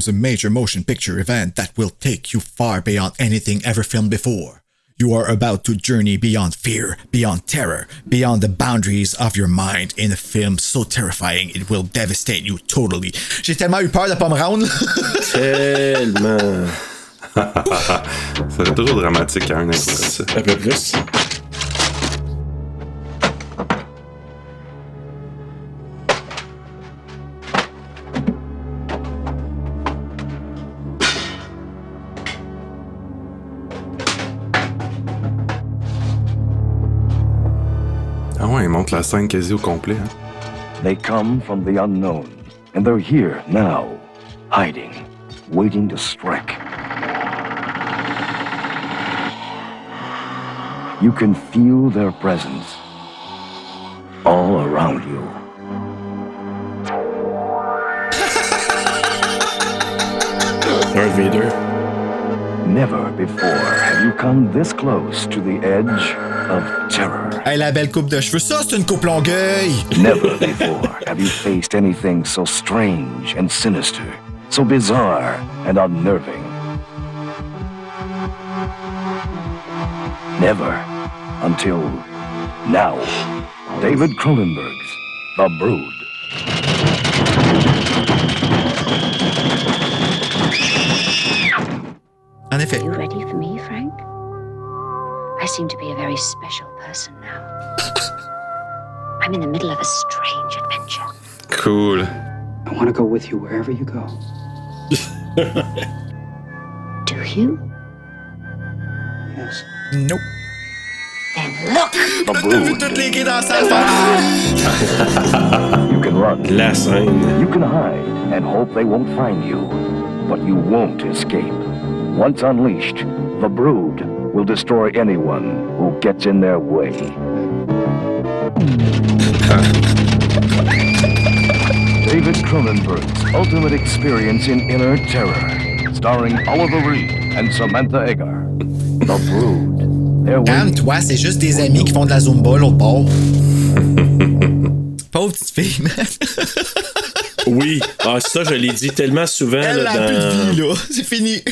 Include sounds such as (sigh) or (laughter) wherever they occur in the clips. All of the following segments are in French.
Comes a major motion picture event that will take you far beyond anything ever filmed before. You are about to journey beyond fear, beyond terror, beyond the boundaries of your mind in a film so terrifying it will devastate you totally. J'ai tellement eu peur de pas me rendre. (laughs) Tellement. (laughs) Ça serait toujours dramatique à un intro comme. Un peu plus. Monte la scène quasi au complet. hein. They come from the unknown, and they're here now, hiding, waiting to strike. You can feel their presence all around you. (laughs) Darth Vader. Never before have you come this close to the edge of terror. hey, la belle coupe de cheveux, ça c'est une coupe longueuil. Never before have you faced anything so strange and sinister, so bizarre and unnerving. Never until now. David Cronenberg's The Brood. En effet. Are you ready for me, Frank? I seem to be a very special person now. (laughs) I'm in the middle of a strange adventure. Cool. I want to go with you wherever you go. (laughs) Do you? Yes. Nope. Then look! The Brood. toutes les kids dans la salle faire! You can run. La. You can hide and hope they won't find you, but you won't escape. Once unleashed, the brood will destroy anyone who gets in their way. David Cronenberg's ultimate experience in inner terror, starring Oliver Reed and Samantha Eggar. The Brood. They're. Calme-toi, c'est juste des amis qui font de la Zumba l'autre bord. (laughs) Pauvre petite fille, man. (laughs) Oui. Ah, ça, je l'ai dit tellement souvent. Elle là, a plus de dans- vie, là. (laughs) C'est fini.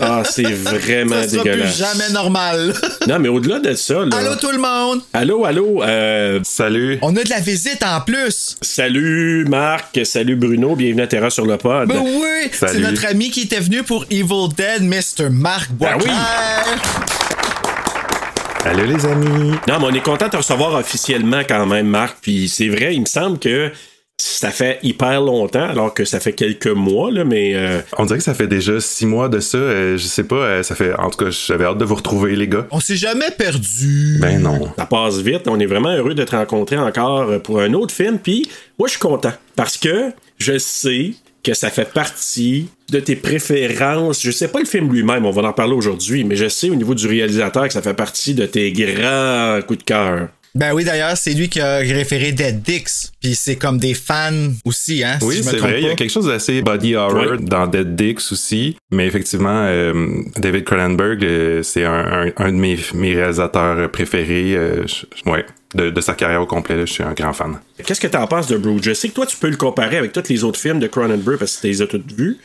Ah, c'est vraiment Ça sera plus dégueulasse. jamais normal. (laughs) Non, mais au-delà de ça, là. Allô tout le monde. Allô, allô. euh, Salut. On a de la visite en plus. salut Marc, salut Bruno, bienvenue à Terra sur le pod. Ben oui, c'est notre ami qui était venu pour Evil Dead, Mr. Marc Ben oui. Boisclair. Allô les amis. Non, mais on est content de te recevoir officiellement quand même, Marc. Puis c'est vrai, il me semble que ça fait hyper longtemps, alors que ça fait quelques mois, là, mais euh, On dirait que ça fait déjà six mois de ça. euh, je sais pas, euh, ça fait. En tout cas, j'avais hâte de vous retrouver, les gars. On s'est jamais perdu. Ben non. ça passe vite. On est vraiment heureux de te rencontrer encore pour un autre film. Puis moi, je suis content parce que je sais que ça fait partie de tes préférences. Je sais pas le film lui-même, on va en parler aujourd'hui, mais je sais au niveau du réalisateur que ça fait partie de tes grands coups de cœur. Ben oui, d'ailleurs, c'est lui qui a référé Dead Dix. Puis c'est comme des fans aussi, hein. si Oui, c'est vrai. Il y a quelque chose d'assez body horror dans Dead Dix aussi. Mais effectivement, euh, David Cronenberg, euh, c'est un, un- un de mes, mes réalisateurs préférés. euh, je- ouais, de, de sa carrière au complet. là, je suis un grand fan. Qu'est-ce que t'en penses de Brood? Je sais que toi, tu peux le comparer avec tous les autres films de Cronenberg parce que tu les as tous vus,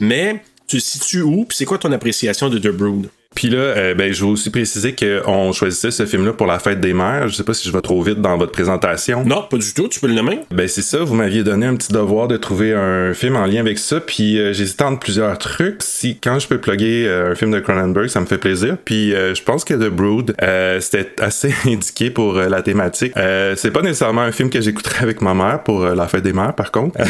mais tu le situes où? Puis c'est quoi ton appréciation de The Brood? Puis là, euh, ben, je veux aussi préciser qu'on choisissait ce film-là pour la fête des mères. Je sais pas si je vais trop vite dans votre présentation. Non, pas du tout, tu peux le nommer. Ben c'est ça, vous m'aviez donné un petit devoir de trouver un film en lien avec ça, puis euh, j'hésitais entre plusieurs trucs. Si quand je peux plugger euh, un film de Cronenberg, ça me fait plaisir. Puis euh, je pense que The Brood, euh, c'était (laughs) assez indiqué pour la thématique. Euh, c'est pas nécessairement un film que j'écouterais avec ma mère pour la fête des mères, par contre. (laughs)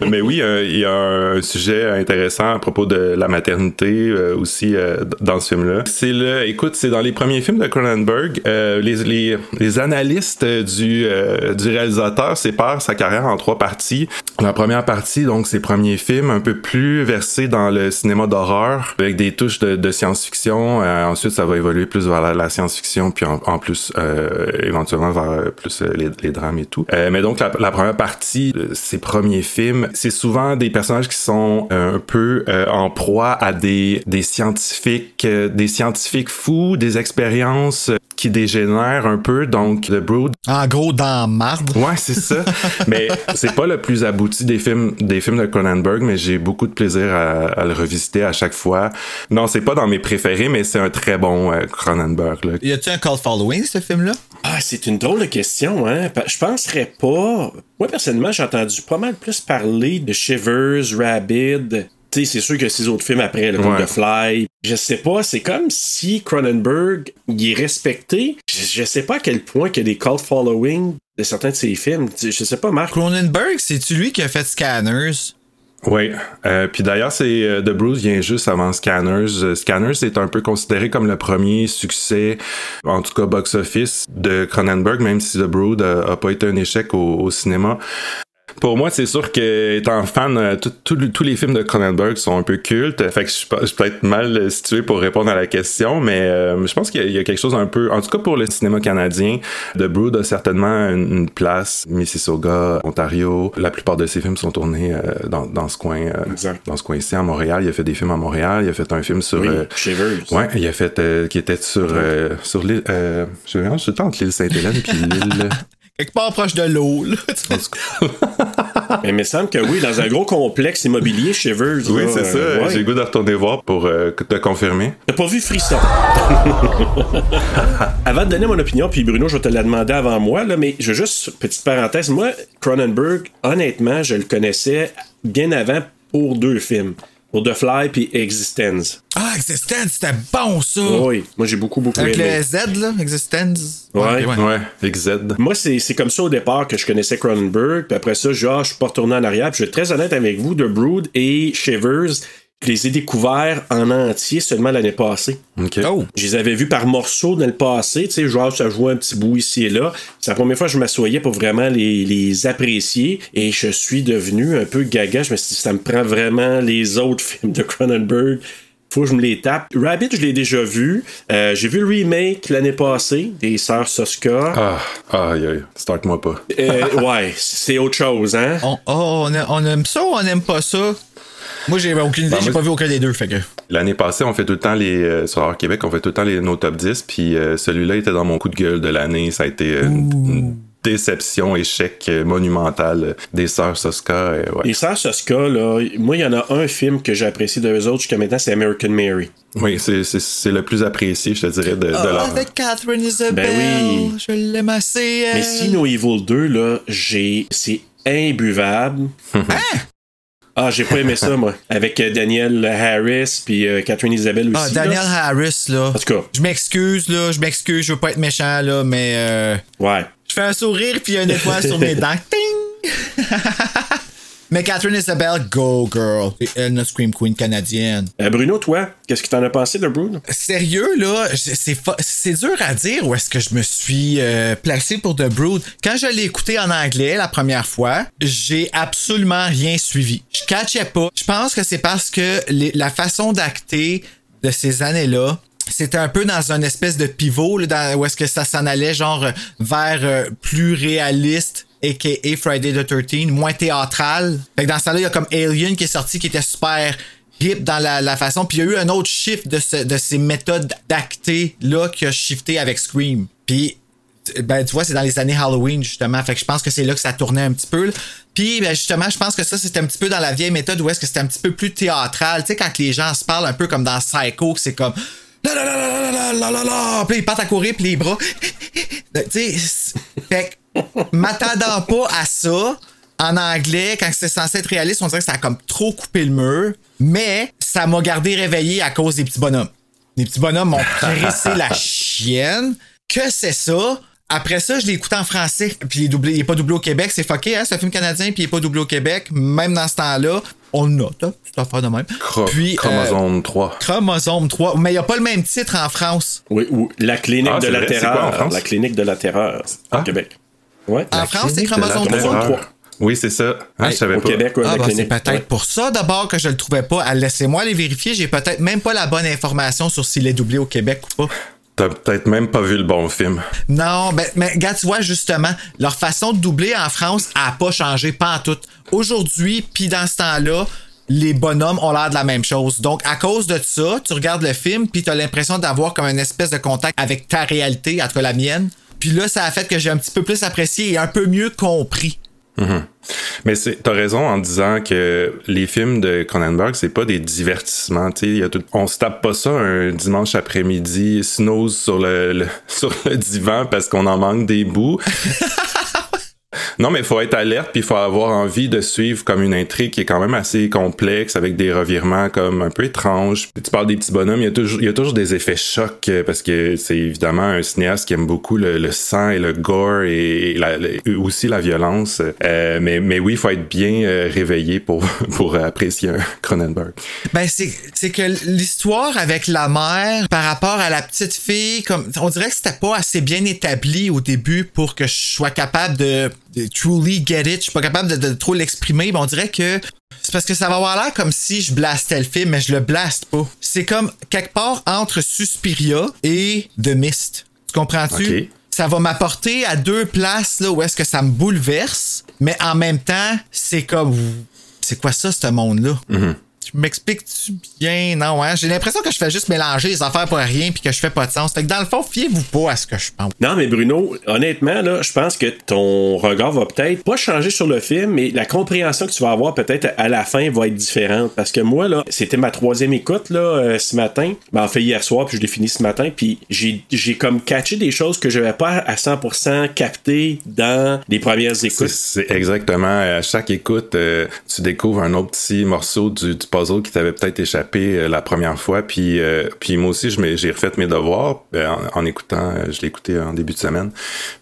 (laughs) Mais oui, il y a un, sujet intéressant à propos de la maternité, aussi euh, dans ce film-là. C'est le, écoute, c'est dans les premiers films de Cronenberg. euh, les, les, les analystes du, euh, du réalisateur séparent sa carrière en trois parties. La première partie, donc, ses premiers films, un peu plus versés dans le cinéma d'horreur, avec des touches de, de science-fiction. Euh, ensuite, ça va évoluer plus vers la, science-fiction, puis en, plus, euh, éventuellement vers euh, plus euh, les, les drames et tout. Euh, mais donc, la, la première partie, euh, ses premiers films, c'est souvent des personnages qui sont euh, un peu euh, en proie à des, des scientifiques, euh, des scientifiques fous, des expériences qui dégénèrent un peu. Donc, The Brood, En gros, dans marde. Ouais, c'est ça. (laughs) mais c'est pas le plus abouti des films, des films de Cronenberg, mais j'ai beaucoup de plaisir à, à le revisiter à chaque fois. Non, c'est pas dans mes préférés, mais c'est un très bon euh, Cronenberg. Là. Y a-tu un cult following, ce film-là? Ah, c'est une drôle de question, hein. Je penserais pas. Moi, personnellement, j'ai entendu pas mal plus parler de Shivers, Rabid. C'est sûr que ces autres films après, le Ouais. The Fly. Je sais pas, c'est comme si Cronenberg, il est respecté. Je, je sais pas à quel point qu'il y a des cult following de certains de ses films. Je sais pas, Marc. Cronenberg, c'est-tu lui qui a fait Scanners? Oui. Euh, puis d'ailleurs, c'est euh, The Bruce vient juste avant Scanners. Euh, Scanners est un peu considéré comme le premier succès, en tout cas box-office, de Cronenberg, même si The Brood a, a pas été un échec au, au cinéma. Pour moi, c'est sûr que étant fan, euh, tous les films de Cronenberg sont un peu cultes. Fait que je suis suis peut-être mal situé pour répondre à la question, mais euh, je pense qu'il y, a- il y a quelque chose un peu, en tout cas pour le cinéma canadien, The Brood a certainement une, une place. Mississauga, Ontario, la plupart de ses films sont tournés euh, dans, dans ce coin, euh, Exact. dans ce coin-ci à Montréal. Il a fait des films à Montréal. Il a fait un film sur. Oui, Shivers. Ouais, il a fait qui était sur sur l'île. Euh, je me mélange tout le temps entre l'île Sainte-Hélène puis l'île. Quelque part proche de l'eau, (laughs) (laughs) Mais il me semble que oui, dans un gros complexe immobilier, Shivers. Oui, c'est ça. euh, ouais. J'ai le goût de retourner voir pour euh, te confirmer. T'as pas vu Frisson? (laughs) avant de donner mon opinion, puis Bruno, je vais te la demander avant moi, là, mais je veux juste, petite parenthèse, moi, Cronenberg, honnêtement, je le connaissais bien avant pour deux films. Pour The Fly puis Existence. Ah, Existence, c'était bon, ça! Oui, moi j'ai beaucoup, beaucoup Avec aimé. le Z, là, Existence. Ouais. ok, Ouais, XZ. Moi, c'est c'est comme ça au départ que je connaissais Cronenberg, puis après ça, genre, je suis pas retourné en arrière, puis je vais être très honnête avec vous, The Brood et Shivers, je les ai découverts en entier seulement l'année passée. OK. Oh! Je les avais vus par morceaux dans le passé, tu sais, genre ça jouait un petit bout ici et là. C'est la première fois que je m'assoyais pour vraiment les, les apprécier et je suis devenu un peu gaga. Je me suis dit, ça me prend vraiment les autres (laughs) films de Cronenberg. Faut que je me les tape. Rabbit, je l'ai déjà vu. Euh, J'ai vu le remake l'année passée des Sœurs Soska. Ah, aïe, aïe. Start-moi pas. Euh, ouais, c'est autre chose, hein? On, oh, on, a- on aime ça ou on aime pas ça? Moi, j'ai aucune idée, Ben, j'ai pas vu aucun des deux, fait que. L'année passée, on fait tout le temps les. euh, sur Art Québec, on fait tout le temps les, nos top 10. Puis euh, celui-là était dans mon coup de gueule de l'année. Ça a été euh, une, une déception, échec euh, monumental des Sœurs Soska. ouais. Les Sœurs Soska, là, moi, il y en a un film que j'ai apprécié d'eux autres jusqu'à maintenant, c'est American Mary. Oui, c'est- c'est c'est le plus apprécié, je te dirais, de, de leur. avec Catherine Isabelle, Ben oui. je l'aime assez. Mais elle. si No Evil 2, là, j'ai. C'est imbuvable. Hein? Ah, j'ai pas aimé ça, moi. (laughs) Avec euh, Daniel Harris puis euh, Catherine Isabelle aussi. Ah, Daniel là. Harris, là. En tout cas, Je m'excuse, là, je m'excuse, je veux pas être méchant, là, mais euh, ouais. je fais un sourire puis une étoile sur mes dents. (laughs) Ting! (laughs) mais Catherine Isabelle, go girl. C'est elle, notre Scream Queen canadienne. Euh, Bruno, toi, qu'est-ce que t'en as pensé de Brood? Sérieux, là, c'est c'est dur à dire où est-ce que je me suis euh, placé pour The Brood. Quand je l'ai écouté en anglais la première fois, j'ai absolument rien suivi. Je catchais pas. Je pense que c'est parce que les- la façon d'acter de ces années-là, c'était un peu dans un espèce de pivot, là, dans- où est-ce que ça s'en allait, genre vers euh, plus réaliste, a.k.a. Friday the 13, moins théâtral. Fait que dans ça là il y a comme Alien qui est sorti, qui était super hip dans la, façon. Puis il y a eu un autre shift de, ces méthodes d'acté-là qui a shifté avec Scream. Puis, ben, tu vois, c'est dans les années Halloween, justement. Fait que je pense que c'est là que ça tournait un petit peu. Puis, justement, je pense que ça, c'était un petit peu dans la vieille méthode où est-ce que c'était un petit peu plus théâtral. Tu sais, quand les gens se parlent un peu comme dans Psycho, que c'est comme... La la la la la la la la Puis ils partent à courir, puis les bras... tu sais, fait (laughs) m'attendant pas à ça en anglais quand c'est censé être réaliste on dirait que ça a comme trop coupé le mur mais ça m'a gardé réveillé à cause des petits bonhommes les petits bonhommes m'ont crissé la (laughs) chienne. Que c'est ça? Après ça, je l'ai écouté en français. Puis il est, doublé, il est pas doublé au Québec. C'est fucké, hein? C'est un film canadien, puis il est pas doublé au Québec, même dans ce temps-là. on note, hein, de même. Puis, euh, Chromosome 3. Chromosome 3. Mais il n'y a pas le même titre en France. Oui, ou La clinique Ah, de la vrai? C'est quoi terreur. en France? La clinique de la terreur Ah. au Québec. Ouais. En France, c'est Chromosome 3. terreur. 3. Oui, c'est ça. Ah, Hey, je savais Au pas. Québec, ouais, Ah, bah, c'est peut-être ouais. pour ça d'abord que je le trouvais pas. Ah, Laissez-moi aller vérifier. J'ai peut-être même pas la bonne information sur s'il est doublé au Québec ou pas. T'as peut-être même pas vu le bon film. Non, ben, mais regarde, tu vois, justement, leur façon de doubler en France a pas changé, pas en tout. Aujourd'hui, puis dans ce temps-là, les bonhommes ont l'air de la même chose. Donc, à cause de ça, tu regardes le film, puis tu as l'impression d'avoir comme une espèce de contact avec ta réalité, entre la mienne. Puis là, ça a fait que j'ai un petit peu plus apprécié et un peu mieux compris. Mais c'est- t'as raison en disant que les films de Cronenberg, c'est pas des divertissements. y a tout- on se tape pas ça un dimanche après-midi, snooze sur le, le- (laughs) sur le divan parce qu'on en manque des bouts. (laughs) Non, mais il faut être alerte puis il faut avoir envie de suivre comme une intrigue qui est quand même assez complexe avec des revirements comme un peu étranges. Tu parles des petits bonhommes, il y a toujours, des effets chocs euh, parce que c'est évidemment un cinéaste qui aime beaucoup le, sang et le gore et aussi la violence. Euh, mais, oui, il faut être bien euh, réveillé pour, (laughs) pour apprécier un Cronenberg. Ben, c'est que l'histoire avec la mère par rapport à la petite fille, comme on dirait que c'était pas assez bien établi au début pour que je sois capable de truly get it. Je suis pas capable de, de trop l'exprimer. Ben, on dirait que c'est parce que ça va avoir l'air comme si je blastais le film, mais je le blaste pas. C'est comme quelque part entre Suspiria et The Mist. Tu comprends-tu? Ça va m'apporter à deux places là, où est-ce que ça me bouleverse, mais en même temps, c'est comme. C'est quoi ça, ce monde-là? Tu m'expliques-tu bien? Non, hein? J'ai l'impression que je fais juste mélanger les affaires pour rien puis que je fais pas de sens. Fait que dans le fond, fiez-vous pas à ce que je pense. Non, mais Bruno, honnêtement, là, je pense que ton regard va peut-être pas changer sur le film, mais la compréhension que tu vas avoir peut-être à la fin va être différente. Parce que moi, là, c'était ma troisième écoute là, euh, ce matin. Ben, en fait, hier soir, puis je l'ai fini ce matin. Puis j'ai, j'ai comme catché des choses que je n'avais pas à 100% capté dans les premières écoutes. c'est exactement. À chaque écoute, euh, tu découvres un autre petit morceau du, du puzzle qui t'avait peut-être échappé euh, la première fois. Puis, euh, puis moi aussi, j'ai refait mes devoirs euh, en, en écoutant. je l'ai écouté en début de semaine.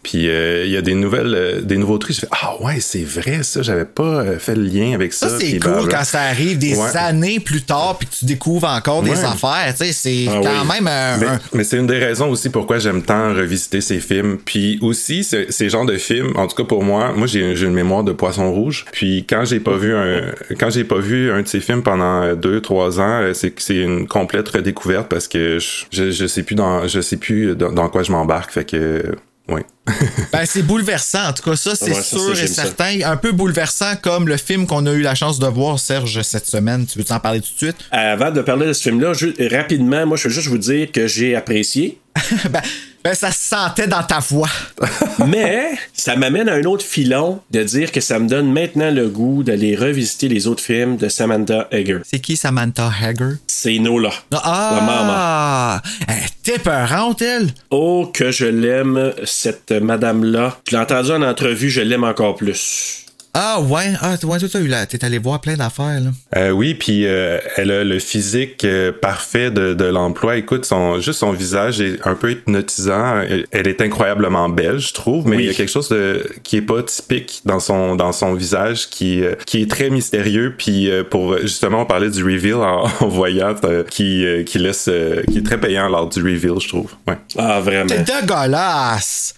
Puis il y a des nouvelles, des nouveaux trucs. Je fais ah ouais, c'est vrai ça. J'avais pas fait le lien avec ça. Ça, c'est cool blablabla. quand ça arrive des Ouais. années plus tard puis que tu découvres encore des Ouais. affaires. Tu sais, c'est Ah quand oui. même un. Mais, un- mais c'est une des raisons aussi pourquoi j'aime tant revisiter ces films. Puis aussi, ce- ces genres de films, en tout cas pour moi, moi j'ai j'ai une mémoire de poisson rouge. Puis quand j'ai pas vu un, quand j'ai pas vu un de ces films pendant euh, deux, trois ans, euh, c'est c'est une complète redécouverte parce que je, je, je sais plus dans, je sais plus dans quoi je m'embarque. Fait que, euh, oui. Ben, c'est bouleversant. En tout cas, ça, c'est Ouais, ça, sûr ça, et ça. certain. Un peu bouleversant comme le film qu'on a eu la chance de voir, Serge, cette semaine. Tu veux t'en parler tout de suite? Avant de parler de ce film-là, ju- rapidement, moi, je veux juste vous dire que j'ai apprécié. (laughs) ben, ben, ça se sentait dans ta voix. (laughs) Mais ça m'amène à un autre filon de dire que ça me donne maintenant le goût d'aller revisiter les autres films de Samantha Egger. C'est qui Samantha Hager? C'est Nola. Non, La maman. Ah! Elle était peurante, elle. Oh, que je l'aime, cette madame-là. Je l'ai entendue en entrevue, je l'aime encore plus. Ah, ouais. Ah, toi, eu la... T'es allé voir plein d'affaires, là. Euh, oui, puis euh, elle a le physique euh, parfait de, de l'emploi. Écoute, son, juste son visage est un peu hypnotisant. Elle, elle est incroyablement belle, je trouve, mais Oui. il y a quelque chose de, qui est pas typique dans son dans son visage, qui euh, qui est très mystérieux. Puis euh, pour justement, on parlait du reveal en, (laughs) en voyant, euh, qui euh, qui laisse, euh, qui est très payant lors du reveal, je trouve. Ouais. Ah, vraiment. C'est dégueulasse.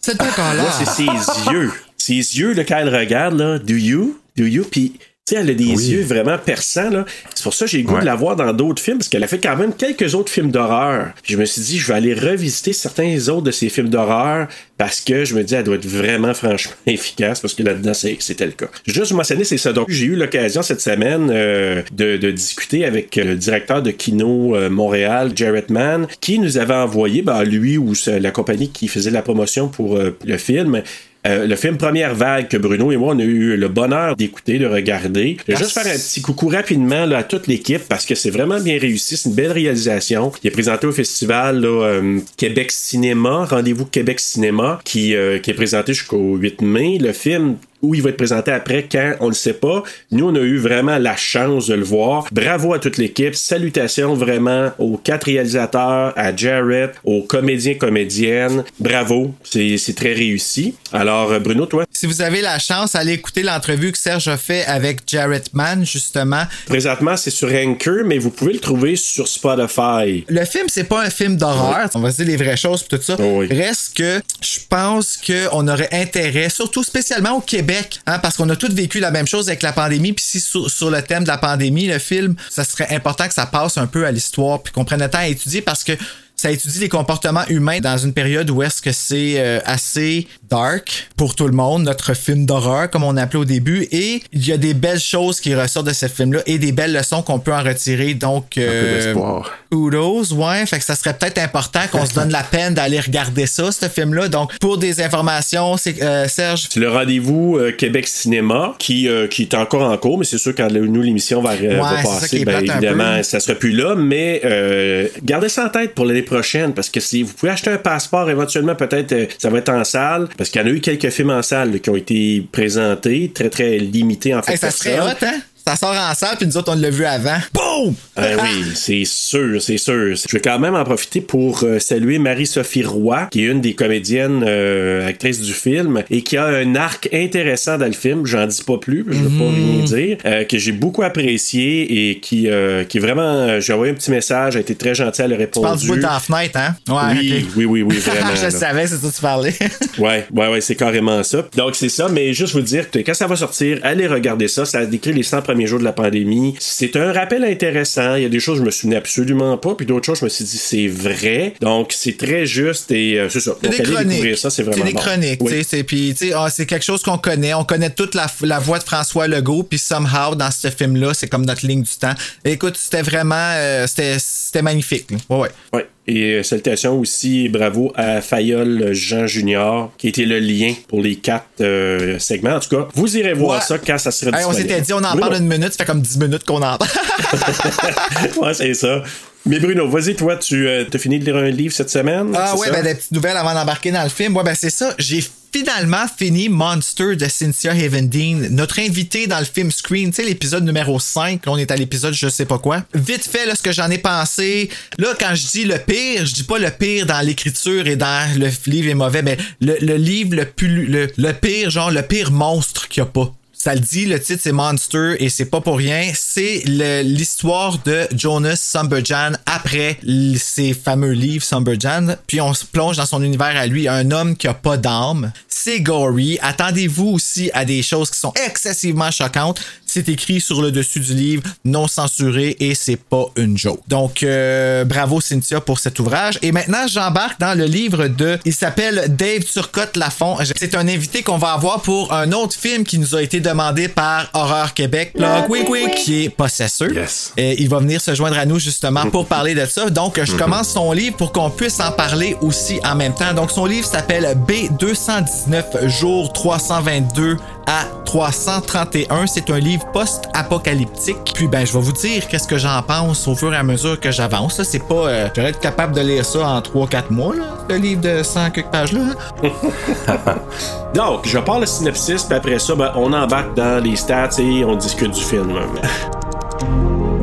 C'est Moi, dégueulasse. c'est ses yeux. Ses yeux, là, quand elle regarde, là, do you? Do you? Puis, tu sais, elle a des Oui. yeux vraiment perçants, là. C'est pour ça que j'ai le goût Ouais. de la voir dans d'autres films, parce qu'elle a fait quand même quelques autres films d'horreur. Puis je me suis dit, je vais aller revisiter certains autres de ces films d'horreur, parce que je me dis, elle doit être vraiment, franchement (laughs) efficace, parce que là-dedans, c'est- c'était le cas. Juste mentionner, c'est ça. Donc, j'ai eu l'occasion cette semaine euh, de, de discuter avec euh, le directeur de Kino euh, Montréal, Jared Mann, qui nous avait envoyé, ben, lui ou la compagnie qui faisait la promotion pour euh, le film, euh, le film Première Vague que Bruno et moi on a eu le bonheur d'écouter, de regarder. Je vais juste faire un petit coucou rapidement là, à toute l'équipe parce que c'est vraiment bien réussi. C'est une belle réalisation. Il est présenté au festival là, euh, Québec Cinéma, Rendez-vous Québec Cinéma, qui, euh, qui est présenté jusqu'au 8 mai. Le film où il va être présenté après, quand, on le sait pas. Nous, on a eu vraiment la chance de le voir. Bravo à toute l'équipe. Salutations vraiment aux quatre réalisateurs, à Jared, aux comédiens, comédiennes. Bravo. C'est très réussi. Alors, euh, Bruno, toi? Si vous avez la chance, allez écouter l'entrevue que Serge a fait avec Jarrett Mann, justement. Présentement, c'est sur Anchor, mais vous pouvez le trouver sur Spotify. Le film, c'est pas un film d'horreur. On va se dire les vraies choses tout ça. Oui. Reste que je pense qu'on aurait intérêt, surtout spécialement au Québec, hein, parce qu'on a tous vécu la même chose avec la pandémie. Puis si sur, le thème de la pandémie, le film, ça serait important que ça passe un peu à l'histoire puis qu'on prenne le temps à étudier parce que ça étudie les comportements humains dans une période où est-ce que c'est euh, assez dark pour tout le monde, notre film d'horreur, comme on appelait au début. Et il y a des belles choses qui ressortent de ce film-là et des belles leçons qu'on peut en retirer. Donc, Un peu euh. Kudos, ouais. Fait que ça serait peut-être important qu'on se donne la peine d'aller regarder ça, ce film-là. Donc, pour des informations, c'est euh, Serge. C'est le rendez-vous euh, Québec Cinéma qui, euh, qui est encore en cours, mais c'est sûr quand nous l'émission va, ça passer, ben, plate un évidemment, ça sera plus là, mais euh, gardez ça en tête pour l'année prochaine parce que si vous pouvez acheter un passeport, éventuellement peut-être euh, ça va être en salle parce qu'il y en a eu quelques films en salle là, qui ont été présentés, très très limités en fait. Hey, ça serait hot, hein? Ça sort en salle, puis nous autres, on l'a vu avant. Boum! Ah oui, c'est sûr, c'est sûr. Je vais quand même en profiter pour euh, saluer Marie-Sophie Roy, qui est une des comédiennes euh, actrices du film et qui a un arc intéressant dans le film. J'en dis pas plus, je veux pas rien dire. euh, que j'ai beaucoup apprécié et qui, euh, qui est vraiment. euh, j'ai envoyé un petit message, a été très gentil à le Tu répondre. parles du bout dans la fenêtre, hein? Ouais, oui, oui, oui, oui, vraiment. (laughs) je là. savais, c'est ça que tu parlais. (laughs) Ouais, ouais, ouais, c'est carrément ça. Donc, c'est ça, mais juste vous dire que quand ça va sortir, allez regarder ça. Ça décrit les 100 premiers jours de la pandémie. C'est un rappel intéressant. Il y a des choses que je me souvenais absolument pas, puis d'autres choses, je me suis dit, c'est vrai. Donc, c'est très juste et euh, c'est ça. C'est Donc, allez découvrir ça, c'est vraiment des bon. chroniques, Oui. c'est puis ah, c'est quelque chose qu'on connaît, on connaît toute la, la voix de François Legault, puis somehow dans ce film là, c'est comme notre ligne du temps. Écoute, c'était vraiment euh, c'était c'était magnifique. là. Ouais ouais. Ouais. Et euh, salutations aussi, bravo à Fayol Jean Junior, qui était le lien pour les quatre euh, segments. En tout cas, vous irez voir Ouais. ça quand ça sera Hey, on disponible. s'était dit on en parle une minute, ça fait comme 10 minutes qu'on en parle. (laughs) ouais, c'est ça. Mais Bruno, vas-y, toi, tu as fini de lire un livre cette semaine? Ah ouais, ça? ben des petites nouvelles avant d'embarquer dans le film. Ouais, ben c'est ça. J'ai finalement fini Monster de Cynthia Havendine, notre invité dans le film Screen, tu sais, l'épisode numéro 5. Là, on est à l'épisode je sais pas quoi. Vite fait, là, ce que j'en ai pensé. Là, quand je dis le pire, je dis pas le pire dans l'écriture et dans le livre est mauvais, mais le, le livre le plus. Le, le pire, genre, le pire monstre qu'il y a pas. Ça le dit, le titre c'est Monster et c'est pas pour rien. C'est l'histoire de Jonas Sumberjan après ses fameux livres Sumberjan. Puis on se plonge dans son univers à lui, un homme qui a pas d'âme. C'est gory. Attendez-vous aussi à des choses qui sont excessivement choquantes. C'est écrit sur le dessus du livre, non censuré et c'est pas une joke. Donc euh, bravo Cynthia pour cet ouvrage. Et maintenant j'embarque dans le livre de, il s'appelle Dave Turcotte Lafont. C'est un invité qu'on va avoir pour un autre film qui nous a été demandé par Horreur Québec, Plug Wink Wink, qui est Possesseur. Yes. Et il va venir se joindre à nous justement pour parler de ça. Donc, je commence son livre pour qu'on puisse en parler aussi en même temps. Donc, son livre s'appelle B219 jours 322 à 331. C'est un livre post-apocalyptique. Puis, ben, je vais vous dire qu'est-ce que j'en pense au fur et à mesure que j'avance. là. C'est pas. euh, J'aurais être capable de lire ça en 3-4 mois, là, le livre de 100 quelques pages-là. hein. (laughs) Donc, je parle le synopsis, puis après ça, ben, on embarque dans les stats et on discute du film.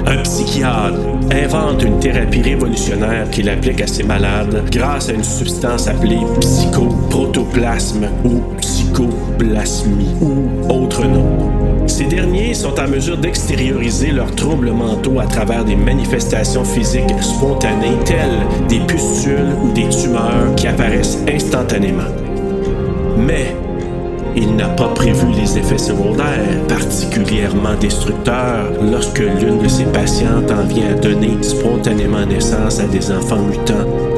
Un psychiatre invente une thérapie révolutionnaire qu'il applique à ses malades grâce à une substance appelée psychoprotoplasme ou psychoplasmie ou autre nom. Ces derniers sont en mesure d'extérioriser leurs troubles mentaux à travers des manifestations physiques spontanées telles des pustules ou des tumeurs qui apparaissent instantanément. Mais il n'a pas prévu les effets secondaires particulièrement destructeurs lorsque l'une de ses patientes en vient à donner spontanément naissance à des enfants mutants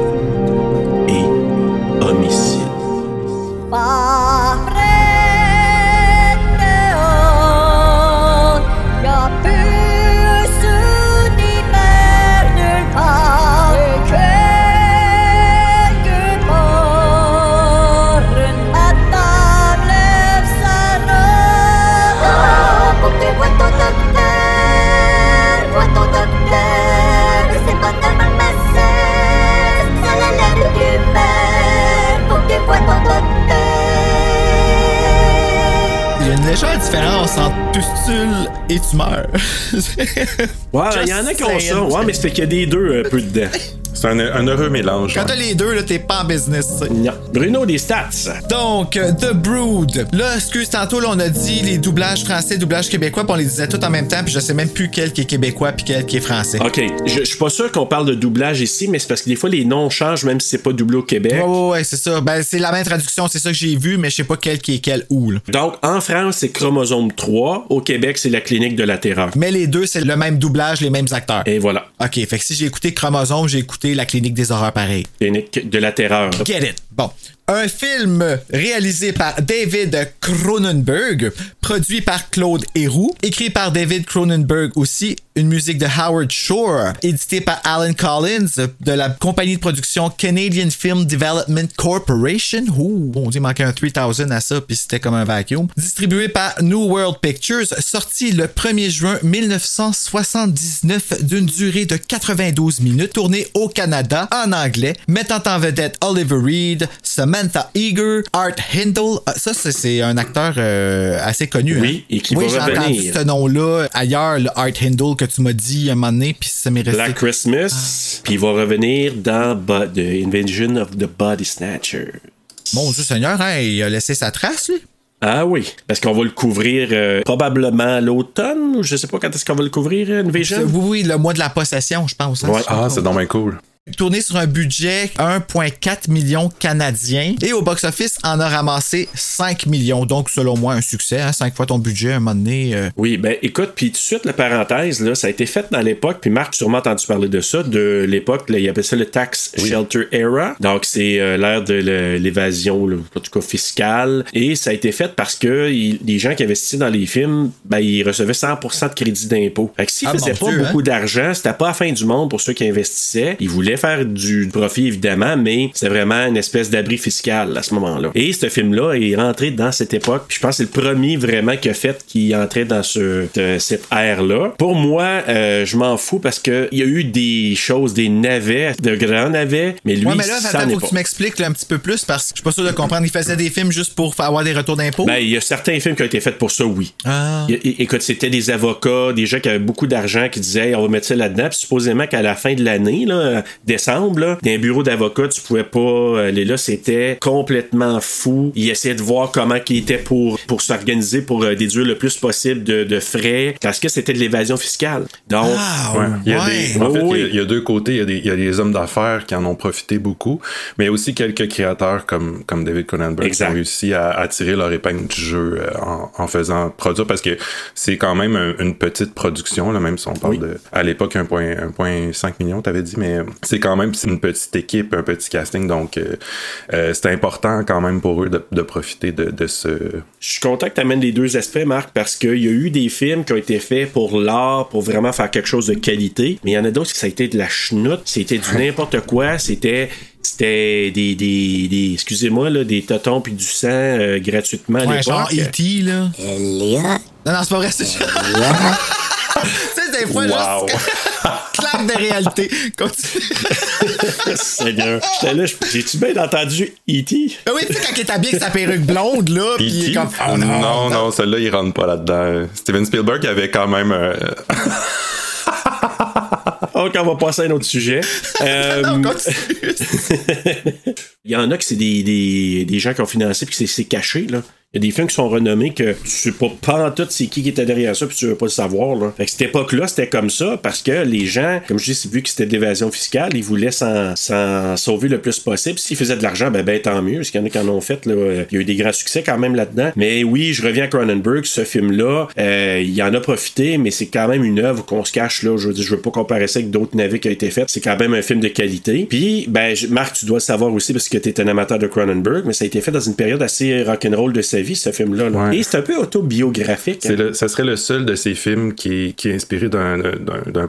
légère différence entre pustule et tumeur. (laughs) Ouais, il y en a qui ont ça. Ouais, mais c'est qu'il y a des deux un peu dedans. (laughs) C'est un, un heureux mélange. Quand ouais. t'as les deux, là, t'es pas en business. Non. Bruno, des stats. Donc, euh, The Brood. Là, excuse, tantôt, là, on a dit les doublages français, doublages québécois, puis on les disait tous en même temps, puis je sais même plus quel qui est québécois puis quel qui est français. OK. Je, je suis pas sûr qu'on parle de doublage ici, mais c'est parce que des fois, les noms changent, même si c'est pas doublé au Québec. Ouais, ouais, ouais, c'est ça. Ben, c'est la même traduction, c'est ça que j'ai vu, mais je sais pas quel qui est quel où, là. Donc, en France, c'est Chromosome 3. Au Québec, c'est la clinique de la terreur. Mais les deux, c'est le même doublage, les mêmes acteurs. Et voilà. Ok, fait que si j'ai écouté Chromosome, j'ai écouté La Clinique des horreurs pareil. Clinique de la terreur. Get it. Bon. Un film réalisé par David Cronenberg, produit par Claude Héroux, écrit par David Cronenberg aussi, une musique de Howard Shore, édité par Alan Collins de la compagnie de production Canadian Film Development Corporation. Ouh, on dit manquait un 3000 à ça, puis c'était comme un vacuum. Distribué par New World Pictures, sorti le 1er juin 1979 d'une durée de 92 minutes, tourné au Canada en anglais, mettant en vedette Oliver Reed, Samantha Eager, Art Hindle. Ah, ça, c'est- un acteur euh, assez connu. Oui, hein? et qui oui, va j'ai entendu revenir. ce nom-là ailleurs, le Art Hindle que tu m'as dit un moment donné, puis ça m'est resté. Black Christmas. Puis il va revenir dans The Invasion of the Body Snatcher. Mon Dieu Seigneur, hein, il a laissé sa trace, lui? Ah oui, parce qu'on va le couvrir euh, probablement à l'automne, ou je sais pas quand est-ce qu'on va le couvrir, euh, Invasion? Oui, oui, le mois de la possession, je pense. hein. Ouais. Ah, c'est bien cool. Tourné sur un budget 1,4 millions canadiens et au box-office en a ramassé 5 millions. Donc, selon moi, un succès. Hein, 5 fois ton budget, un moment donné. euh, Oui, ben écoute, puis tout de suite, la parenthèse, là, ça a été fait dans l'époque, puis Marc, tu as sûrement entendu parler de ça, de l'époque, là, il appelle ça le Tax Shelter Era. Donc, c'est euh, l'ère de le- l'évasion, là, en tout cas fiscale. Et ça a été fait parce que il- les gens qui investissaient dans les films, ben, ils recevaient 100% de crédit d'impôt. Fait que s'ils Ah, faisaient pas Dieu, beaucoup hein? d'argent, c'était pas la fin du monde pour ceux qui investissaient. Ils voulaient faire du profit, évidemment, mais c'était vraiment une espèce d'abri fiscal à ce moment-là. Et ce film-là est rentré dans cette époque. Puis je pense que c'est le premier vraiment qui a fait qui entrait dans ce, de- cette ère-là. Pour moi, euh, je m'en fous parce que il y a eu des choses, des navets, de grands navets, mais lui, Ouais, mais là, ça attends, faut pas. que tu m'expliques un petit peu plus parce que je suis pas sûr de comprendre. Il faisait des films juste pour avoir des retours d'impôts? Ben, il y a certains films qui ont été faits pour ça, oui. Ah. Il écoute, c'était des avocats, des gens qui avaient beaucoup d'argent qui disaient Hey, on va mettre ça là-dedans. Puis supposément qu'à la fin de l'année, là, décembre, là, dans un bureau d'avocat, tu pouvais pas aller là. C'était complètement fou. Ils essayaient de voir comment ils étaient pour, pour s'organiser, pour euh, déduire le plus possible de, de frais, parce que c'était de l'évasion fiscale. Donc, Ah, Ouais. Il y a ouais. des, en fait, Oui, il y a- oui. il y, a deux côtés. Il y a, des, il y a des hommes d'affaires qui en ont profité beaucoup, mais il y a aussi quelques créateurs comme, comme David Cronenberg qui ont réussi à, à tirer leur épingle du jeu euh, en, en faisant produire parce que c'est quand même un- une petite production, là, même si on parle Oui. de, à l'époque, 1,5 million, t'avais dit, mais c'est quand même c'est une petite équipe, un petit casting, donc euh, euh, c'est important quand même pour eux de, de profiter de, de ce. Je suis content que tu amènes les deux aspects, Marc, parce qu'il y a eu des films qui ont été faits pour l'art, pour vraiment faire quelque chose de qualité, mais il y en a d'autres qui ça a été de la chenoute, c'était du n'importe quoi, c'était c'était des, des, des excusez-moi là, des totons puis du sang euh, gratuitement à Ouais, l'époque. genre E.T., là. Elliot. Non, non, c'est pas vrai, c'est (laughs) Tu sais, des fois, Wow. juste. Claque de réalité. Seigneur, j'étais là, j'ai-tu bien entendu E.T.? Ah oui, tu sais, quand il est habillé avec sa perruque blonde, là, puis il est E.T.? comme. Ah, non, non, celui-là, il rentre pas là-dedans. Steven Spielberg avait quand même. euh, (laughs) Ok, on va passer à un autre sujet. (laughs) Euh, Non. (laughs) Il y en a qui c'est des, des, des gens qui ont financé puis c'est- c'est caché là. Il y a des films qui sont renommés que tu sais pas, tout c'est qui qui était derrière ça puis tu veux pas le savoir là. Fait que cette époque-là, c'était comme ça parce que les gens, comme je dis, vu que c'était de l'évasion fiscale, ils voulaient s'en, s'en sauver le plus possible. S'ils faisaient de l'argent, ben, ben tant mieux. Parce qu'il y en a qui en ont fait. Là. Il y a eu des grands succès quand même là-dedans. Mais oui, je reviens à Cronenberg, ce film-là, euh, il en a profité, mais c'est quand même une œuvre qu'on se cache là. Je veux dire, je veux pas comparer ça avec d'autres navets qui ont été faits. C'est quand même un film de qualité. Puis, ben, Marc, tu dois le savoir aussi parce que tu es un amateur de Cronenberg, mais ça a été fait dans une période assez rock'n'roll de sa vie, ce film-là. là. Ouais. Et c'est un peu autobiographique. Hein. le- ça serait le seul de ces films qui est, qui est inspiré d'un,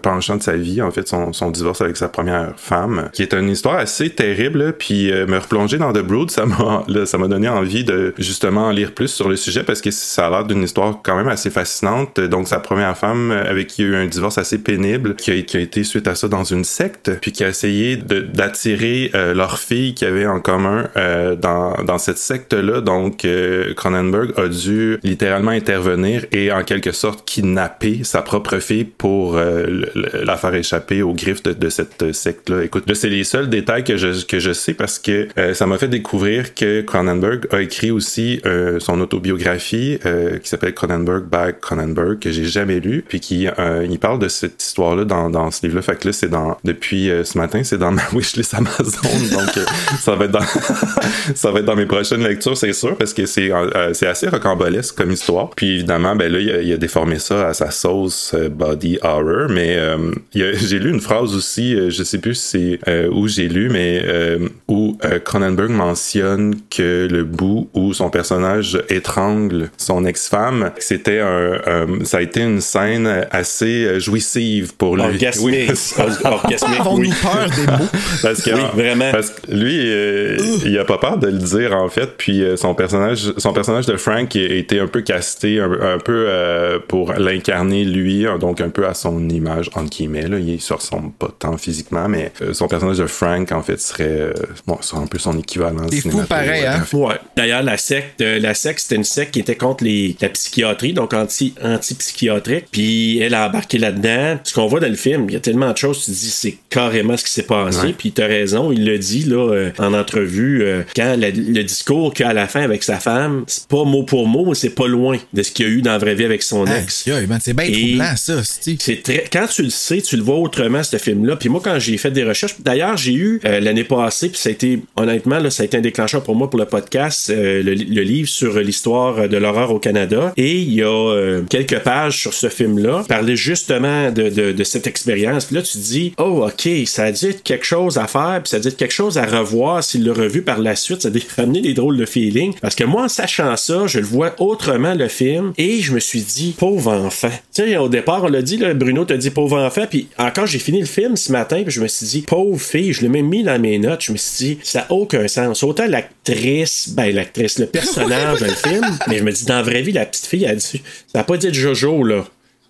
penchant de sa vie, en fait, son, son divorce avec sa première femme, qui est une histoire assez terrible. Puis euh, me replonger dans The Brood, ça m'a, donné envie de justement en lire plus sur le sujet parce que ça a l'air d'une histoire quand même assez fascinante. Donc sa première femme avec qui il y a eu un divorce assez pénible, qui a, qui a été suite à ça dans une secte, puis qui a essayé d'attirer euh, leur fille qui avait en commun euh, dans, dans cette secte-là. Donc, euh, Cronenberg a dû littéralement intervenir et en quelque sorte kidnapper sa propre fille pour euh, la faire échapper aux griffes de, de cette secte-là. Écoute, c'est les seuls détails que je, que je sais parce que ça m'a fait découvrir que Cronenberg a écrit aussi son autobiographie qui s'appelle Cronenberg by Cronenberg que j'ai jamais lu puis qui il parle de cette histoire-là dans, dans ce livre-là. Fait que là, c'est dans depuis euh, ce matin, c'est dans ma (laughs) wishlist Amazon, donc euh, ça va être dans (laughs) ça va être dans mes prochaines lectures, c'est sûr, parce que c'est euh, c'est assez rocambolesque comme histoire. Puis évidemment, ben là, il a, il a déformé ça à sa sauce euh, body horror, mais euh, (laughs) j'ai lu une phrase aussi, euh, je sais plus si c'est euh, où j'ai lu, mais euh, où euh, Cronenberg mentionne que le bout où son personnage étrangle son ex-femme, c'était un, un- ça a été une scène assez euh, jouissive pour lui. Orgasmique. Oui. (laughs) Orgasmique, Avons-nous oui. peur des mots? (laughs) Parce que, Oui, vraiment. Parce que lui, euh, il a pas peur de le dire en fait. Puis euh, son personnage, son personnage de Frank a été un peu casté, un, un peu euh, pour l'incarner lui, donc un peu à son image entre guillemets. Là. Il se ressemble pas tant physiquement, mais euh, son personnage de Frank en fait serait, euh, bon, serait un peu son équivalent. C'est fou pareil, hein? Ouais. D'ailleurs, la secte, euh, la secte, c'était une secte qui était contre les, la psychiatrie, donc anti, anti-psychiatrique. Puis elle a embarqué là-dedans. Ce qu'on voit dans le film, il y a tellement de choses, tu te dis, c'est carrément ce qui s'est passé. Ouais. Puis t'as raison, il le dit là euh, en entrevue, euh, quand le, le discours qu'il a à la fin avec sa femme, c'est pas mot pour mot, mais c'est pas loin de ce qu'il y a eu dans la vraie vie avec son ex. c'est bien troublant, ça, c'est très. Quand tu le sais, tu le vois autrement, ce film-là. Puis moi, quand j'ai fait des recherches, d'ailleurs, j'ai eu euh, l'année passée, puis ça a été, honnêtement, là, ça a été un déclencheur pour moi pour le podcast, le, le livre sur l'histoire de l'horreur au Canada. Et il y a quelques pages sur ce film-là, parlait justement de, de, de cette expérience. Là, tu te dis, oh, OK, ça être quelque chose à faire, puis ça être quelque chose à revoir s'il l'a revu par la suite. Ça a (laughs) ramener des drôles de feelings. Parce que moi, en sachant ça, je le vois autrement, le film, et je me suis dit, pauvre enfant. Tu sais, au départ, on l'a dit, là, Bruno t'a dit pauvre enfant, puis encore, j'ai fini le film ce matin, puis je me suis dit, pauvre fille, je l'ai même mis dans mes notes, je me suis dit, ça n'a aucun sens. Autant l'actrice, ben, l'actrice, le personnage (laughs) dans le film, mais je me dis, dans la vraie vie, la petite fille, elle a dit, ça n'a pas dit de Jojo, là.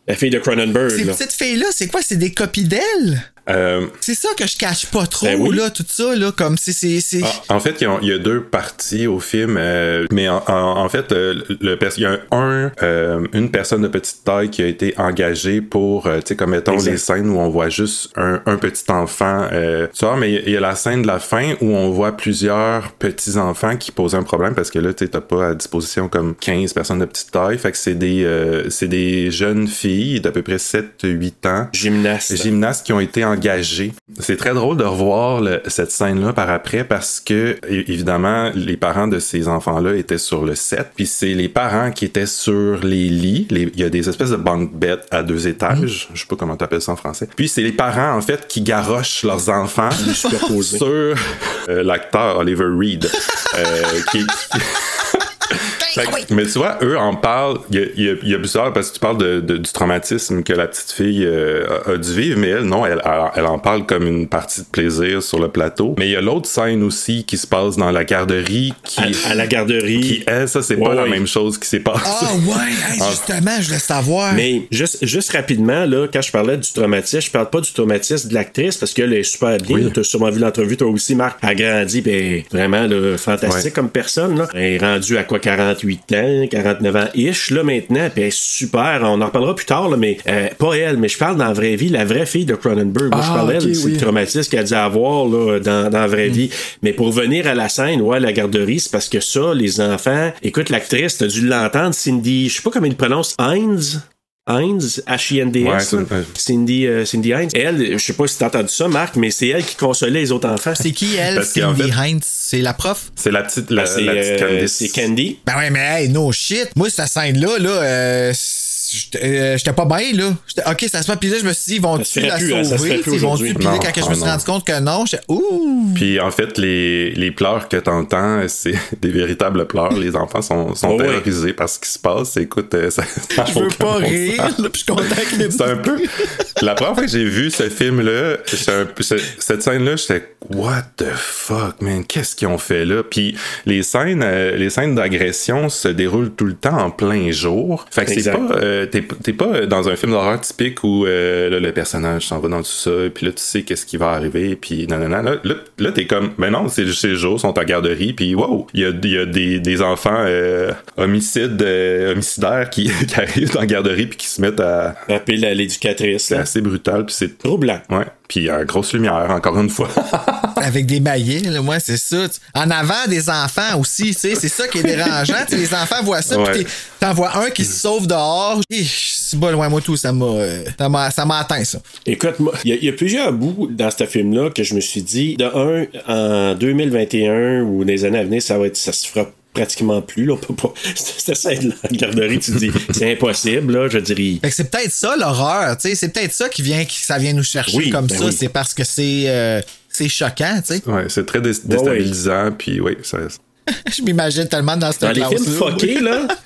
La fille de Cronenberg, Ces là. petites filles-là, c'est quoi? C'est des copies d'elles? Euh, C'est ça que je cache pas trop, Ben oui. là, tout ça, là, comme c'est. c'est, c'est... Ah, en fait, il y, a, il y a deux parties au film, euh, mais en, en- en fait, euh, le, pers- il y a un, euh, une personne de petite taille qui a été engagée pour, euh, tu sais, comme mettons Exact. les scènes où on voit juste un, un petit enfant. Euh, tu vois, mais il y a- il y, a la scène de la fin où on voit plusieurs petits enfants qui posent un problème parce que là, tu sais, t'as pas à disposition comme 15 personnes de petite taille. Fait que c'est des, euh, c'est des jeunes filles d'à peu près 7-8 ans Gymnaste. les gymnastes qui ont été C'est très drôle de revoir le- cette scène-là par après parce que, évidemment, les parents de ces enfants-là étaient sur le set. Puis c'est les parents qui étaient sur les lits. Les- Il y a des espèces de bunk beds à deux étages. Je sais pas comment t'appelles ça en français. Puis c'est les parents, en fait, qui garochent leurs enfants (laughs) sur euh, l'acteur Oliver Reed. euh, qui, (laughs) que- mais tu vois, eux en parlent. Il y a, y y plusieurs parce que tu parles de, de- du traumatisme que la petite fille euh, a, a dû vivre, mais elle, non, elle, elle, elle en parle comme une partie de plaisir sur le plateau. Mais il y a l'autre scène aussi qui se passe dans la garderie qui. À, à la garderie. Qui, elle, ça, c'est Ouais, pas la même chose qui s'est passée. Ah, ouais, hey, justement, je voulais savoir. Mais juste, juste rapidement, là, quand je parlais du traumatisme, je parle pas du traumatisme de l'actrice parce qu'elle est super bien. Oui. Tu as sûrement vu l'entrevue, toi aussi, Marc. A grandi, ben, vraiment là, fantastique Ouais. comme personne. Là. Elle est rendue à quoi, 48 ans, 49 ans ish, là, maintenant. Puis elle est super. On en reparlera plus tard, là, mais euh, pas elle, mais je parle dans la vraie vie, la vraie fille de Cronenberg. Moi, je Ah, parlais, ok, là, c'est oui. le traumatisme qu'elle a dû avoir là, dans, dans la vraie vie. Mais pour venir à la scène, ouais, la garderie, c'est parce que ça, les enfants, écoute, l'actrice, t'as dû l'entendre, Cindy, je sais pas comment il prononce, Heinz? Heinz, H-I-N-D-S. Ouais, là. Cindy, euh, Cindy Heinz. Elle, je sais pas si t'as entendu ça, Marc, mais c'est elle qui consolait les autres enfants. C'est qui, elle? Parce Cindy fait- Heinz? C'est la prof? C'est la petite, la, Ah, c'est la petite euh, Candice. c'est Candy. Ben ouais, mais hey, no shit. Moi, cette scène-là, là, j'étais euh, j'étais pas bien, là. J'étais- Ok, ça se passe. Puis là, je me suis dit, ils vont-tu la plus, hein, sauver? Ils vont-tu? aujourd'hui. Puis là, quand je ah me suis non. rendu compte que non, j'étais, ouh! Puis en fait, les, les pleurs que t'entends, c'est (laughs) des véritables pleurs. Les enfants sont, sont Oh ouais. terrorisés par ce qui se passe. Écoute, euh, ça, (laughs) Je veux pas bon rire, là, puis je suis content que les C'est un peu. (laughs) La première fois que j'ai vu ce film-là, cette scène-là, j'étais What the fuck, man? Qu'est-ce qu'ils ont fait là? Puis les scènes, euh, les scènes d'agression se déroulent tout le temps en plein jour. Fait que c'est pas, euh, euh, t'es, t'es pas dans un film d'horreur typique où euh, là, le personnage s'en va dans tout ça, puis là, tu sais qu'est-ce qui va arriver, puis non, non, non. Là, là, là, t'es comme, ben non, c'est juste les jours, sont en garderie, puis wow, il y a, y a des, des enfants euh, homicides, euh, homicidaires qui, (laughs) qui arrivent dans la garderie, puis qui se mettent à. Appelle à l'éducatrice. C'est assez brutal, puis c'est. Troublant. Ouais. Puis il y a grosse lumière, encore une fois. (laughs) Avec des maillets, là, moi, c'est ça. En avant des enfants aussi, tu sais, c'est ça qui est dérangeant. Tu sais, les enfants voient ça, Ouais. puis t'en vois un qui se sauve dehors. Et c'est pas loin, moi, tout, ça m'a, euh, ça m'a, ça m'a atteint, ça. Écoute, moi, il y, a- il y a plusieurs bouts dans ce film-là que je me suis dit, de un, en 2021 ou les années à venir, ça va être, ça se fera pratiquement plus, là. On peut pas. (laughs) Cette scène la garderie, tu te dis, c'est impossible, là. Je dirais. Fait que c'est peut-être ça l'horreur, tu sais, c'est peut-être ça qui vient, qui ça vient nous chercher Oui, comme ben ça. oui. C'est parce que c'est, euh, c'est choquant, tu sais. ouais, c'est très dé- déstabilisant, puis oui, ça. (laughs) Je m'imagine tellement dans cette Dans les classe films fuckés, là. (laughs)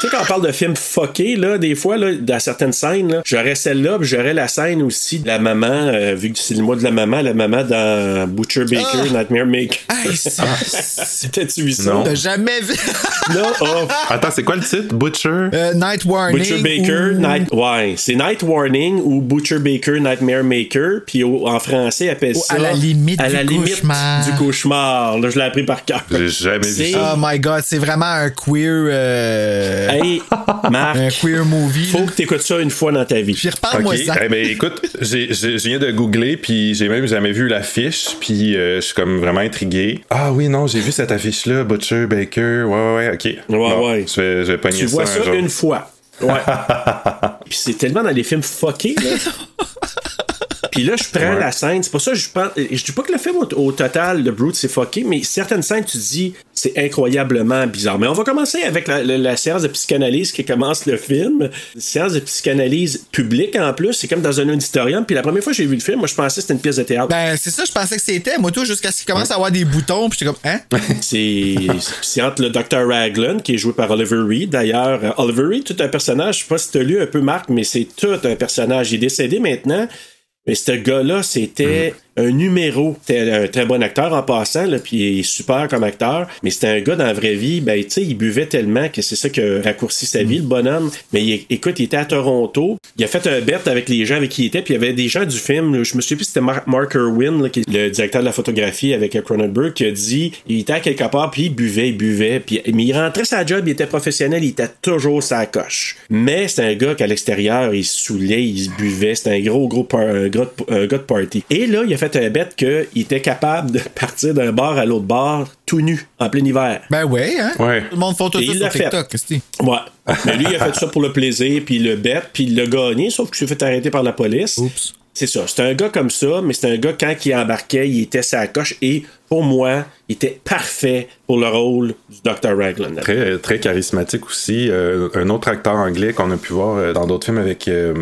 Tu sais, quand on parle de films fuckés, là, des fois, là, dans certaines scènes, là, j'aurais celle-là, puis j'aurais la scène aussi de la maman, euh, vu que c'est le mois de la maman, la maman dans Butcher Baker, Ah! Nightmare Maker. Hey, c'est- T'as-tu vu ça? Non. T'as jamais vu? (laughs) Là, oh, Attends, c'est quoi le titre? Butcher? Euh, Night Warning. Butcher Baker, ou- Night... Ouais, c'est Night Warning ou Butcher Baker, Nightmare Maker, puis au- en français, ils appellent Ou ça... à la limite à la du limite cauchemar. du cauchemar. Là, je l'ai appris par cœur. J'ai jamais vu ça. Oh my god, c'est vraiment un queer. euh, Hey, Marc, un queer movie. faut là. que t'écoutes ça une fois dans ta vie. Puis reparle-moi Ok, ça. eh ben écoute, j'ai- j'ai- je viens de googler, puis j'ai même jamais vu l'affiche, puis euh, je suis comme vraiment intrigué. Ah oui, non, j'ai vu cette affiche-là, Butcher, Baker, ouais, ouais, ouais, ok. Bon, ouais. Je vais, je vais pogner Tu vois ça, ça un jour. une fois. Ouais. (laughs) Puis c'est tellement dans les films fuckés, là. (laughs) Puis là, je prends Ouais. la scène. C'est pour ça que je pense. Je dis pas que le film au, au total de Brute c'est fucké, mais certaines scènes, tu dis, c'est incroyablement bizarre. Mais on va commencer avec la, la- la séance de psychanalyse qui commence le film. Une séance de psychanalyse publique en plus. C'est comme dans un auditorium. Puis la première fois que j'ai vu le film, moi, je pensais que c'était une pièce de théâtre. Ben, c'est ça, je pensais que c'était. Moi, tout, jusqu'à ce qu'il commence à avoir des boutons, puis j'étais comme, hein? (laughs) C'est c'est entre le Dr. Raglan, qui est joué par Oliver Reed. D'ailleurs, Oliver Reed, tout un personnage, je sais pas si tu as lu un peu, Marc, mais c'est tout un personnage. Il est décédé maintenant. Mais ce gars-là, c'était un numéro. C'était un très bon acteur en passant, là, puis il est super comme acteur. Mais c'était un gars dans la vraie vie, ben, tu sais, il buvait tellement que c'est ça qui a raccourci sa vie, le bonhomme. Mais il- écoute, il était à Toronto. Il a fait un bet avec les gens avec qui il était, puis il y avait des gens du film. là, je me souviens plus si c'était Mar- Mark Irwin, là, qui est le directeur de la photographie avec euh, Cronenberg, qui a dit il était à quelque part, puis il buvait, il buvait. Puis, mais il rentrait sa job, il était professionnel, il était toujours sa coche. Mais c'était un gars qu'à l'extérieur, il se saoulait, il se buvait. C'était un gros, gros, un gars, de, un gars de party. Et là, il a fait un bet qu'il était capable de (laughs) partir d'un bar à l'autre bar tout nu, en plein hiver. Ben ouais, hein? Ouais. Tout le monde fait tout ça il sur l'a fait. TikTok, qu'est-ce Ouais. Mais lui, il a fait ça pour le plaisir, puis il le bet, puis il l'a gagné, sauf qu'il s'est fait arrêter par la police. Oups. C'est ça. C'est un gars comme ça, mais c'est un gars, quand il embarquait, il était sa coche. Et pour moi, il était parfait pour le rôle du Dr. Raglan. Très, très charismatique aussi. Euh, un autre acteur anglais qu'on a pu voir euh, dans d'autres films avec euh,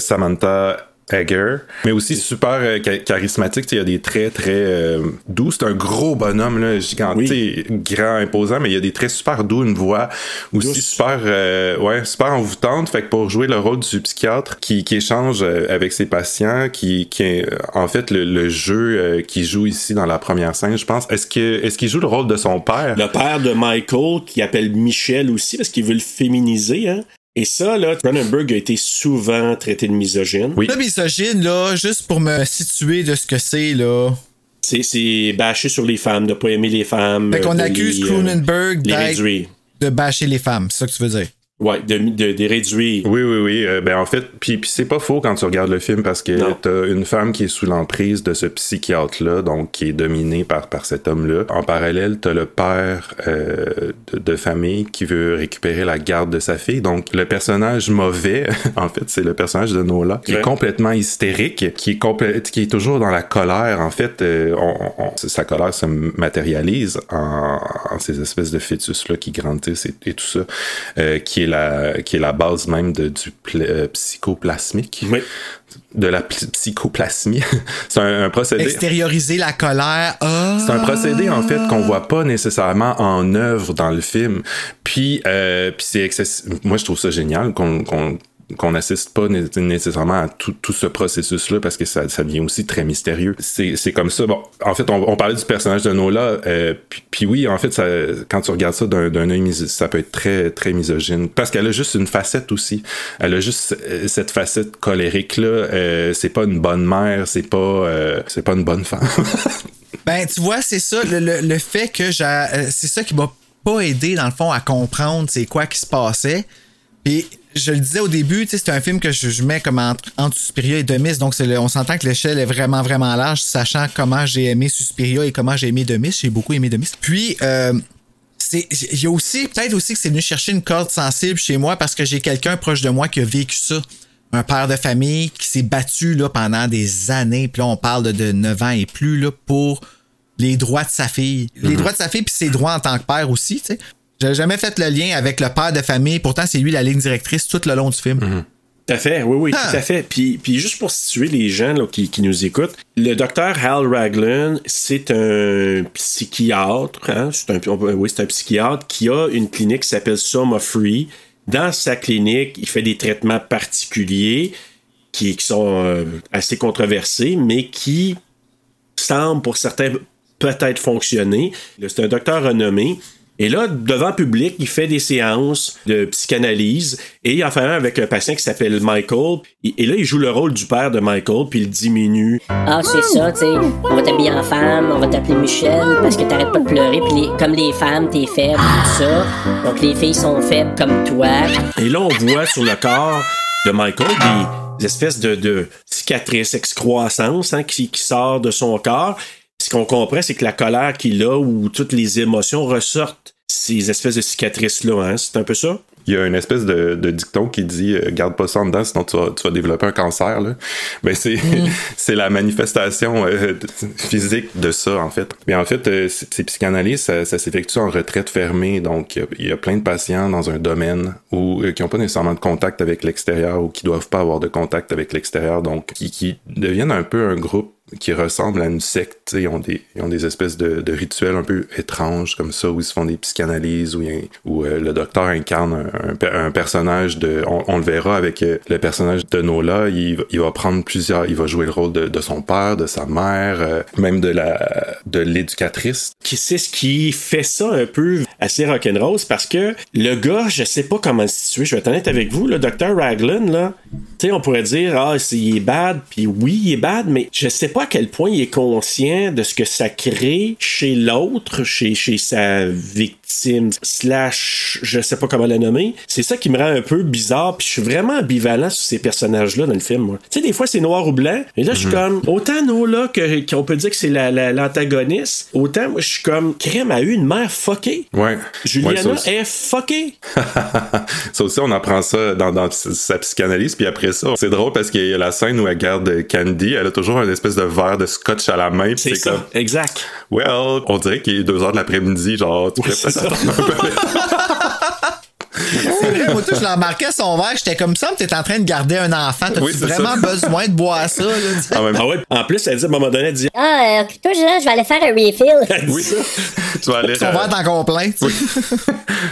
Samantha Egger, mais aussi super euh, cha- charismatique. Il y a des traits très euh, doux. C'est un gros bonhomme, là, gigantique, Oui. grand, imposant, mais il y a des traits super doux, une voix aussi Douce. super, euh, ouais, super envoûtante. Fait que pour jouer le rôle du psychiatre qui, qui échange euh, avec ses patients, qui, qui est euh, en fait le, le jeu euh, qu'il joue ici dans la première scène, je pense. Est-ce que est-ce qu'il joue le rôle de son père? Le père de Michael, qui appelle Michel aussi, parce qu'il veut le féminiser. Hein? Et ça, là, Cronenberg a été souvent traité de misogyne. Oui. Le misogyne, là, juste pour me situer de ce que c'est, là. C'est, c'est bâcher sur les femmes, de pas aimer les femmes. Fait qu'on de accuse les, euh, Cronenberg d'être- de bâcher les femmes, c'est ça que tu veux dire? Ouais, de, de, de réduire. Oui, oui, oui. Euh, ben en fait, puis, c'est pas faux quand tu regardes le film parce que t'as une femme qui est sous l'emprise de ce psychiatre-là, donc qui est dominé par, par cet homme-là. En parallèle, t'as le père euh, de, de famille qui veut récupérer la garde de sa fille. Donc le personnage mauvais, (laughs) en fait, c'est le personnage de Nola, qui Ouais. est complètement hystérique, qui est complè- qui est toujours dans la colère. En fait, euh, on- on- sa colère se matérialise en, en ces espèces de fœtus-là qui grandissent et, et tout ça, euh, qui est la qui est la base même de, du pl- euh, psychoplasmique, Oui. de la pl- psychoplasmie. (laughs) c'est un, un procédé. Extérioriser la colère. Ah! C'est un procédé en fait qu'on voit pas nécessairement en œuvre dans le film. Puis, euh, puis c'est excess- moi je trouve ça génial qu'on qu'on qu'on n'assiste pas né- nécessairement à tout, ce processus-là parce que ça, ça devient aussi très mystérieux. C'est comme ça. Bon, en fait, on, parlait du personnage de Nola, euh, puis, puis oui, en fait, quand tu regardes ça d'un œil, ça peut être très, très misogyne parce qu'elle a juste une facette aussi. Elle a juste euh, cette facette colérique-là. Euh, c'est pas une bonne mère, c'est pas, euh, pas une bonne femme. (laughs) Ben, tu vois, c'est ça, le, le- le fait que j'ai. c'est ça qui m'a pas aidé, dans le fond, à comprendre c'est quoi qui se passait. Puis, je le disais au début, tu sais, c'est un film que je, je mets comme entre, entre Suspiria et Demis, donc le- on s'entend que l'échelle est vraiment, vraiment large, sachant comment j'ai aimé Suspiria et comment j'ai aimé Demis. J'ai beaucoup aimé Demis. Puis, euh, c'est il y a aussi peut-être aussi que c'est venu chercher une corde sensible chez moi parce que j'ai quelqu'un proche de moi qui a vécu ça. Un père de famille qui s'est battu là, pendant des années. Puis là on parle de, de 9 ans et plus là, pour les droits de sa fille. Les droits de sa fille puis ses droits en tant que père aussi tu j'ai jamais fait le lien avec le père de famille pourtant c'est lui la ligne directrice tout le long du film Tout à fait, oui, oui, Ah. tout à fait. Puis, puis juste pour situer les gens là, qui, qui nous écoutent, le docteur Hal Raglan, c'est un psychiatre, hein, c'est un, oui, c'est un psychiatre qui a une clinique qui s'appelle Soma Free. Dans sa clinique, il fait des traitements particuliers qui, qui sont euh, assez controversés, mais qui semblent pour certains peut-être fonctionner. C'est un docteur renommé. Et là, devant le public, il fait des séances de psychanalyse et il en fait un avec un patient qui s'appelle Michael. Et là, il joue le rôle du père de Michael, puis il diminue. Ah, c'est ça, tu sais. On va t'habiller en femme, on va t'appeler Michel parce que t'arrêtes pas de pleurer. Puis les- comme les femmes, t'es faible, tout ça. Donc les filles sont faibles comme toi. Et là, on voit sur le corps de Michael des espèces de, de cicatrices, excroissances hein, qui, qui sort de son corps. Ce qu'on comprend, c'est que la colère qu'il a ou toutes les émotions ressortent ces espèces de cicatrices-là. Hein? C'est un peu ça? Il y a une espèce de, de dicton qui dit euh, garde pas ça en dedans, sinon tu vas, tu vas développer un cancer. Là. Ben, c'est, (laughs) c'est la manifestation euh, (laughs) physique de ça, en fait. Mais en fait, euh, ces psychanalyses, ça, ça s'effectue en retraite fermée. Donc, il y a- il y, a plein de patients dans un domaine où, euh, qui n'ont pas nécessairement de contact avec l'extérieur ou qui doivent pas avoir de contact avec l'extérieur. Donc, qui, qui deviennent un peu un groupe qui ressemble à une secte. Ils ont, des, ils ont des espèces de, rituels un peu étranges comme ça, où ils se font des psychanalyses, où, où euh, le docteur incarne un, un pe- un personnage de... On, le verra avec euh, le personnage de Nola, il, va- prendre plusieurs... Il va jouer le rôle de, son père, de sa mère, euh, même de la de l'éducatrice. c'est ce qui fait ça un peu assez rock'n'roll, parce que le gars, je sais pas comment le situer, je vais être honnête avec vous, le Dr. Raglan, là, tu sais, on pourrait dire, ah, il est bad, puis oui, il est bad, mais je sais pas à quel point il est conscient de ce que ça crée chez l'autre, chez, chez sa victime, slash, je sais pas comment la nommer. C'est ça qui me rend un peu bizarre, puis je suis vraiment ambivalent sur ces personnages-là dans le film, moi. Tu sais, des fois, c'est noir ou blanc, et là, je suis comme, autant Nola qu'on peut dire que c'est la, la- l'antagoniste, autant moi, je suis comme, Crème a eu une mère fuckée. Ouais. Juliana Ouais, est fuckée. (laughs) ça aussi, on apprend ça dans, dans sa psychanalyse. Puis après ça, c'est drôle parce qu'il y a la scène où elle garde Candy. Elle a toujours un espèce de verre de scotch à la main. C'est ça, comme, exact. well, on dirait qu'il est 2 heures de l'après-midi. Genre, tu Ouais, pourrais c'est peut-être ça. attendre un peu. (laughs) C'est vrai, moi, tout, je l'ai remarqué à son verre. J'étais comme ça, t'es en train de garder un enfant. T'as-tu Oui, c'est vraiment ça. besoin de boire ça, là, même Ah ouais, en plus, elle dit à un moment donné, elle dit, Ah, euh, toi, je vais aller faire un refill. (laughs) Oui. ça. tu vas aller. Son verre est encore plein. (laughs)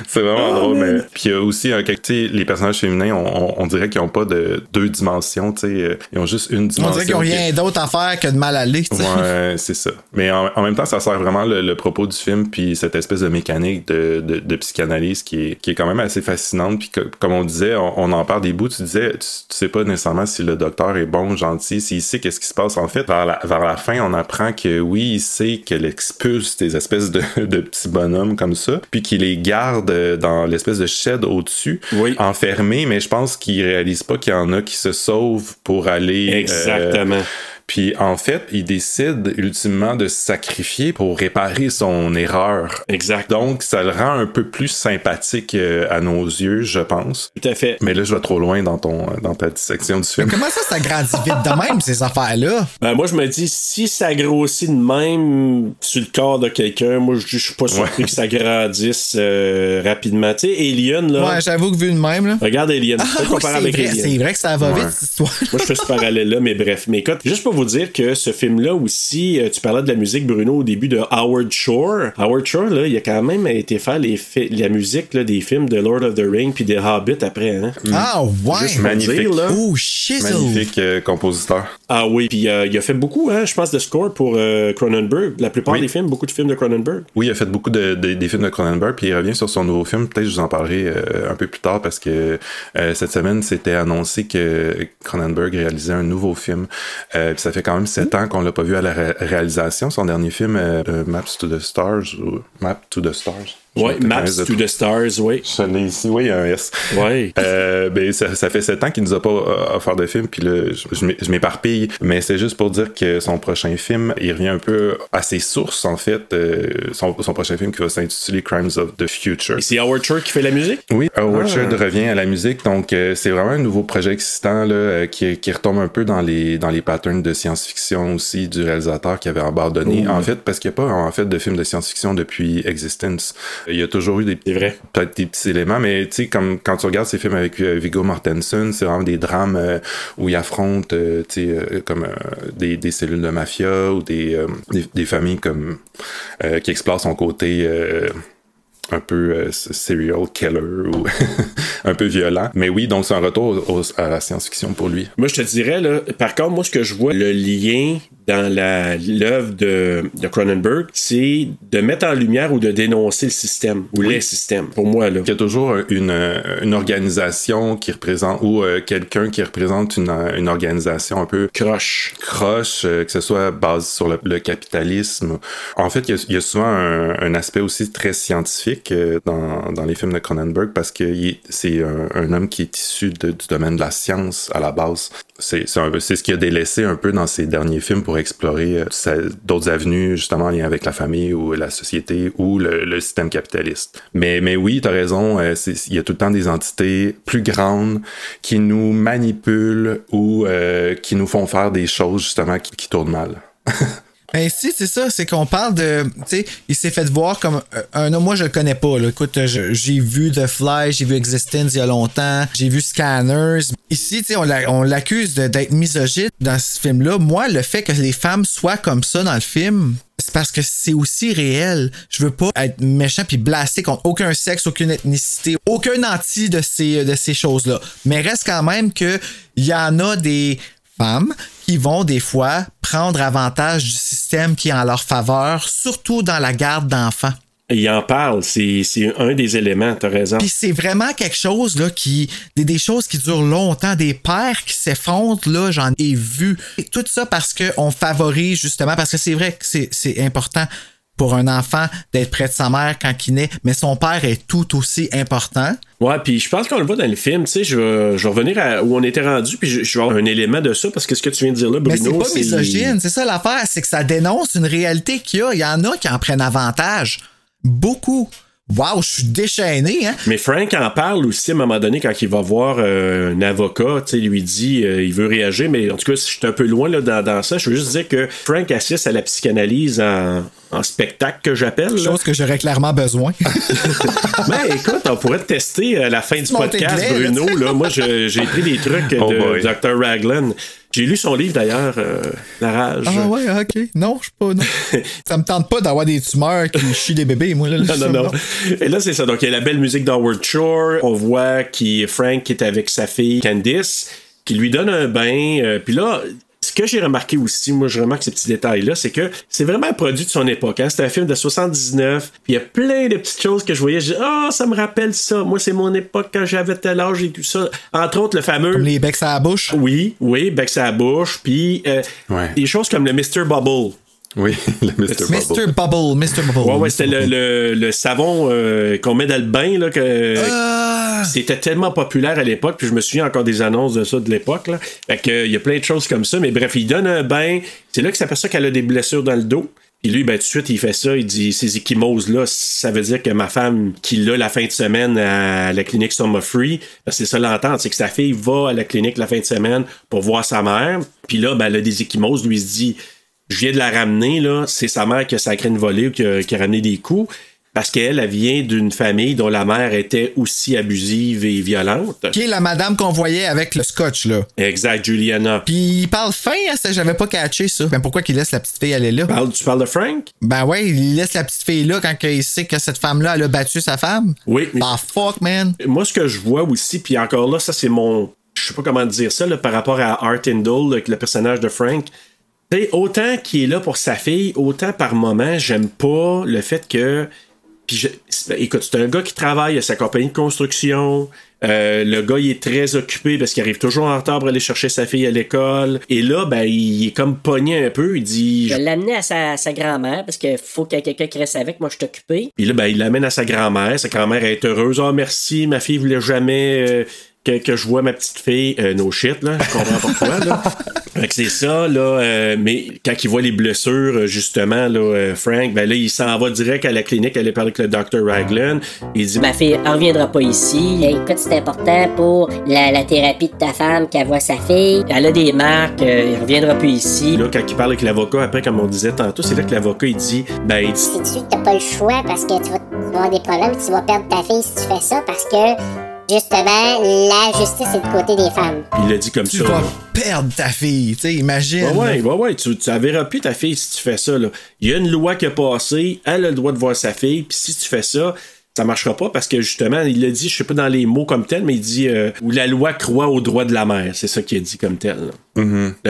C'est vraiment drôle, mais puis il y a aussi un sais, les personnages féminins, on, on- on dirait qu'ils n'ont pas de deux dimensions, tu sais, euh, ils ont juste une On dimension. dirait qu'ils n'ont qui- rien d'autre à faire que de mal aller, tu sais. Ouais, c'est ça. Mais en, en même temps, ça sert vraiment le, le propos du film, puis cette espèce de mécanique de, de, de psychanalyse qui est, qui est quand même assez fascinante. Puis que- comme on disait, on, on en parle des bouts, tu disais, tu, tu sais pas nécessairement si le docteur est bon, gentil, s'il sait qu'est-ce qui se passe. En fait, vers la, vers la fin, on apprend que oui, il sait qu'elle expulse des espèces de, (laughs) de petits bonhommes comme ça, puis qu'il les garde euh, dans l'espèce de shed au-dessus, Oui. enfermés, mais je pense qu'il réalise pas qu'il y en a qui se sauvent pour aller... euh, Exactement. Puis en fait, il décide ultimement de se sacrifier pour réparer son erreur. Exact. Donc, ça le rend un peu plus sympathique euh, à nos yeux, je pense. Tout à fait. Mais là, je vais trop loin dans ton dans ta dissection du film. Comment ça, ça grandit vite de même, ces affaires-là? Ben, moi, je me dis, si ça grossit de même sur le corps de quelqu'un, moi, je, je suis pas surpris Ouais. que ça grandisse euh, rapidement. Tu sais, Alien, là. Ouais, j'avoue que vu de même, là. Regarde Alien. Ah, oui, c'est avec vrai, Alien. c'est vrai que ça va Ouais. vite, cette histoire. Moi, je fais ce parallèle-là, mais bref. Mais écoute, juste pour vous dire que ce film-là aussi, euh, tu parlais de la musique, Bruno, au début de Howard Shore. Howard Shore, là, il a quand même été faire les fi- la musique là, des films de Lord of the Ring puis des Hobbits après. Hein? Ah, ouais. Juste Magnifique. dire, là. Oh, shizzle. Magnifique euh, compositeur. Ah oui, puis euh, il a fait beaucoup, hein, je pense, de score pour euh, Cronenberg. La plupart Oui. des films, beaucoup de films de Cronenberg. Oui, il a fait beaucoup de, de- des films de Cronenberg, puis il revient sur son nouveau film. Peut-être que je vous en parlerai euh, un peu plus tard parce que euh, cette semaine, c'était annoncé que Cronenberg réalisait un nouveau film. Euh, ça fait quand même sept ans qu'on l'a pas vu à la ré- réalisation. Son dernier film, euh, euh, Maps to the Stars, ou Map to the Stars. Me Maps to the Stars, oui. Je l'ai ici, oui, il y a un S. Ouais. Euh, ben, ça, ça fait sept ans qu'il nous a pas euh, offert de film, puis là, je, je m'é- je m'éparpille, mais c'est juste pour dire que son prochain film, il revient un peu à ses sources, en fait. euh, son, son prochain film qui va s'intituler Crimes of the Future. C'est Howard Shore qui fait la musique? Oui, Howard Ah. Shore revient à la musique, donc euh, c'est vraiment un nouveau projet existant là, qui, qui retombe un peu dans les dans les patterns de science-fiction aussi du réalisateur qui avait abandonné. Oh. En fait, parce qu'il n'y a pas en fait de film de science-fiction depuis Existence. Il y a toujours eu des C'est vrai. peut-être des petits éléments, mais tu sais, comme quand tu regardes ces films avec euh, Viggo Mortensen, c'est vraiment des drames euh, où il affronte, euh, tu sais, euh, comme des, des cellules de mafia ou des, des, des familles comme qui explorent son côté un peu euh, serial killer ou (laughs) un peu violent. Mais oui, donc c'est un retour au- à la science-fiction pour lui. Moi, je te dirais, là, par contre, moi, ce que je vois, le lien dans la- l'œuvre de, de Cronenberg, c'est de mettre en lumière ou de dénoncer le système ou les systèmes, pour moi. Là. Il y a toujours une, une organisation qui représente ou euh, quelqu'un qui représente une, une organisation un peu Croche. croche, euh, que ce soit basé sur le, le capitalisme. En fait, il y a, il y a souvent un, un aspect aussi très scientifique euh, dans, dans les films de Cronenberg parce que c'est un, un homme qui est issu de- du domaine de la science à la base. C'est ce qu'il a délaissé un peu dans ses derniers films pour explorer euh, d'autres avenues justement en lien avec la famille ou la société ou le, système capitaliste. Mais, mais oui, tu as raison, euh, il y a tout le temps des entités plus grandes qui nous manipulent ou euh, qui nous font faire des choses justement qui tournent mal. (laughs) Ben si, c'est ça, c'est qu'on parle de, tu sais, il s'est fait voir comme euh, un homme, moi je le connais pas, là. écoute, j'ai vu The Fly, j'ai vu Existence il y a longtemps, j'ai vu Scanners. Ici, tu sais, on l'a- on l'accuse d'être misogyne dans ce film-là. Moi, le fait que les femmes soient comme ça dans le film, c'est parce que c'est aussi réel. Je veux pas être méchant puis blasté contre aucun sexe, aucune ethnicité, aucun anti de ces, de ces choses-là. Mais reste quand même que il y en a des femmes qui vont des fois prendre avantage du système qui est en leur faveur, surtout dans la garde d'enfants. Il en parle, c'est un des éléments, t'as raison. Puis c'est vraiment quelque chose là qui des, des choses qui durent longtemps, des pères qui s'effondrent là, j'en ai vu. Et tout ça parce que on favorise justement parce que c'est vrai que c'est important pour un enfant d'être près de sa mère quand il naît, mais son père est tout aussi important. Ouais, puis je pense qu'on le voit dans le film, tu sais, je vais, je vais revenir à où on était rendu, puis je, je vais avoir un élément de ça, parce que ce que tu viens de dire là, Mais Bruno, c'est pas misogyne, c'est ça l'affaire, c'est que ça dénonce une réalité qu'il y a. Il y en a qui en prennent avantage. Beaucoup. Wow, je suis déchaîné, hein? Mais Frank en parle aussi à un moment donné quand il va voir euh, un avocat, tu sais, lui dit euh, il veut réagir, mais en tout cas, je suis un peu loin là, dans, dans ça. Je veux juste dire que Frank assiste à la psychanalyse en, en spectacle que j'appelle. là. Chose que j'aurais clairement besoin. (laughs) Ben écoute, on pourrait te tester à la fin du podcast, Bruno. Là, moi, j'ai pris des trucs Oh de boy. Dr. Raglan. J'ai lu son livre d'ailleurs, euh, La rage. Ah ouais, ok. Non, je suis pas. Non. (laughs) ça me tente pas d'avoir des tumeurs qui chient des bébés, moi. Là, Non, non, non. Et là, c'est ça. Donc, il y a la belle musique d'Howard Shore. On voit qui Frank qui est avec sa fille Candice, qui lui donne un bain. Euh, Puis là, que j'ai remarqué aussi, moi, je remarque ces petits détails-là, c'est que c'est vraiment un produit de son époque. Hein. C'est un film de 79. Puis il y a plein de petites choses que je voyais. Je dis, ah, ça me rappelle ça. Moi, c'est mon époque quand j'avais tel âge et tout ça. Entre autres, le fameux. Comme les becs à la bouche. Oui, oui, bec à la bouche. Puis euh, Ouais. des choses comme le Mr. Bubble. Oui, le Mr. Mr. Bubble. Bubble, Mr. Bubble. Ouais, ouais, c'était le, le, le savon euh, qu'on met dans le bain, là, que. Ah! C'était tellement populaire à l'époque, puis je me souviens encore des annonces de ça de l'époque. Là. Fait que, euh, il y a plein de choses comme ça, mais bref, il donne un bain. C'est là qu'il s'aperçoit qu'elle a des blessures dans le dos. Puis lui, ben, tout de suite, il fait ça. Il dit ces échymoses-là, ça veut dire que ma femme, qui l'a la fin de semaine à la clinique Summer Free, ben, c'est ça l'entente, c'est que sa fille va à la clinique la fin de semaine pour voir sa mère. Puis là, ben, elle a des échymoses. Lui, il se dit je viens de la ramener, là. C'est sa mère qui a sacré une volée ou qui a, qui a ramené des coups. parce qu'elle, elle vient d'une famille dont la mère était aussi abusive et violente. Qui est la madame qu'on voyait avec le scotch, là. Exact, Juliana. Puis il parle fin, hein, ça, j'avais pas catché ça. Ben pourquoi qu'il laisse la petite fille aller là? Parle- tu parles de Frank? Ben ouais, il laisse la petite fille là quand il sait que cette femme-là, elle a battu sa femme. Oui. Bah fuck, man. Moi, ce que je vois aussi, puis encore là, ça, c'est mon. Je sais pas comment dire ça, là, par rapport à Art Indle, le personnage de Frank. Autant qu'il est là pour sa fille, autant par moment, j'aime pas le fait que. Puis je- c'est- écoute, c'est un gars qui travaille à sa compagnie de construction. Euh, le gars, il est très occupé parce qu'il arrive toujours en retard pour aller chercher sa fille à l'école. Et là, ben, il est comme pogné un peu. Il dit. Je vais l'amener à sa, sa grand-mère parce qu'il faut qu'il y ait quelqu'un qui reste avec. Moi, je suis occupé. Puis là, ben, il l'amène à sa grand-mère. Sa grand-mère est heureuse. Oh, merci, ma fille voulait jamais euh, que, que je vois ma petite fille. Euh, no shit, là. Je comprends pourquoi, là. (laughs) Fait que c'est ça, là. euh, mais quand il voit les blessures, euh, justement, là, euh, Frank, ben là, il s'en va direct à la clinique aller parler avec le Dr. Raglan. Il dit, Ma fille elle reviendra pas ici. Écoute, c'est important pour la, la thérapie de ta femme qu'elle voit sa fille. Elle a des marques, euh, elle reviendra plus ici. là, quand il parle avec l'avocat, après, comme on disait tantôt, c'est là que l'avocat, il dit, ben, il dit, Sais-tu que t'as pas le choix parce que tu vas, tu vas avoir des problèmes, tu vas perdre ta fille si tu fais ça parce que, justement, la justice est du côté des femmes. il l'a dit comme Tu ça. vas là. perdre ta fille, tu sais, imagine. Ouais, ouais, ouais, ouais, tu, tu verras plus ta fille si tu fais ça. Là. Il y a une loi qui a passé, elle a le droit de voir sa fille, puis si tu fais ça, ça marchera pas parce que justement, il l'a dit, je sais pas dans les mots comme tel, mais il dit euh, où la loi croit au droit de la mère. C'est ça qu'il a dit comme tel.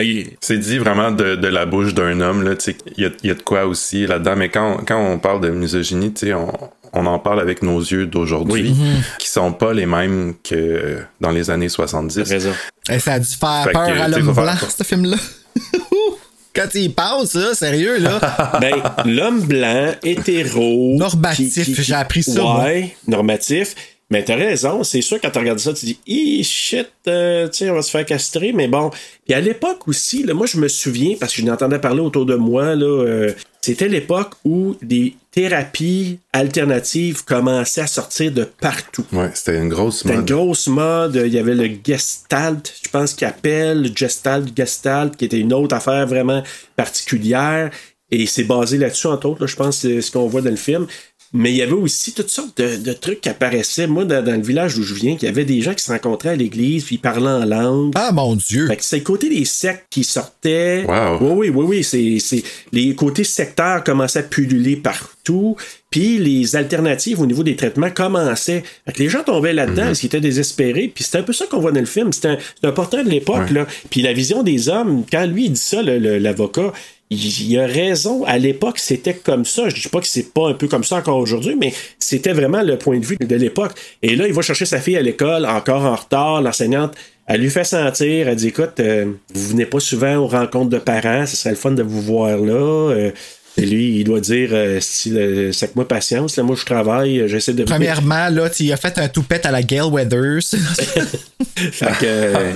il- C'est dit vraiment de, de la bouche d'un homme, là, tu sais, il y a, il y a de quoi aussi là-dedans, mais quand, quand on parle de misogynie, tu sais, on, on en parle avec nos yeux d'aujourd'hui, Oui. qui sont pas les mêmes que dans les années 70. T'as raison. Eh, ça a dû faire Fait que, peur à l'homme blanc, ce film-là. (laughs) Quand il passe, là, sérieux, là. (laughs) Ben, l'homme blanc, hétéro. Normatif, j'ai appris ça, moi. Ouais, normatif. Mais t'as raison, c'est sûr, quand tu regardes ça, tu dis, Hi, shit, euh, tu sais, on va se faire castrer, mais bon. Puis à l'époque aussi, là, moi, je me souviens, parce que je n'entendais parler autour de moi, là, euh, c'était l'époque où des thérapies alternatives commençaient à sortir de partout. Ouais, c'était une grosse C'était une mode. grosse mode. Il y avait le Gestalt, je pense qu'il appelle, le Gestalt, Gestalt, qui était une autre affaire vraiment particulière. Et c'est basé là-dessus, entre autres, là, je pense, c'est ce qu'on voit dans le film. Mais il y avait aussi toutes sortes de, de trucs qui apparaissaient. Moi, dans, dans le village où je viens, qu'il y avait des gens qui se rencontraient à l'église, puis ils parlaient en langue. Ah, mon Dieu. Fait que c'est le côté des sectes qui sortaient. Wow. Oui, oui, oui, oui. C'est, c'est... Les côtés sectaires commençaient à pulluler partout. Puis les alternatives au niveau des traitements commençaient. Fait que les gens tombaient là-dedans, parce qu'ils étaient désespérés. Puis c'est un peu ça qu'on voit dans le film. C'est un, c'est un portrait de l'époque. Là. Puis la vision des hommes, quand lui il dit ça, le- le- l'avocat, il, a raison. À l'époque, c'était comme ça. Je dis pas que c'est pas un peu comme ça encore aujourd'hui, mais c'était vraiment le point de vue de l'époque. Et là, il va chercher sa fille à l'école, encore en retard. L'enseignante, elle lui fait sentir, elle dit écoute, euh, vous venez pas souvent aux rencontres de parents, ce serait le fun de vous voir là. Euh, et lui, il doit dire euh, si c'est que moi patience, là, moi je travaille, euh, j'essaie de. Premièrement, là, tu y as fait un toupette à la Gail Weathers. (laughs) Fait que, euh,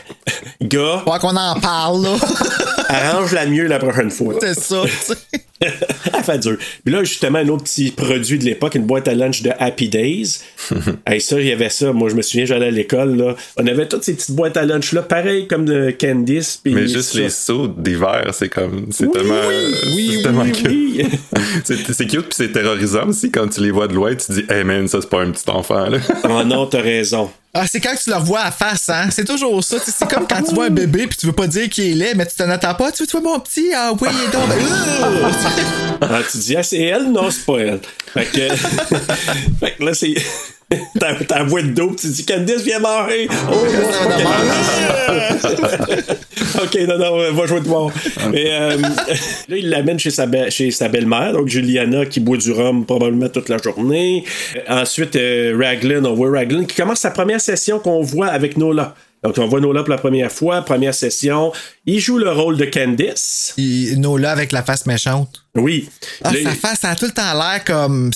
(laughs) gars, Faut qu'on en parle, là. arrange-la mieux la prochaine fois. C'est ça, tu sais. (laughs) Elle fait dur. Puis là, justement, un autre petit produit de l'époque, une boîte à lunch de Happy Days. (laughs) hey, ça, il y avait ça. Moi, je me souviens, j'allais à l'école, là. On avait toutes ces petites boîtes à lunch-là, pareil comme de Candice. Mais juste ça. les sauts d'hiver, c'est comme. C'est Oui, tellement. oui, c'est oui, tellement oui, cute. oui. (laughs) c'est c'est cute puis c'est terrorisant aussi quand tu les vois de loin, tu te dis, hey man, ça c'est pas un petit enfant là. oh non, t'as raison. Ah, c'est quand tu le revois à face, hein? C'est toujours ça. C'est comme quand tu vois un bébé puis tu veux pas dire qu'il est mais tu t'en attends pas. Tu veux, tu vois mon petit? Ah oui, il est donc. Ah, tu dis, ah, c'est elle? Non, c'est pas elle. Fait que, (laughs) fait que là, c'est. (laughs) T'as ta voix de dos, pis tu dis, Candice vient marrer. Oh, (laughs) ok, non, non, va jouer de voir. Mais euh, là, il l'amène chez sa, be- chez sa belle-mère, donc Juliana, qui boit du rhum probablement toute la journée. Euh, ensuite, euh, Raglan, on voit Raglan qui commence sa première session qu'on voit avec Nola. Donc, on voit Nola pour la première fois, première session. Il joue le rôle de Candice. Il- Nola avec la face méchante. Oui. Ah, Là, sa face, ça a tout le temps l'air comme.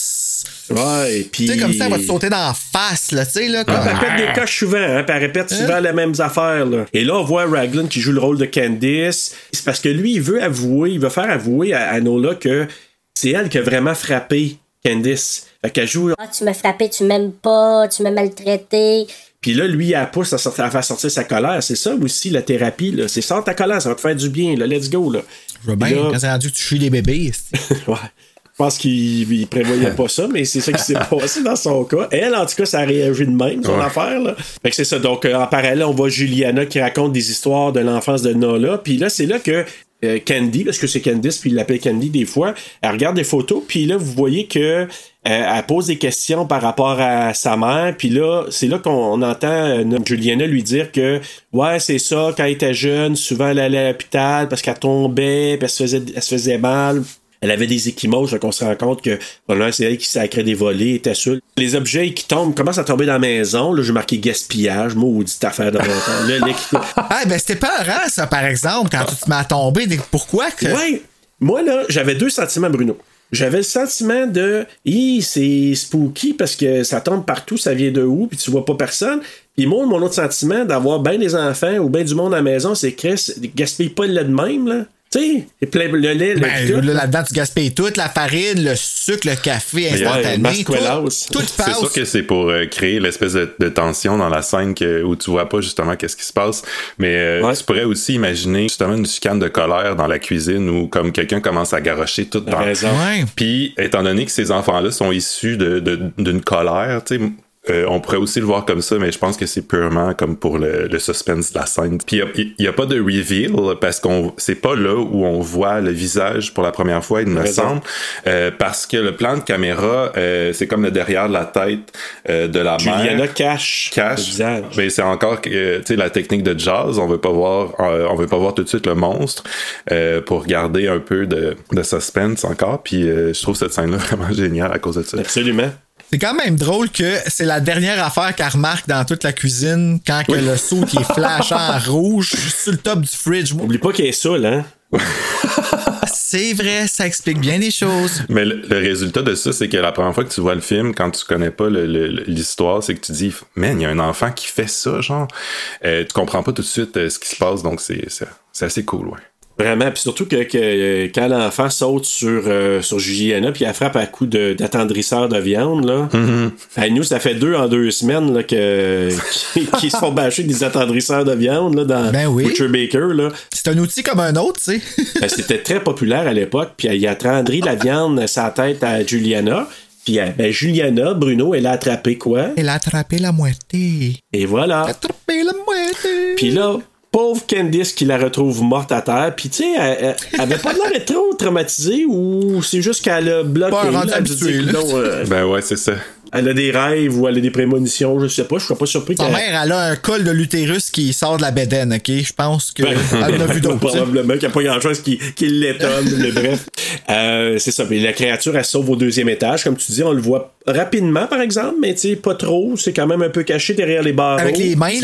Ouais, et puis. Tu sais, comme ça, elle va te sauter dans la face, là, tu sais, là. Comme... Elle répète des coches souvent, hein, elle répète souvent les mêmes affaires. Là. Et là, on voit Raglan qui joue le rôle de Candice. C'est parce que lui, il veut avouer, il veut faire avouer à, à Nola que c'est elle qui a vraiment frappé Candice. Fait qu'elle joue. Ah, tu m'as frappé, tu m'aimes pas, tu m'as maltraité. Puis là, lui, elle pousse à, sortir- à faire sortir sa colère. C'est ça aussi, la thérapie. Là. C'est sors ta colère, ça va te faire du bien. Là. Let's go. Là. Je vois bien, là- quand c'est rendu que tu chies les bébés. (laughs) ouais. Je pense qu'il il prévoyait pas ça, mais c'est ça qui s'est (laughs) passé dans son cas. Elle, en tout cas, ça a réagi de même, son Ouais. affaire. Là. Fait que c'est ça. Donc, euh, en parallèle, on voit Juliana qui raconte des histoires de l'enfance de Nola. Puis là, c'est là que euh, Candy, parce que c'est Candice, puis il l'appelle Candy des fois, elle regarde des photos, puis là, vous voyez que euh, elle pose des questions par rapport à sa mère, puis là, c'est là qu'on entend euh, Juliana lui dire que, ouais, c'est ça, quand elle était jeune, souvent elle allait à l'hôpital parce qu'elle tombait, puis elle se faisait, elle se faisait mal. Elle avait des échymoses, donc on se rend compte que probablement c'est elle qui sacrait des volets, était seule. Les objets qui tombent commencent à tomber dans la maison. Là, j'ai marqué gaspillage, maudite affaire de longtemps. Là, l'équi- (laughs) Ah, ben c'était pas rare, ça, par exemple, quand tu te mets à tomber. Pourquoi que. Ouais. Moi, là, j'avais deux sentiments, Bruno. J'avais le sentiment de, Hi, c'est spooky parce que ça tombe partout, ça vient de où, puis tu vois pas personne. Puis moi, mon autre sentiment d'avoir bien des enfants ou bien du monde à la maison, c'est Chris, gaspille pas le de même, là. Tu sais, le lait, le Ben, là, là-dedans, tu gaspilles tout, la farine, le sucre, le café instantané. Masquelas. tout, tout C'est passe. sûr que c'est pour euh, créer l'espèce de, de tension dans la scène que, où tu vois pas justement qu'est-ce qui se passe. Mais euh, tu pourrais aussi imaginer justement une chicane de colère dans la cuisine où comme quelqu'un commence à garocher tout dans. Ouais. Puis étant donné que ces enfants-là sont issus de- de- d'une colère, tu sais. Euh, on pourrait aussi le voir comme ça, mais je pense que c'est purement comme pour le, le suspense de la scène. Puis il n'y a, pas de reveal parce qu'on c'est pas là où on voit le visage pour la première fois, il me Raison. semble, euh, parce que le plan de caméra, euh, c'est comme le derrière de la tête euh, de la Juliana mère. cache, Cache. le visage. Mais c'est encore tu sais la technique de jazz. On veut pas voir, euh, on veut pas voir tout de suite le monstre euh, pour garder un peu de, de suspense encore. Puis euh, je trouve cette scène-là (laughs) vraiment géniale à cause de ça. Absolument. C'est quand même drôle que c'est la dernière affaire qu'elle remarque dans toute la cuisine quand que le saut qui est flashant en (laughs) rouge sur le top du fridge. Moi, Oublie pas qu'elle est saoule, hein? (laughs) C'est vrai, ça explique bien les choses. Mais le, le résultat de ça, c'est que la première fois que tu vois le film, quand tu connais pas l'histoire, c'est que tu dis, man, il y a un enfant qui fait ça, genre. Euh, tu comprends pas tout de suite euh, ce qui se passe, donc c'est assez cool, ouais. Vraiment, puis surtout que, que, euh, quand l'enfant saute sur, euh, sur Juliana, puis elle frappe à coup de- d'attendrisseur de, viande, là. Hey, nous, ça fait deux en deux semaines là, que, (laughs) qui, qui se font bâcher des attendrisseurs de viande là, dans Ben oui. Butcher Baker. Là. C'est un outil comme un autre, tu sais. (laughs) Ben, C'était très populaire à l'époque, puis il a attendri la viande sa tête à Juliana. Puis ben, Juliana, Bruno, elle a attrapé quoi? Elle a attrapé la moitié. Et voilà. Attrapé la moitié. Puis là, pauvre Candice qui la retrouve morte à terre. Puis tu sais, elle, avait pas l'air d'être trop traumatisée ou c'est juste qu'elle a bloqué. Pas rendu là, elle se habituée, dit, là. non, euh, Ben ouais, c'est ça. Elle a des rêves ou elle a des prémonitions, je sais pas. Je serais pas surpris Sa mère, elle a un col de l'utérus qui sort de la bédaine, ok? Je pense que Ben, elle en a vu d'autres. (laughs) Probablement qu'il n'y a pas grand chose qui, qui l'étonne, mais bref. (laughs) Euh, c'est ça. Puis la créature, elle se sauve au deuxième étage. Comme tu dis, on le voit rapidement, par exemple, mais tu sais, pas trop. C'est quand même un peu caché derrière les barreaux. Avec les mains.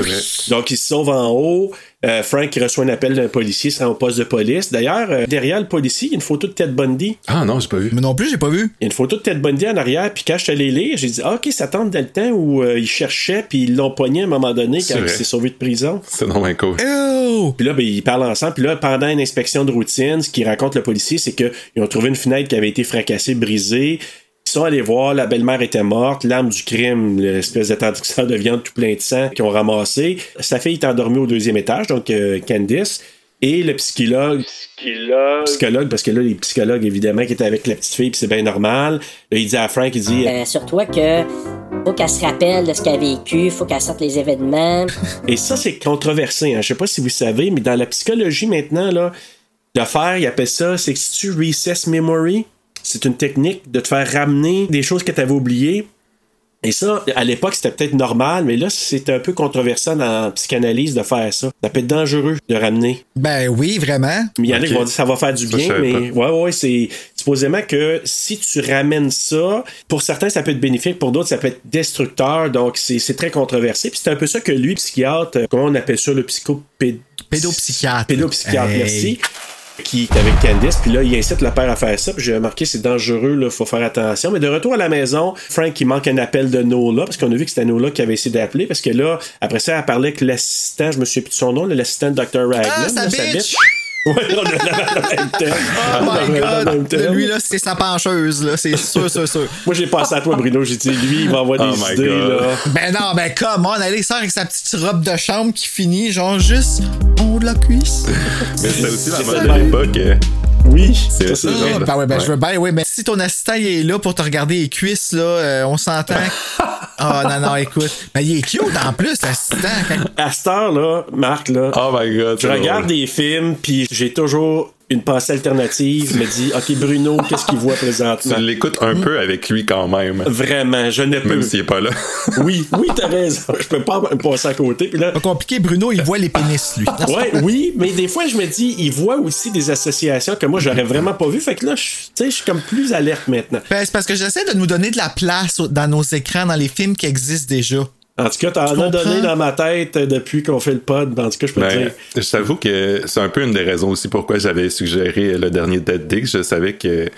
Donc, il se sauve en haut. Euh, Frank qui reçoit un appel d'un policier, il se rend au poste de police. D'ailleurs, euh, derrière le policier, il y a une photo de Ted Bundy. Ah non, j'ai pas vu. Mais non plus, j'ai pas vu. Il y a une photo de Ted Bundy en arrière, puis quand je suis allé lire, j'ai dit, ah, OK, ça tente dans le temps où euh, il cherchait, puis ils l'ont pogné à un moment donné quand il s'est sauvé de prison. C'est non bien cool. Oh! Puis là, ben, ils parlent ensemble. Puis là, pendant une inspection de routine, ce qu'il raconte le policier, c'est qu'ils ont trouvé une fenêtre qui avait été fracassée, brisée. Ils sont allés voir, la belle-mère était morte, l'arme du crime, l'espèce d'attendrisseur de viande tout plein de sang qu'ils ont ramassé. Sa fille est endormie au deuxième étage, donc euh, Candice. Et le psychologue, psychologue, parce que là, les psychologues, évidemment, qui étaient avec la petite fille, puis c'est bien normal. Là, il dit à Frank, il dit, Euh, sur toi que faut qu'elle se rappelle de ce qu'elle a vécu, faut qu'elle sorte les événements. Et ça, c'est controversé. Hein. Je sais pas si vous savez, mais dans la psychologie maintenant, là, de faire, ils appellent ça, c'est que si tu recess memory, c'est une technique de te faire ramener des choses que tu avais oubliées. Et ça, à l'époque, c'était peut-être normal, mais là, c'est un peu controversé dans la psychanalyse de faire ça. Ça peut être dangereux de ramener. Ben oui, vraiment. Mais il y en a Ok. qui vont dire que ça va faire du Ça, bien, mais ouais, ouais, c'est supposément que si tu ramènes ça, pour certains, ça peut être bénéfique, pour d'autres, ça peut être destructeur, donc c'est très controversé. Puis c'est un peu ça que lui, psychiatre, euh, comment on appelle ça, le psychopéd... Pédopsychiatre. Pédopsychiatre, Hey. merci. Qui est avec Candice, puis là, il incite le père à faire ça. Puis j'ai remarqué, c'est dangereux, là, faut faire attention. Mais de retour à la maison, Frank, il manque un appel de Nola, parce qu'on a vu que c'était Nola qui avait essayé d'appeler, parce que là, après ça, elle parlait que l'assistant, je me souviens plus de son nom, l'assistant de Dr. Raglan. Ah, sa là, bitch! Ouais, on a la même temps. Oh On a my le même god! Lui, là, c'est sa pencheuse, là. C'est sûr, sûr, sûr. Moi, j'ai pensé à toi, Bruno. J'ai dit, lui, il va avoir Oh des idées, God. là. Ben non, ben come on, allez, sort avec sa petite robe de chambre qui finit, genre juste en haut de la cuisse. Mais c'était aussi la C'est mode de l'époque. Oui, C'est ça, genre. Ben ouais, ben Ouais. je veux bien, oui, mais si ton assistant il est là pour te regarder les cuisses, là, euh, on s'entend. (laughs) Ah non, non, écoute. Mais il est cute en plus, l'assistant. quand- À cette heure-là, Marc, là, Oh my god. je regarde des films, puis j'ai toujours une pensée alternative. Je me dis, OK, Bruno, qu'est-ce qu'il voit présentement? Tu l'écoutes un peu avec lui quand même. Vraiment, je ne peux. Même s'il est pas là. (laughs) Oui, oui, t'as raison. Je peux pas me passer à côté. Puis là, Pas compliqué, Bruno, il voit les pénis, lui. (laughs) ouais, oui, mais des fois, je me dis, il voit aussi des associations que moi, j'aurais vraiment pas vu. Fait que là, je- tu sais, je suis comme plus alerte maintenant. Ben, c'est parce que j'essaie de nous donner de la place dans nos écrans, dans les films qui existent déjà. En tout cas, t'en Tu as donné dans ma tête depuis qu'on fait le pod. En tout cas, je peux te Ben, dire. je t'avoue que c'est un peu une des raisons aussi pourquoi j'avais suggéré le dernier Dead Dick. Je savais que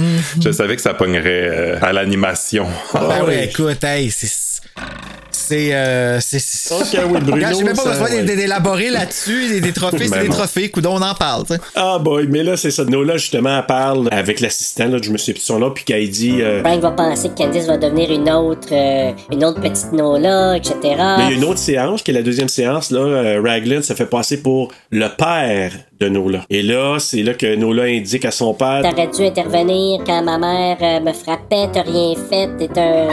je savais que ça pognerait euh, à l'animation. Ben Ah ouais, oui. écoute, hey, c'est. C'est. Euh, c'est. oui, Bruno, Regarde, J'ai même pas besoin ouais. d'é- d'élaborer là-dessus. Des, des trophées, c'est Ben des non. trophées. Coudon, on en parle, tu sais. Ah boy, mais là, c'est ça. Nola, justement, elle parle avec l'assistant, là, je me suis plus son nom, puis qu'elle dit... euh, Frank va penser que Candice va devenir une autre, euh, une autre petite Nola, etc. Mais il y a une autre séance, qui est la deuxième séance, là, euh, Raglan se fait passer pour le père de Nola. Et là, c'est là que Nola indique à son père... T'aurais dû intervenir quand ma mère euh, me frappait, t'as rien fait, t'es un,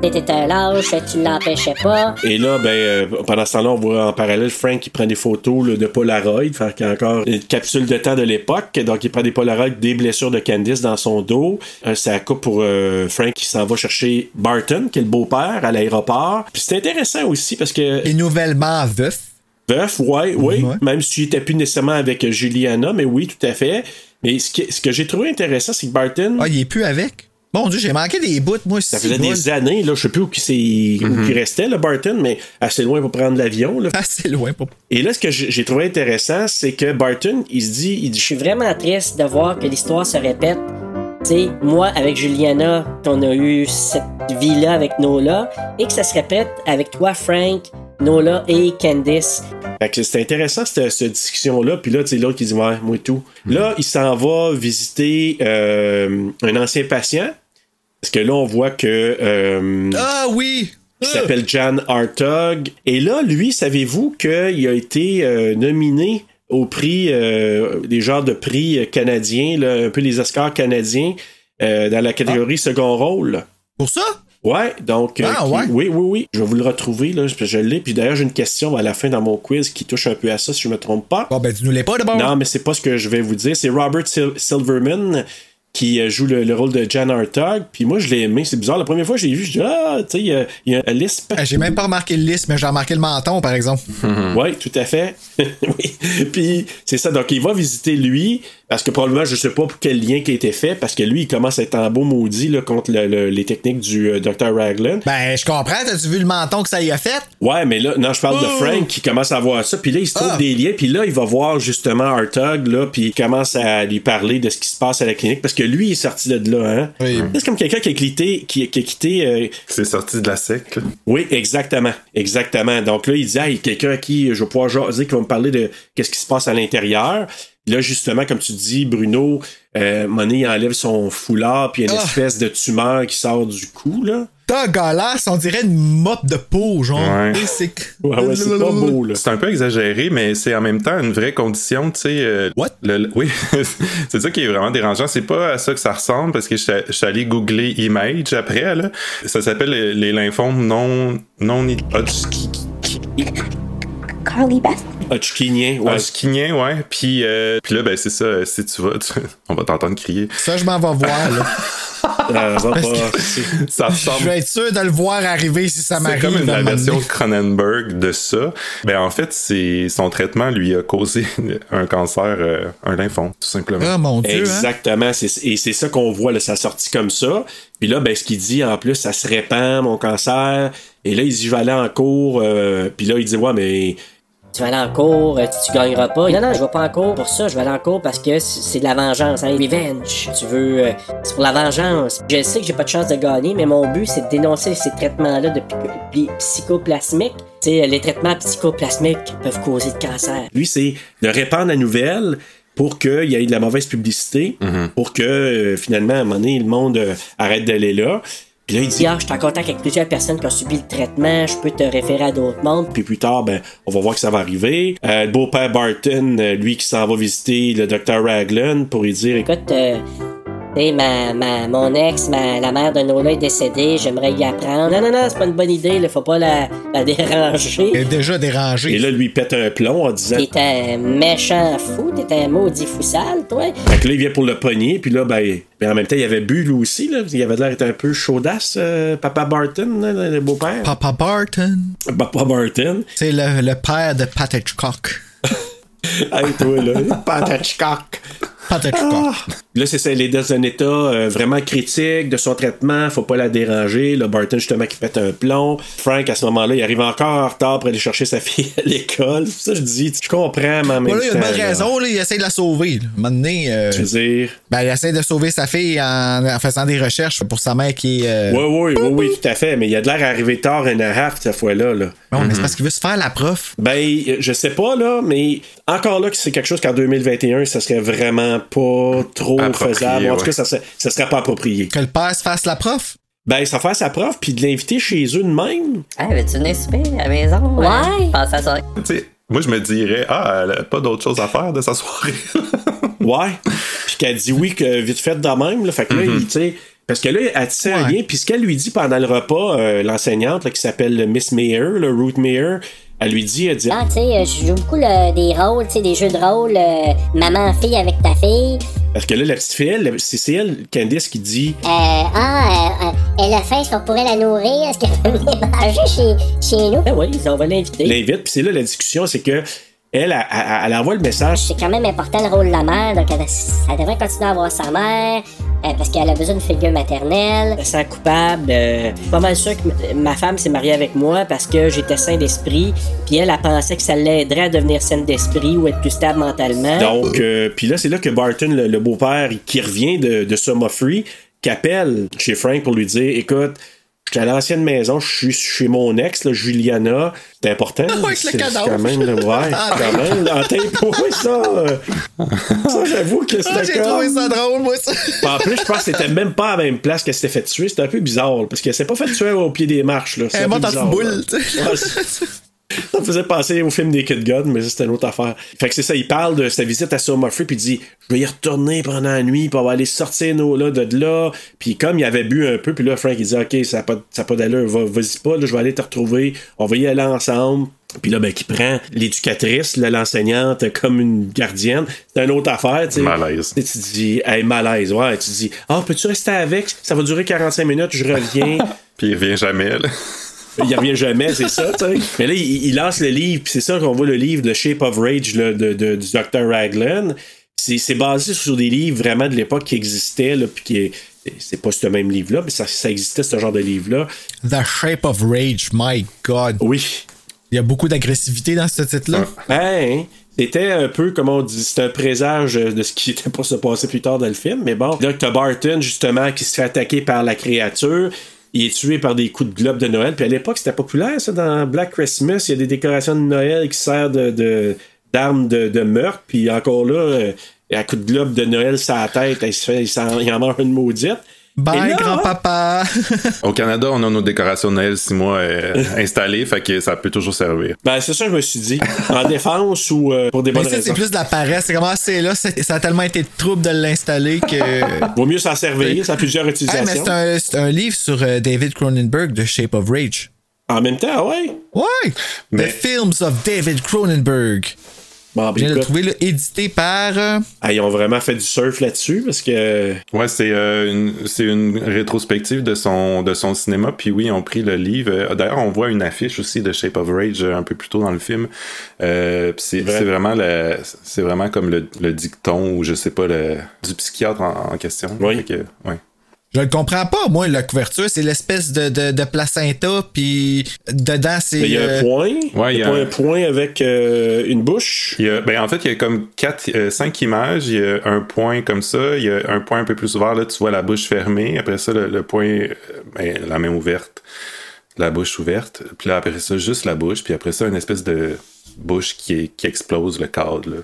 t'étais un lâche, tu l'empêchais pas. Et là, ben, euh, pendant ce temps-là, on voit en parallèle Frank qui prend des photos là, de Polaroid, fait qu'il y a encore une capsule de temps de l'époque. Donc, il prend des Polaroid des blessures de Candice dans son dos. Euh, ça coupe pour euh, Frank qui s'en va chercher Barton, qui est le beau-père, à l'aéroport. Puis c'est intéressant aussi parce que... Et nouvellement veuf. Veuf, ouais, oui. Ouais. Même s'il n'était plus nécessairement avec euh, Juliana, mais oui, tout à fait. Mais ce que, ce que j'ai trouvé intéressant, c'est que Barton, Ah, il est plus avec? Mon Dieu, j'ai manqué des bouts, moi ça faisait des années, là, je sais plus où, qui c'est- où il restait, le Barton, mais assez loin pour prendre l'avion. là. (laughs) Assez loin pour. Et là, ce que j'ai j'ai trouvé intéressant, c'est que Barton, il se dit, il dit, Je suis vraiment triste de voir que l'histoire se répète. Tu sais, moi, avec Juliana, qu'on a eu cette vie-là avec Nola, et que ça se répète avec toi, Frank, Nola et Candice. Fait que c'est intéressant cette, cette discussion-là. Puis là, tu sais, l'autre qui dit Ouais, moi et tout. Là, il s'en va visiter euh, un ancien patient. Parce que là, on voit que. euh, Ah oui! qui s'appelle Jan Hartog. Et là, lui, savez-vous qu'il a été euh, nominé au prix, euh, des genres de prix canadiens, là, un peu les Oscars canadiens, euh, dans la catégorie second rôle? Pour ça? Ouais, donc. euh, Ah, qui- ouais? Oui, oui, oui. Je vais vous le retrouver, là. Je, je l'ai. Puis d'ailleurs, j'ai une question à la fin dans mon quiz qui touche un peu à ça, si je me trompe pas. Bon, ben, dis-nous les pas d'abord. Non, mais c'est pas ce que je vais vous dire. C'est Robert Sil- Silverman qui euh, joue le, le rôle de Jan Hartog. Puis moi, je l'ai aimé. C'est bizarre. La première fois que je l'ai vu, je dis Ah, tu sais, il y a- il y, a un lisp. Ah, J'ai même pas remarqué le liste, mais j'ai remarqué le menton, par exemple. (laughs) Oui, tout à fait. (laughs) oui. Puis c'est ça. Donc, il va visiter lui. Parce que probablement, je sais pas pour quel lien qui a été fait. Parce que lui, il commence à être en beau maudit là, contre le- le- les techniques du euh, Dr. Raglan. Ben, je comprends. T'as-tu vu le menton que ça y a fait? Ouais, mais là, non, je parle de Oh! Frank qui commence à voir ça, puis là, il se trouve Ah. des liens, puis là, il va voir justement Hartog, là, puis il commence à lui parler de ce qui se passe à la clinique, parce que lui, il est sorti de là, hein. Oui. C'est comme quelqu'un qui a quitté, qui, qui a quitté. euh, C'est sorti de la secte. là. Oui, exactement. Exactement. Donc là, il dit, ah, il y a quelqu'un à qui je vais pouvoir jaser, qui va me parler de qu'est-ce qui se passe à l'intérieur. Puis Là, justement, comme tu dis, Bruno, euh, Monet enlève son foulard, puis il y a une Ah. espèce de tumeur qui sort du cou, là. Dégueulasse, on dirait une mop de peau, genre. Ouais. C'est Ouais, ouais, c'est pas beau, là. C'est un peu exagéré, mais c'est en même temps une vraie condition, tu sais. euh, What? le- le- oui, (laughs) c'est ça qui est vraiment dérangeant. C'est pas à ça que ça ressemble parce que je suis- je suis allé googler image après, là. Ça s'appelle les, les lymphomes non, non Hodgkin- Carly Beth. Hodgkinien, ouais. Hodgkinien, ouais. Puis, euh, puis là, ben, c'est ça. euh, Si tu vas, tu- (laughs) on va t'entendre crier. Ça, je m'en vais voir, là. (laughs) Euh, va pas- Ça Je ressemble vais être sûr de le voir arriver si ça C'est m'arrive. comme une, la version. Cronenberg de ça. Ben en fait, c'est son traitement lui a causé (laughs) un cancer, euh, un lymphome, tout simplement. Ah, mon Dieu. hein? Exactement. c'est- Et c'est ça qu'on voit, là, ça sorti comme ça. Puis là, ben, ce qu'il dit, en plus, ça se répand, mon cancer. Et là, il dit, je vais aller en cours. euh, puis là, il dit, ouais, mais Tu vas aller en cours, euh, tu, tu gagneras pas. Non, non, je vais pas en cours pour ça. Je vais aller en cours parce que c'est de la vengeance, hein. Revenge. Tu veux. euh, c'est pour la vengeance. Je sais que j'ai pas de chance de gagner, mais mon but, c'est de dénoncer ces traitements-là de psychoplasmiques. Tu sais, les traitements psychoplasmiques peuvent causer de cancer. lui, c'est de répandre la nouvelle pour qu'il y ait de la mauvaise publicité, pour que euh, finalement, à un moment donné, le monde euh, arrête d'aller là. Puis là, il dit, Ah, je suis en contact avec plusieurs personnes qui ont subi le traitement, je peux te référer à d'autres mondes. puis plus tard, ben, on va voir que ça va arriver. Euh, le beau-père Barton, euh, lui qui s'en va visiter le docteur Raglan pour lui dire, Écoute, euh, tu sais, ma, ma, mon ex, ma, la mère de Nola est décédée, j'aimerais y apprendre. Non, non, non, c'est pas une bonne idée, là, faut pas la, la déranger. Elle est déjà dérangée. et là, lui pète un plomb en disant, T'es un méchant fou, t'es un maudit fou sale, toi. Fait que là, il vient pour le pogner, puis là, ben, ben, en même temps, il avait bu lui aussi, là. Il avait l'air d'être un peu chaudasse, euh, Papa Barton, là, le beau-père. Papa Barton. Papa Barton. C'est le, le père de Pat Hitchcock. (laughs) Hey, toi, là, (laughs) Patachcock. Pat Hitchcock. Ah! Là, c'est ça, elle est dans un état euh, vraiment critique de son traitement, faut pas la déranger. Là, Barton, justement, qui pète un plomb. Frank, à ce moment-là, il arrive encore en retard pour aller chercher sa fille à l'école. Ça que je dis, je comprends, mais en même Voilà, il y a une bonne là, raison, là, il essaie de la sauver. là. Un moment donné, euh, Je veux dire, ben, il essaie de sauver sa fille en, en faisant des recherches pour sa mère qui est. oui, oui, oui, oui, tout à fait, mais il a de l'air arrivé tard and a half cette fois-là, là. Non, mais c'est parce qu'il veut se faire la prof. Ben, je sais pas, là, mais encore là, que c'est quelque chose qu'en 2021, ça serait vraiment pas trop Approprié, faisable. En tout ouais. cas, ça serait, ça serait pas approprié. Que le père se fasse la prof? Ben, ça fait sa prof, puis de l'inviter chez eux de même. Ah, veux-tu venir souper à la maison? Ouais. Passe à ça. Tu sais, moi, je me dirais, ah, elle a pas d'autre chose à faire de sa soirée. (laughs) Ouais. puis qu'elle dit oui, que vite fait de même, là. Fait que là, il, tu sais. Parce que là, elle un Ouais. lien, puis ce qu'elle lui dit pendant le repas, euh, l'enseignante, là, qui s'appelle Miss Mayer, le Ruth Mayer, elle lui dit, elle dit, Ah, tu sais, euh, je joue beaucoup le- des rôles, tu sais, des jeux de rôle, euh, maman-fille avec ta fille. parce que là, la petite fille, c'est elle, Candice, qui dit, Euh, ah, euh, euh, elle a faim, est-ce qu'on pourrait la nourrir? Est-ce qu'elle peut venir (laughs) manger chez, chez nous? Ben oui, on va l'inviter. l'invite, puis c'est là la discussion, c'est que elle, elle, elle- elle envoie le message. C'est quand même important le rôle de la mère, donc elle, devrait continuer à avoir sa mère, euh, parce qu'elle a besoin d'une figure maternelle. Je me sens coupable. euh, je suis pas mal sûr que m- ma femme s'est mariée avec moi parce que j'étais sain d'esprit. Puis elle, elle pensait que ça l'aiderait à devenir saine d'esprit ou être plus stable mentalement. Donc, euh, puis là, c'est là que Barton, le, le beau-père, qui revient de, de Summer Free, qui appelle chez Frank pour lui dire Écoute, je suis à l'ancienne maison, je suis chez mon ex, là, Juliana. C'est important. (laughs) Avec le c'est quand même, ouais, (laughs) quand même. En tempo, (laughs) oui, ça. euh, ça, j'avoue que Ah, c'était j'ai trouvé ça drôle, moi, ça. En plus, je pense que c'était même pas à la même place qu'elle s'était fait tuer. C'était un peu bizarre, parce qu'elle s'est pas fait tuer au pied des marches. Là. Elle monte en boule, ça me faisait penser au film des Kid Gun, mais ça, c'était une autre affaire. Fait que c'est ça, il parle de sa visite à Summer Free, puis il dit Je vais y retourner pendant la nuit, puis on va aller sortir nos là de là. Puis comme il avait bu un peu, puis là, Frank, il dit Ok, ça n'a pas, ça a pas d'allure, va- vas-y pas, là, je vais aller te retrouver, on va y aller ensemble. Puis là, ben, qui prend l'éducatrice, là, l'enseignante, comme une gardienne. C'est une autre affaire, tu sais. Malaise. Tu sais, tu dis, hey, malaise, ouais. Tu dis, ah, peux-tu rester avec? Ça va durer 45 minutes, je reviens. (laughs) Puis il revient jamais, là. Il revient jamais, c'est ça, tu sais. Mais là, il, il lance le livre, puis c'est ça qu'on voit le livre de Shape of Rage là, de, de- du Dr. Raglan. C'est basé sur des livres vraiment de l'époque qui existaient, là, puis qui est- c'est pas ce même livre-là, mais ça, ça existait, ce genre de livre-là. The Shape of Rage, my God. Oui. Il y a beaucoup d'agressivité dans ce titre-là. Ben, c'était un peu, comme on dit, c'était un présage de ce qui était pour se passer plus tard dans le film. Mais bon, là, t'as Barton, justement, qui se fait attaquer par la créature. Il est tué par des coups de globe de Noël. Puis à l'époque, c'était populaire, ça, dans Black Christmas. Il y a des décorations de Noël qui servent de, d'armes de, de meurtre. Puis encore là, euh, à coup de globe de Noël la tête, il, fait, il, en mange une maudite. Bye, grand-papa. Au Canada, on a nos décorations de Noël six mois euh, (laughs) installées, fait que ça peut toujours servir. Ben, c'est ça que je me suis dit. En défense ou euh, pour des Mais bonnes ça, raisons. c'est plus de la paresse. C'est comment c'est là, c'est- ça a tellement été de trouble de l'installer que. (laughs) Vaut mieux s'en servir, ça a plusieurs Hey, utilisations. mais c'est un, c'est un livre sur euh, David Cronenberg de Shape of Rage. En même temps, ouais. Ouais! Mais- The Films of David Cronenberg. Bon, ben, Je viens de le trouver là, édité par. ah, ils ont vraiment fait du surf là-dessus parce que. Ouais, c'est euh, une, c'est une rétrospective de son, de son cinéma. Puis oui, ils ont pris le livre. Euh, D'ailleurs, on voit une affiche aussi de Shape of Rage un peu plus tôt dans le film. Euh, c'est Vrai. c'est vraiment, c'est vraiment comme le, le dicton ou je sais pas, le, du psychiatre en, en question. Oui. Fait que, ouais. Je le comprends pas, moi, la couverture. C'est l'espèce de, de, de placenta, puis dedans, c'est. Mais il y a un euh, point. Ouais, il y a pas un point avec euh, une bouche. Il y a- ben, en fait, il y a comme quatre, euh, cinq images. Il y a un point comme ça. Il y a un point un peu plus ouvert. Là, tu vois la bouche fermée. Après ça, le, le point, ben, la main ouverte. la bouche ouverte, puis là, après ça, juste la bouche, puis après ça, une espèce de bouche qui, est- qui explose le cadre. là.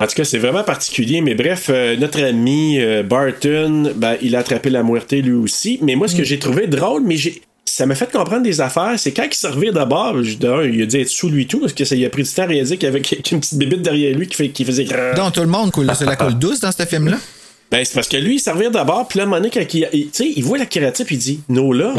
En tout cas, c'est vraiment particulier. Mais bref, euh, notre ami euh, Barton, ben, il a attrapé la muerte lui aussi. Mais moi, ce que j'ai trouvé drôle, mais j'ai. Ça m'a fait comprendre des affaires. C'est quand il s'est reviré d'abord, il a dit être sous lui tout, parce que ça il a pris du temps à réaliser qu'il y avait une petite bébite derrière lui qui, fait, qui faisait. Dans tout le monde, coule, c'est la coule douce dans ce film-là. Ben, c'est parce que lui, il s'en revient d'abord, puis là, à un moment donné, quand il, il- tu sais, il voit la kératine, puis il dit Nola.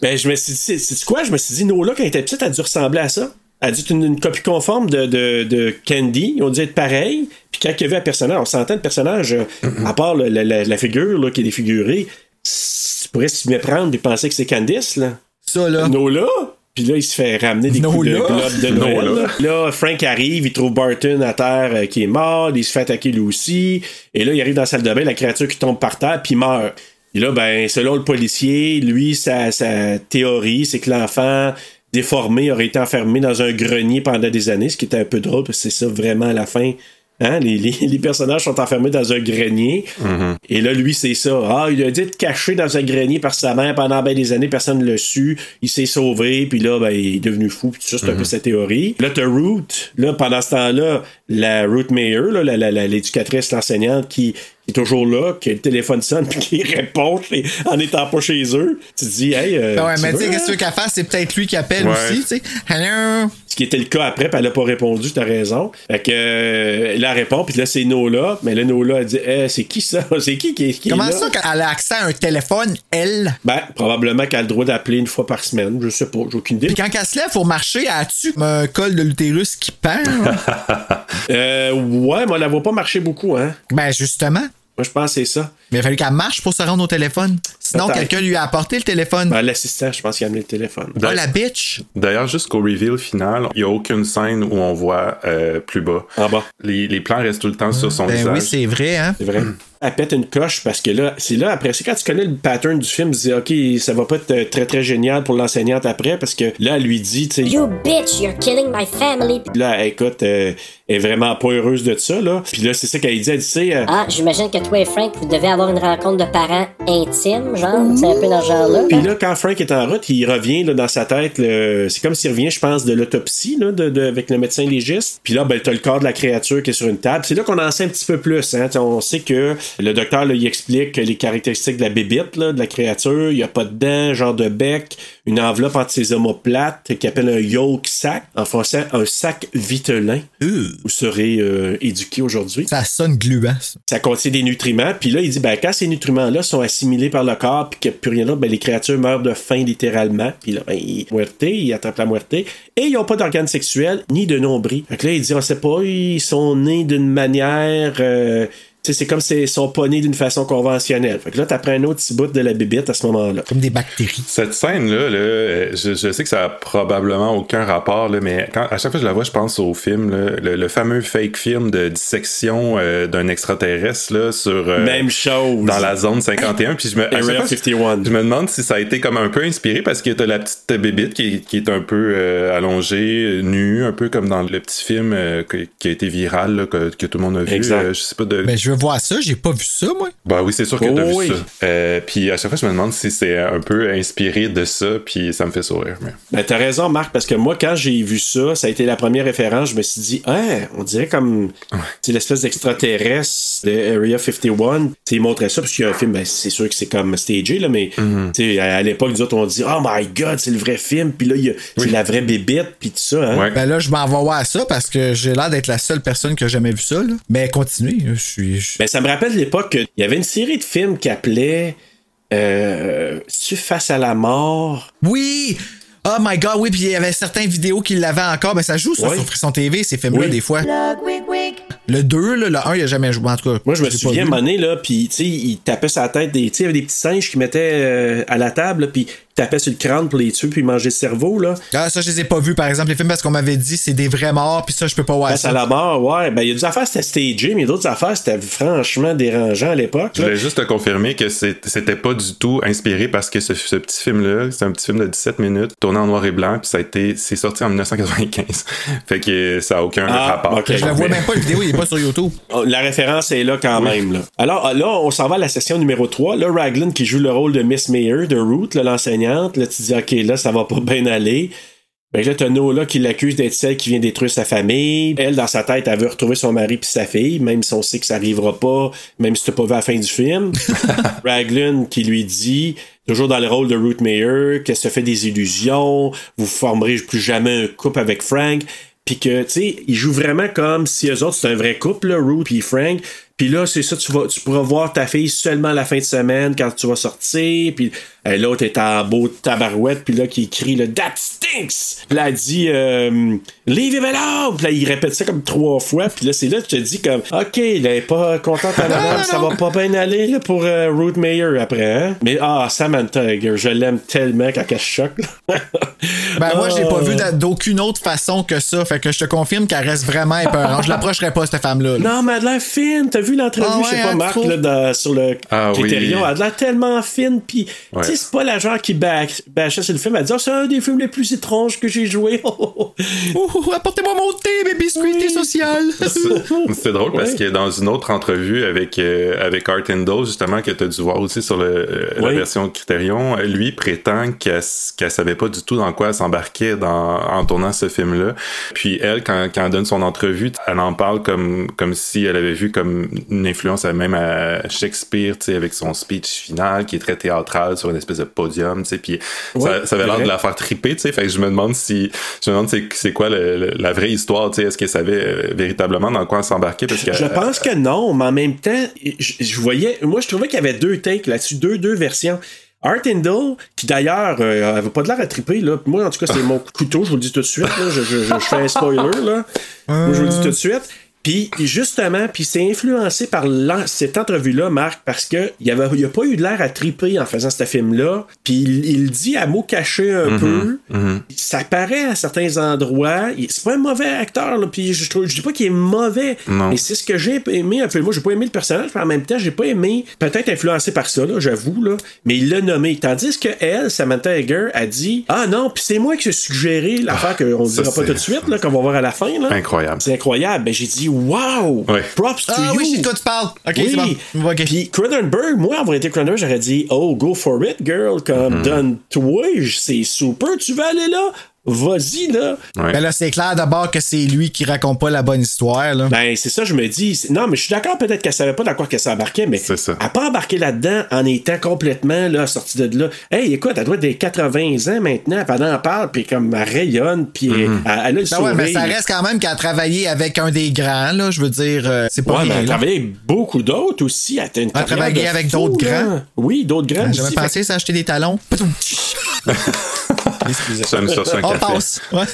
Ben, je me suis dit, c'est c'est quoi? Je me suis dit, Nola, quand elle était petite, elle a dû ressembler à ça. Elle être une, une copie conforme de, de, de Candy. Ils ont dû être pareils. Puis quand il a vu un personnage, on s'entend le personnage, euh, à part le- la, la- la figure là, qui est défigurée, tu pourrais s'y méprendre et penser que c'est Candice, là. Ça, là. Nola. Puis là, il se fait ramener des coups de Nola? globe de Noël. Là. Là, Frank arrive, il trouve Barton à terre euh, qui est mort, il se fait attaquer lui aussi. Et là, il arrive dans la salle de bain, la créature qui tombe par terre, puis il meurt. Et là, ben, selon le policier, lui, sa, sa théorie, c'est que l'enfant déformé aurait été enfermé dans un grenier pendant des années, ce qui était un peu drôle, parce que c'est ça vraiment à la fin. Hein? Les, les- (laughs) les personnages sont enfermés dans un grenier. Et là, lui, c'est ça. Ah, il a être caché dans un grenier par sa mère pendant ben des années, personne ne l'a su. Il s'est sauvé, puis là, ben, il est devenu fou, puis tout ça, c'est un peu sa théorie. Là, t'as Ruth. Là, pendant ce temps-là, la Ruth Mayer, là, la- la- la- l'éducatrice, l'enseignante, qui est toujours là, qui a le téléphone sonne, (laughs) puis qui répond et- en étant pas chez eux. Tu te dis, hey. euh, Ben ouais, mais tu sais, qu'est-ce que tu hein? veux qu'elle fasse? C'est peut-être lui qui appelle Ouais. aussi, tu sais. Hello? Ce qui était le cas après, puis elle a pas répondu, t'as raison. Fait que, euh, elle répond, puis là, c'est Nola. Mais là, Nola, elle dit, Eh, c'est qui ça? (laughs) C'est qui qui est, qui est Comment là? ça qu'elle a accès à un téléphone, elle? Ben, probablement qu'elle a le droit d'appeler une fois par semaine. Je sais pas, j'ai aucune idée. Puis quand elle se lève pour marcher, a-tu un col de l'utérus qui pend? (laughs) Euh, ouais, mais on la voit pas marcher beaucoup, hein? ben, justement. Moi, je pense que c'est ça. Mais il a fallu qu'elle marche pour se rendre au téléphone. Sinon, quelqu'un lui a apporté le téléphone. Ben, l'assistant, je pense qu'il a amené le téléphone. Oh, la bitch! D'ailleurs, jusqu'au reveal final, il n'y a aucune scène où on voit euh, plus bas. En bas. Les, les plans restent tout le temps sur son Ben visage. oui, c'est vrai, hein? C'est vrai. Elle pète une coche parce que là, c'est là après, c'est quand tu connais le pattern du film, tu dis, OK, ça va pas être euh, très très génial pour l'enseignante après parce que là, elle lui dit, tu sais, You bitch, you're killing my family. Là, écoute, euh, est vraiment pas heureuse de ça, là. Puis là, c'est ça qu'elle dit. Elle dit, sais, euh, Ah, j'imagine que toi et Frank, vous devez avoir une rencontre de parents intimes, genre, c'est un peu dans ce genre-là. Puis là, quand Frank est en route, il revient là, dans sa tête. le- C'est comme s'il revient, je pense, de l'autopsie là, de, de- avec le médecin légiste. Puis là, ben, t'as le corps de la créature qui est sur une table. C'est là qu'on en sait un petit peu plus. Hein. T'sais, On sait que le docteur, là, il explique les caractéristiques de la bébite, là, de la créature. Il n'y a pas de dents, genre de bec, une enveloppe entre ses omoplates qui appelle un yolk sac. En français, un sac vitelin. Vous serez euh, éduqué aujourd'hui. Ça sonne gluant, ça. Ça contient des nutriments. Puis là, il dit, ben, quand ces nutriments-là sont assimilés par le corps, puis qu'il n'y a plus rien d'autre, ben, les créatures meurent de faim, littéralement. Puis là, ben, ils, muerte, ils attrapent la muerte. Et ils n'ont pas d'organes sexuels, ni de nombril. Fait que là, il dit, on sait pas, ils sont nés d'une manière... euh, c'est comme s'ils sont pas nés d'une façon conventionnelle. Fait que là, t'apprends un autre petit bout de la bébite à ce moment-là. Comme des bactéries. Cette scène-là, là, euh, je, je sais que ça a probablement aucun rapport, là, mais quand, à chaque fois que je la vois, je pense au film, là, le, le fameux fake film de dissection euh, d'un extraterrestre là, sur euh, Même chose. dans la zone 51. Puis je me, à chaque Area fois, je- 51. je me demande si ça a été comme un peu inspiré parce que t'as la petite bébite qui est, qui est un peu euh, allongée, nue, un peu comme dans le petit film euh, qui a été viral, là, que, que tout le monde a vu. Exact. euh, je sais pas de. Ben, je veux voir ça, j'ai pas vu ça, moi. Bah oui, c'est sûr que t'as Oh vu oui. ça. Euh, puis à chaque fois, je me demande si c'est un peu inspiré de ça, puis ça me fait sourire. Mais... Ben, t'as raison, Marc, parce que moi, quand j'ai vu ça, ça a été la première référence, je me suis dit, hein, on dirait comme, c'est l'espèce d'extraterrestre de Area 51. Tu sais, il montrait ça, parce qu'il y a un film, ben, c'est sûr que c'est comme stagé, là, mais, Mhm. tu sais, à, à l'époque, nous autres, on dit, oh my god, c'est le vrai film, puis là, il y a- c'est la vraie bébête, puis tout ça, hein. Ouais. Ben là, je m'en vais voir ça parce que j'ai l'air d'être la seule personne qui a jamais vu ça, là. Mais continuez, je suis. Ben, ça me rappelle l'époque qu'il y avait une série de films qui appelait, euh, Tu face à la mort. Oui! Oh my god, oui, puis il y avait certaines vidéos qui l'avaient encore. Ben, ça joue ça sur Frisson TV, ces films-là, Oui. des fois. Le 2, là, le 1, il a jamais joué. En tout cas, Moi, je me souviens, donné, là, puis, tu sais, il tapait sa tête des. Tu sais, il y avait des petits singes qui mettaient euh, à la table, puis il tapait sur le crâne pour les tuer, puis il mangeait le cerveau, là. Ah, ça, je les ai pas vus, par exemple, les films, parce qu'on m'avait dit c'est des vrais morts, puis ça, je peux pas voir ça. à la mort, ouais. Ben, il y a des affaires, c'était stagé, mais d'autres affaires, c'était franchement dérangeant à l'époque. Je voulais juste te confirmer que c'était pas du tout inspiré parce que ce, ce petit film-là, c'est un petit film de 17 minutes, tourné en noir et blanc, puis ça a été, c'est sorti en 1995. (laughs) fait que ça a aucun Ah, rapport. ok. Je la vois même pas, la vidéo, il est pas sur YouTube. (laughs) Oh, La référence est là quand même. Là. Alors là, on s'en va à la session numéro 3. Là, Raglan qui joue le rôle de Miss Mayer, de Ruth, là, Là, tu dis, OK, là, ça va pas (laughs) bien aller. Ben là, t'as Nola qui l'accuse d'être celle qui vient détruire sa famille. Elle, dans sa tête, elle veut retrouver son mari puis sa fille, même si on sait que ça arrivera pas, même si t'as pas vu la fin du film. (laughs) Raglan qui lui dit, toujours dans le rôle de Ruth Mayer, qu'elle se fait des illusions, vous formerez plus jamais un couple avec Frank. Puis que, tu sais, il joue vraiment comme si eux autres, c'est un vrai couple, là, Ruth puis Frank. Puis là, c'est ça, tu, vas, tu pourras voir ta fille seulement la fin de semaine quand tu vas sortir. Puis l'autre est en beau tabarouette. Puis là, qui crie le That stinks! Puis là, elle dit euh, Leave him alone! Puis là, il répète ça comme trois fois. Puis là, c'est là que je te dis comme OK, il est pas content à la ça va pas bien aller là, pour euh, Ruth Mayer après. Hein? Mais ah, Samantha je l'aime tellement quand elle choque. là. Ben, moi, je l'ai pas vu d'a- d'aucune autre façon que ça. Fait que je te confirme qu'elle reste vraiment épeurante. Je l'approcherai pas, cette femme-là. là. Non, mais elle a l'air fine. T'as vu l'entrevue, Ah je sais pas, hein, Marc, tu là, dans- sur le Ah oui. Criterion? Elle a l'air tellement fine. Puis, Ouais. C'est pas la genre qui bâch- bâchait sur le film. Elle dit, Ah, c'est un des films les plus étranges que j'ai joué. (laughs) Apportez-moi mon thé, mes biscuits, thé social. (laughs) C'est drôle parce Ouais. que dans une autre entrevue avec, euh, avec Art Endo, justement, que tu as dû voir aussi sur le, euh, la Oui. version Criterion, lui prétend qu'elle qu'elle savait pas du tout dans quoi elle s'embarquait dans, en tournant ce film-là. Puis elle, quand, quand elle donne son entrevue, elle en parle comme, comme si elle avait vu comme une influence à- même à Shakespeare, tu sais, avec son speech final qui est très théâtral sur une espèce de podium, tu sais. Puis Ouais, ça, ça avait l'air de la faire triper, tu sais. Fait que je me demande si, je me demande c'est, c'est quoi le- le- la vraie histoire, tu sais. Est-ce qu'elle savait euh, véritablement dans quoi elle s'embarquait? Parce que, Je pense que non, mais en même temps, je, je voyais. Moi, je trouvais qu'il y avait deux takes là-dessus, deux, deux versions. Art Indle, qui d'ailleurs euh, avait pas de l'air à triper, là. Moi, en tout cas, c'est mon (laughs) couteau, je vous le dis tout de suite, là. Je, je- je- je fais un spoiler, là. Moi, je vous le dis tout de suite. Puis justement, puis c'est influencé par cette entrevue-là, Marc, parce que il avait, il a pas eu de l'air à triper en faisant ce film-là. Puis il, il dit à mots cachés un Mhm, peu. mhm. Ça paraît à certains endroits. C'est pas un mauvais acteur, là. Puis je, trouve, je dis pas qu'il est mauvais, Non. mais c'est ce que j'ai aimé un peu. Moi, j'ai pas aimé le personnage, mais en même temps, j'ai pas aimé, peut-être influencé par ça, j'avoue, là. Mais il l'a nommé. Tandis que elle, Samantha Egger, a dit Ah non, puis c'est moi qui ai suggéré l'affaire qu'on ça, dira pas tout de suite, qu'on va voir à la fin, là. Incroyable. C'est incroyable. Ben, j'ai dit, wow! Ouais. Props to Ah you! oui, je sais de quoi tu parles. Ok, oui. c'est bon. Ok. Puis Cronenberg, moi, avoir été Cronenberg, j'aurais dit, oh, go for it, girl, comme, donne-toi, c'est super, tu vas aller là? Vas-y, là. Ouais. Ben là, c'est clair d'abord que c'est lui qui raconte pas la bonne histoire, là. Ben, c'est ça, je me dis. Non, mais je suis d'accord, peut-être qu'elle savait pas dans quoi qu'elle s'embarquait, mais C'est ça. elle a pas embarqué là-dedans en étant complètement, là, sortie de là. Hey, écoute, elle doit être des 80 ans maintenant, pendant elle en parle, puis comme elle rayonne, puis elle, elle a le Ben ouais, sourire. mais ça reste quand même qu'elle a travaillé avec un des grands, là. Je veux dire, euh, c'est pas Ouais, mais elle a là. travaillé avec beaucoup d'autres aussi. Elle a une Elle a travaillé de avec d'autres grands. Oui, d'autres grands. J'avais pensé s'acheter des talons. (laughs) Un On café. passe. Ouais. (laughs)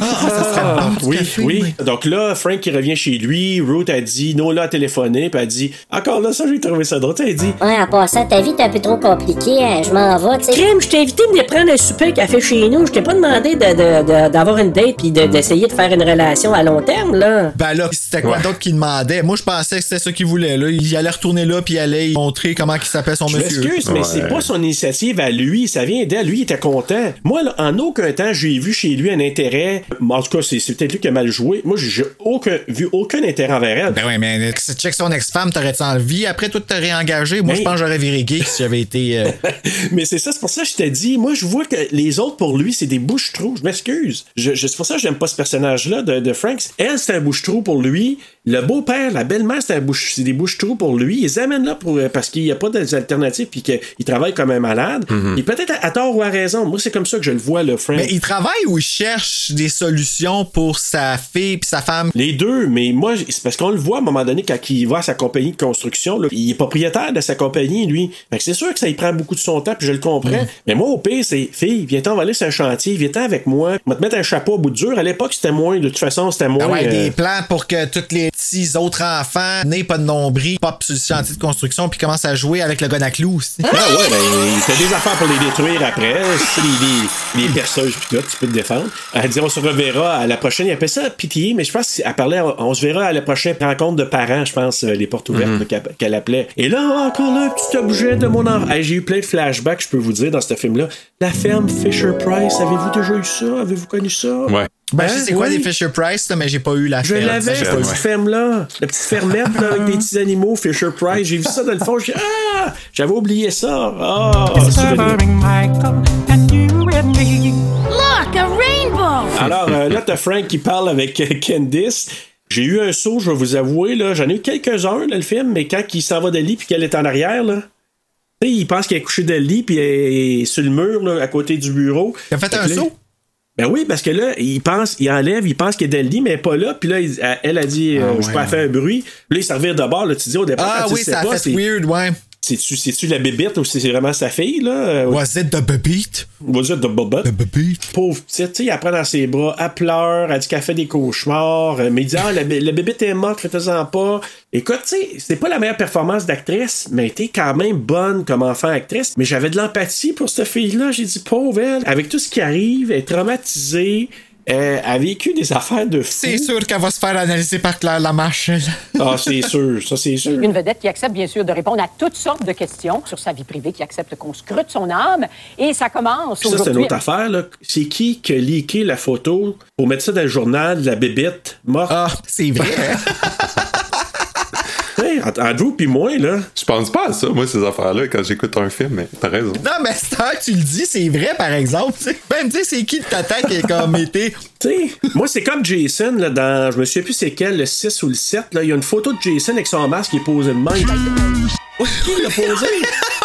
Ah, ça serait Ah, bon, oui, café, oui. Donc là, Frank qui revient chez lui, Ruth a dit, Nola a téléphoné, puis elle dit, encore là, ça, j'ai trouvé ça drôle. Elle dit, Ouais, en passant, ta vie est un peu trop compliquée. hein, Je m'en vais, tu sais. Crème, je t'ai invité à venir prendre un souper café chez nous. Je t'ai pas demandé de- de- de- d'avoir une date puis de- d'essayer de faire une relation à long terme, là. Ben là, c'était quoi Ouais. d'autre qu'il demandait? Moi, je pensais que c'était ça qu'il voulait. Là. Il allait retourner là puis il allait montrer comment il s'appelle son Je monsieur. m'excuse, mais Ouais. c'est pas son initiative à lui, ça vient d'elle. Lui, il était content. Moi, là, en aucun temps, j'ai vu chez lui un intérêt. En tout cas, c'est peut-être lui qui a mal joué. Moi, j'ai aucun, vu aucun intérêt envers elle. Ben ouais, mais si tu check son ex-femme, t'aurais-tu envie? Après, toi, de te réengager? Moi, Ben- je pense que j'aurais viré gay si j'avais été. euh, (laughs) Mais c'est ça, c'est pour ça que je t'ai dit, moi je vois que les autres pour lui c'est des bouches-trous, je m'excuse. Je, je- c'est pour ça que j'aime pas ce personnage-là de, de Frank. Elle c'est un bouche-trou pour lui, le beau-père, la belle-mère c'est un bouche, c'est des bouches-trous pour lui. Ils amènent là pour, euh, parce qu'il n'y a pas d'alternative puis qu'il travaille comme un malade. Et peut-être à, à tort ou à raison, moi c'est comme ça que je le vois le Frank. Mais il travaille ou il cherche des solutions pour sa fille puis sa femme? Les deux, mais moi, c'est parce qu'on le voit à un moment donné quand il va à sa compagnie de construction, là, il est propriétaire de sa compagnie, lui. Fait que c'est sûr que ça y prend beaucoup de son temps, puis je le comprends. Mm. Mais moi, au pire, c'est fille, viens-t'en, on va aller sur un chantier, viens-t'en avec moi, on va te mettre un chapeau à bout de dur. À l'époque, c'était moins, de toute façon, c'était moins. Ah ouais, euh, des plans pour que tous les petits autres enfants n'aient pas de nombril, pop sur le chantier de construction puis commencent à jouer avec le clous. aussi. Ah ouais, ben, t'as des affaires pour les détruire après. C'est des les, les perceuses, puis tout, tu peux te défendre. Elle dit, on se reverra à la prochaine. Il appelle ça pitié, mais je pense qu'elle parlait, on se verra à la prochaine rencontre de parents, je pense, euh, les portes ouvertes Mhm. qu'elle appelait. Et là, encore là, un petit objet de mon enfant. Hey, J'ai eu plein de flashbacks, je peux vous dire, dans ce film-là. La ferme Fisher Price, avez-vous déjà eu ça? Avez-vous connu ça? Ouais. Ben, Hein? je sais c'est quoi Oui. des Fisher Price, là, mais j'ai pas eu la Je ferme. l'avais, Ça, j'ai cette petite ferme-là. La petite fermette, là, avec des (laughs) petits animaux, Fisher Price. J'ai vu ça dans le fond. J'ai Ah! J'avais oublié ça. Ah! Look, a rainbow! Alors, euh, là, t'as Frank qui parle avec euh, Candice. J'ai eu un saut, je vais vous avouer, là. J'en ai eu quelques-uns, dans le film, mais quand il s'en va de lit puis qu'elle est en arrière, là. Tu sais, il pense qu'elle est couchée de lit puis elle est sur le mur, là, à côté du bureau. Il a fait un là, saut? Ben oui, parce que là, il pense, il enlève, il pense qu'il est dans lit, mais elle est pas là. Puis là, il- elle a dit, euh, Ah je peux ouais. pas faire un bruit. Là, il s'en revient de bord, là. Tu dis au départ, Ah oui, ça a fait c'est- weird, ouais. C'est-tu, c'est-tu la bébite ou c'est vraiment sa fille, là? Euh, Was it the beat? Was it the bobette? The beat? Pauvre petite, tu sais, elle prend dans ses bras, elle pleure, elle dit qu'elle fait des cauchemars, euh, mais il dit, ah, la, la bébête est morte, faites-en pas. Écoute, tu sais, c'est pas la meilleure performance d'actrice, mais elle était quand même bonne comme enfant actrice. Mais j'avais de l'empathie pour cette fille-là. J'ai dit, pauvre elle, avec tout ce qui arrive, elle est traumatisée, euh, a vécu des affaires de fou. C'est sûr qu'elle va se faire analyser par Claire Lamarche. Ah, c'est sûr, ça c'est sûr. Une vedette qui accepte bien sûr de répondre à toutes sortes de questions sur sa vie privée, qui accepte qu'on scrute son âme. Et ça commence ça, c'est une autre affaire, là. C'est qui qui a leaké la photo pour mettre ça dans le journal de la bébête morte? Ah, c'est vrai, (laughs) Andrew pis moi, là. Je pense pas à ça, moi, ces affaires-là, quand j'écoute un film, mais t'as raison. Non, mais c'est tant que tu le dis, c'est vrai, par exemple. tu sais. Même, tu sais, c'est qui de ta tête qui est comme (laughs) été? Tu sais, moi, c'est comme Jason, là, dans. Je me souviens plus c'est quel, le 6 ou le 7, là. Il y a une photo de Jason avec son masque qui est posé de même. Qui l'a posé? (laughs)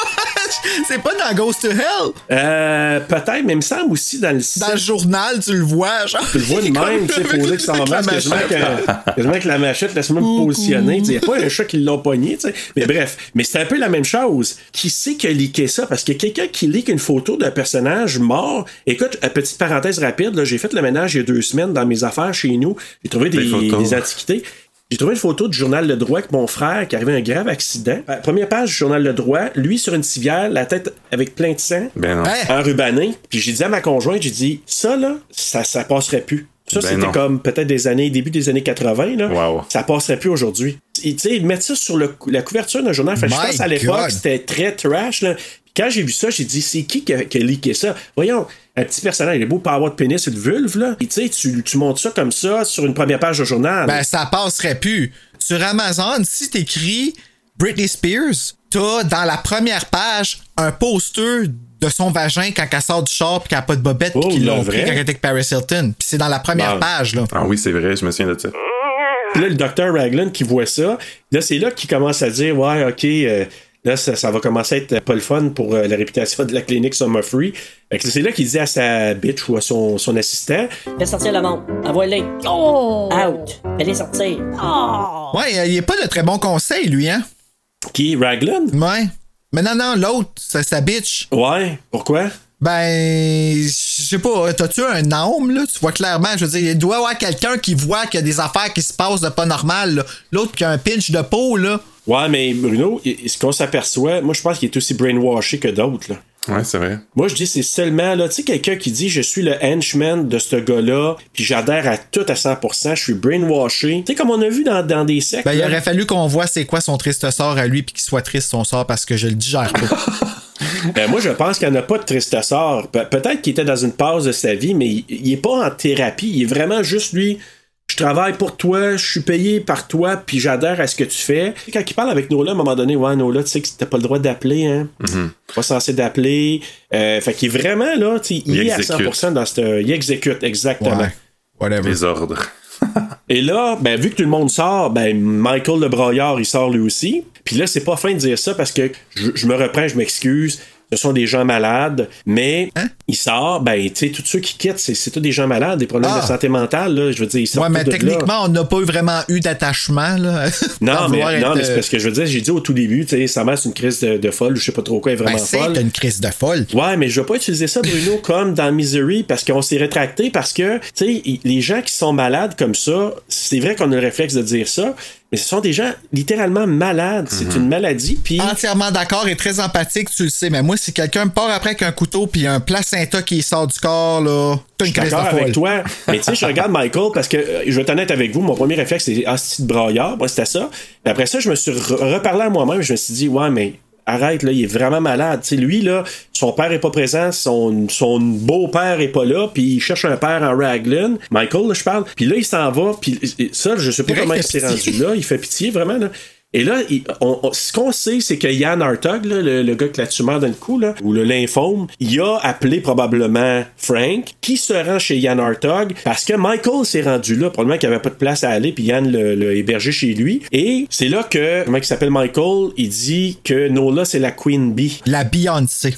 (laughs) c'est pas dans Ghost to Hell? Euh, peut-être, mais il me semble aussi dans le 6. Dans le journal, tu le vois, genre. Tu le vois de (laughs) même, tu sais, posé avec son masque, quasiment que- quasiment que la machette, laisse-moi me positionner. Il n'y a pas un chat qui l'a pogné, tu sais. Mais bref, mais c'est un peu la même chose. Qui sait qui a leaké ça? Parce a quelqu'un qui leak une photo d'un personnage mort. Écoute, euh, petite parenthèse rapide, là, j'ai fait le ménage il y a deux semaines dans mes affaires chez nous. J'ai trouvé des, des antiquités. J'ai trouvé une photo du journal Le Droit avec mon frère qui arrivait un grave accident. Euh, Première page du journal Le Droit, lui sur une civière, la tête avec plein de sang, Ben non. Hein? enrubanné. Puis j'ai dit à ma conjointe, j'ai dit, ça là, ça, ça passerait plus. Ça, Ben c'était comme peut-être des années, début des années 80, là. Wow. Ça passerait plus aujourd'hui. Tu sais, mettre ça sur le la couverture d'un journal, fait je pense à l'époque, c'était très trash, là. Puis quand j'ai vu ça, j'ai dit, c'est qui qui a, qui a leaké ça? Voyons, un petit personnage, il est beau pas avoir de pénis et de vulve, là. Et tu sais, tu, montes ça comme ça sur une première page de journal. Ben, ça passerait plus. Sur Amazon, si t'écris Britney Spears, t'as dans la première page un poster de son vagin quand elle sort du char puis qu'elle a pas de bobette puis Oh, qu'ils le l'ont vrai? pris quand elle était avec Paris Hilton. Puis c'est dans la première page, là. Ah oui, c'est vrai, je me souviens de ça. Puis là, le docteur Raglan qui voit ça, là, c'est là qu'il commence à dire Ouais, OK, euh, là, ça, ça va commencer à être pas le fun pour euh, la réputation de la clinique Summer Free. Fait que c'est là qu'il dit à sa bitch ou à son, son assistant Fais sortir le monde. Envoie-les. Oh! Out. Fais-les sortir. Oh! Ouais, il est pas de très bon conseil, lui, hein? Qui Raglan? Ouais. Mais non, non, l'autre, c'est sa bitch. Ouais, pourquoi? Ben, je sais pas, t'as-tu un âme, là? Tu vois clairement, je veux dire, il doit y avoir quelqu'un qui voit qu'il y a des affaires qui se passent de pas normal. L'autre qui a un pinch de peau, là. Ouais, mais Bruno, ce qu'on s'aperçoit, moi, je pense qu'il est aussi brainwashé que d'autres, là. Ouais, c'est vrai. Moi, je dis, c'est seulement, là, tu sais, quelqu'un qui dit, je suis le henchman de ce gars-là, puis j'adhère à tout à 100%, je suis brainwashé. Tu sais, comme on a vu dans, dans des sectes. Ben, il aurait fallu qu'on voit c'est quoi son triste sort à lui puis qu'il soit triste son sort parce que je le digère pas. (laughs) (laughs) Ben, moi, je pense qu'il n'y en a pas de triste sort. Pe- Peut-être qu'il était dans une pause de sa vie, mais il, il est pas en thérapie. Il est vraiment juste lui. Je travaille pour toi, je suis payé par toi, puis j'adhère à ce que tu fais. Quand il parle avec Nola, à un moment donné, ouais, Nola, tu sais que t'as pas le droit d'appeler, hein. Pas censé d'appeler. Euh, fait qu'il est vraiment, là, tu sais, il, Il est à exécute. 100% dans ce. Il exécute, exactement. Ouais. Whatever. Les ordres. (laughs) Et là, ben, vu que tout le monde sort, ben, Michael le broyeur, il sort lui aussi. Puis là, c'est pas fin de dire ça parce que je, je me reprends, je m'excuse. Ce sont des gens malades, mais Hein? Il sort, ben, tu sais, tous ceux qui quittent, c'est, c'est tous des gens malades, des problèmes Ah. de santé mentale, là. Je veux dire, ils sortent Ouais, mais là. techniquement, on n'a pas eu vraiment eu d'attachement, là. (laughs) Non, mais, non, mais c'est euh, parce que je veux dire, j'ai dit au tout début, tu sais, sa mère, c'est une crise de, de folle, ou je sais pas trop quoi, elle est vraiment Ben, c'est folle. une crise de folle. Ouais, mais je veux pas utiliser ça, Bruno, (laughs) comme dans Misery, parce qu'on s'est rétracté, parce que, tu sais, les gens qui sont malades comme ça, c'est vrai qu'on a le réflexe de dire ça, mais ce sont des gens littéralement malades. C'est une maladie, puis. Entièrement d'accord et très empathique, tu le sais. Mais moi, si quelqu'un me part après avec un couteau puis un placenta placenta qui sort du corps, là. T'as une crise de folle. avec toi. Mais tu sais, je regarde Michael parce que euh, je vais être honnête avec vous, mon premier réflexe, c'est Ah, c'est de braillard? Moi, c'était ça. Puis après ça, je me suis re- reparlé à moi-même. Je me suis dit, ouais, mais arrête, là, il est vraiment malade. Tu sais, lui, là, son père est pas présent, son, son beau-père est pas là, puis il cherche un père en Raglan. Michael, là, je parle. Puis là, il s'en va, puis et ça, je sais pas Direct, comment il s'est rendu là. Il fait pitié, vraiment, là. Et là, il- on- on- ce qu'on sait, c'est que Yann Hartog, là, le, le gars que la tumeur dans le cou, là, ou le lymphome, il a appelé probablement Frank, qui se rend chez Yann Hartog, parce que Michael s'est rendu là, probablement qu'il n'y avait pas de place à aller, puis Yann l'a l'a hébergé chez lui. Et c'est là que, comment il s'appelle Michael, il dit que Nola, c'est la Queen Bee. La Beyoncé.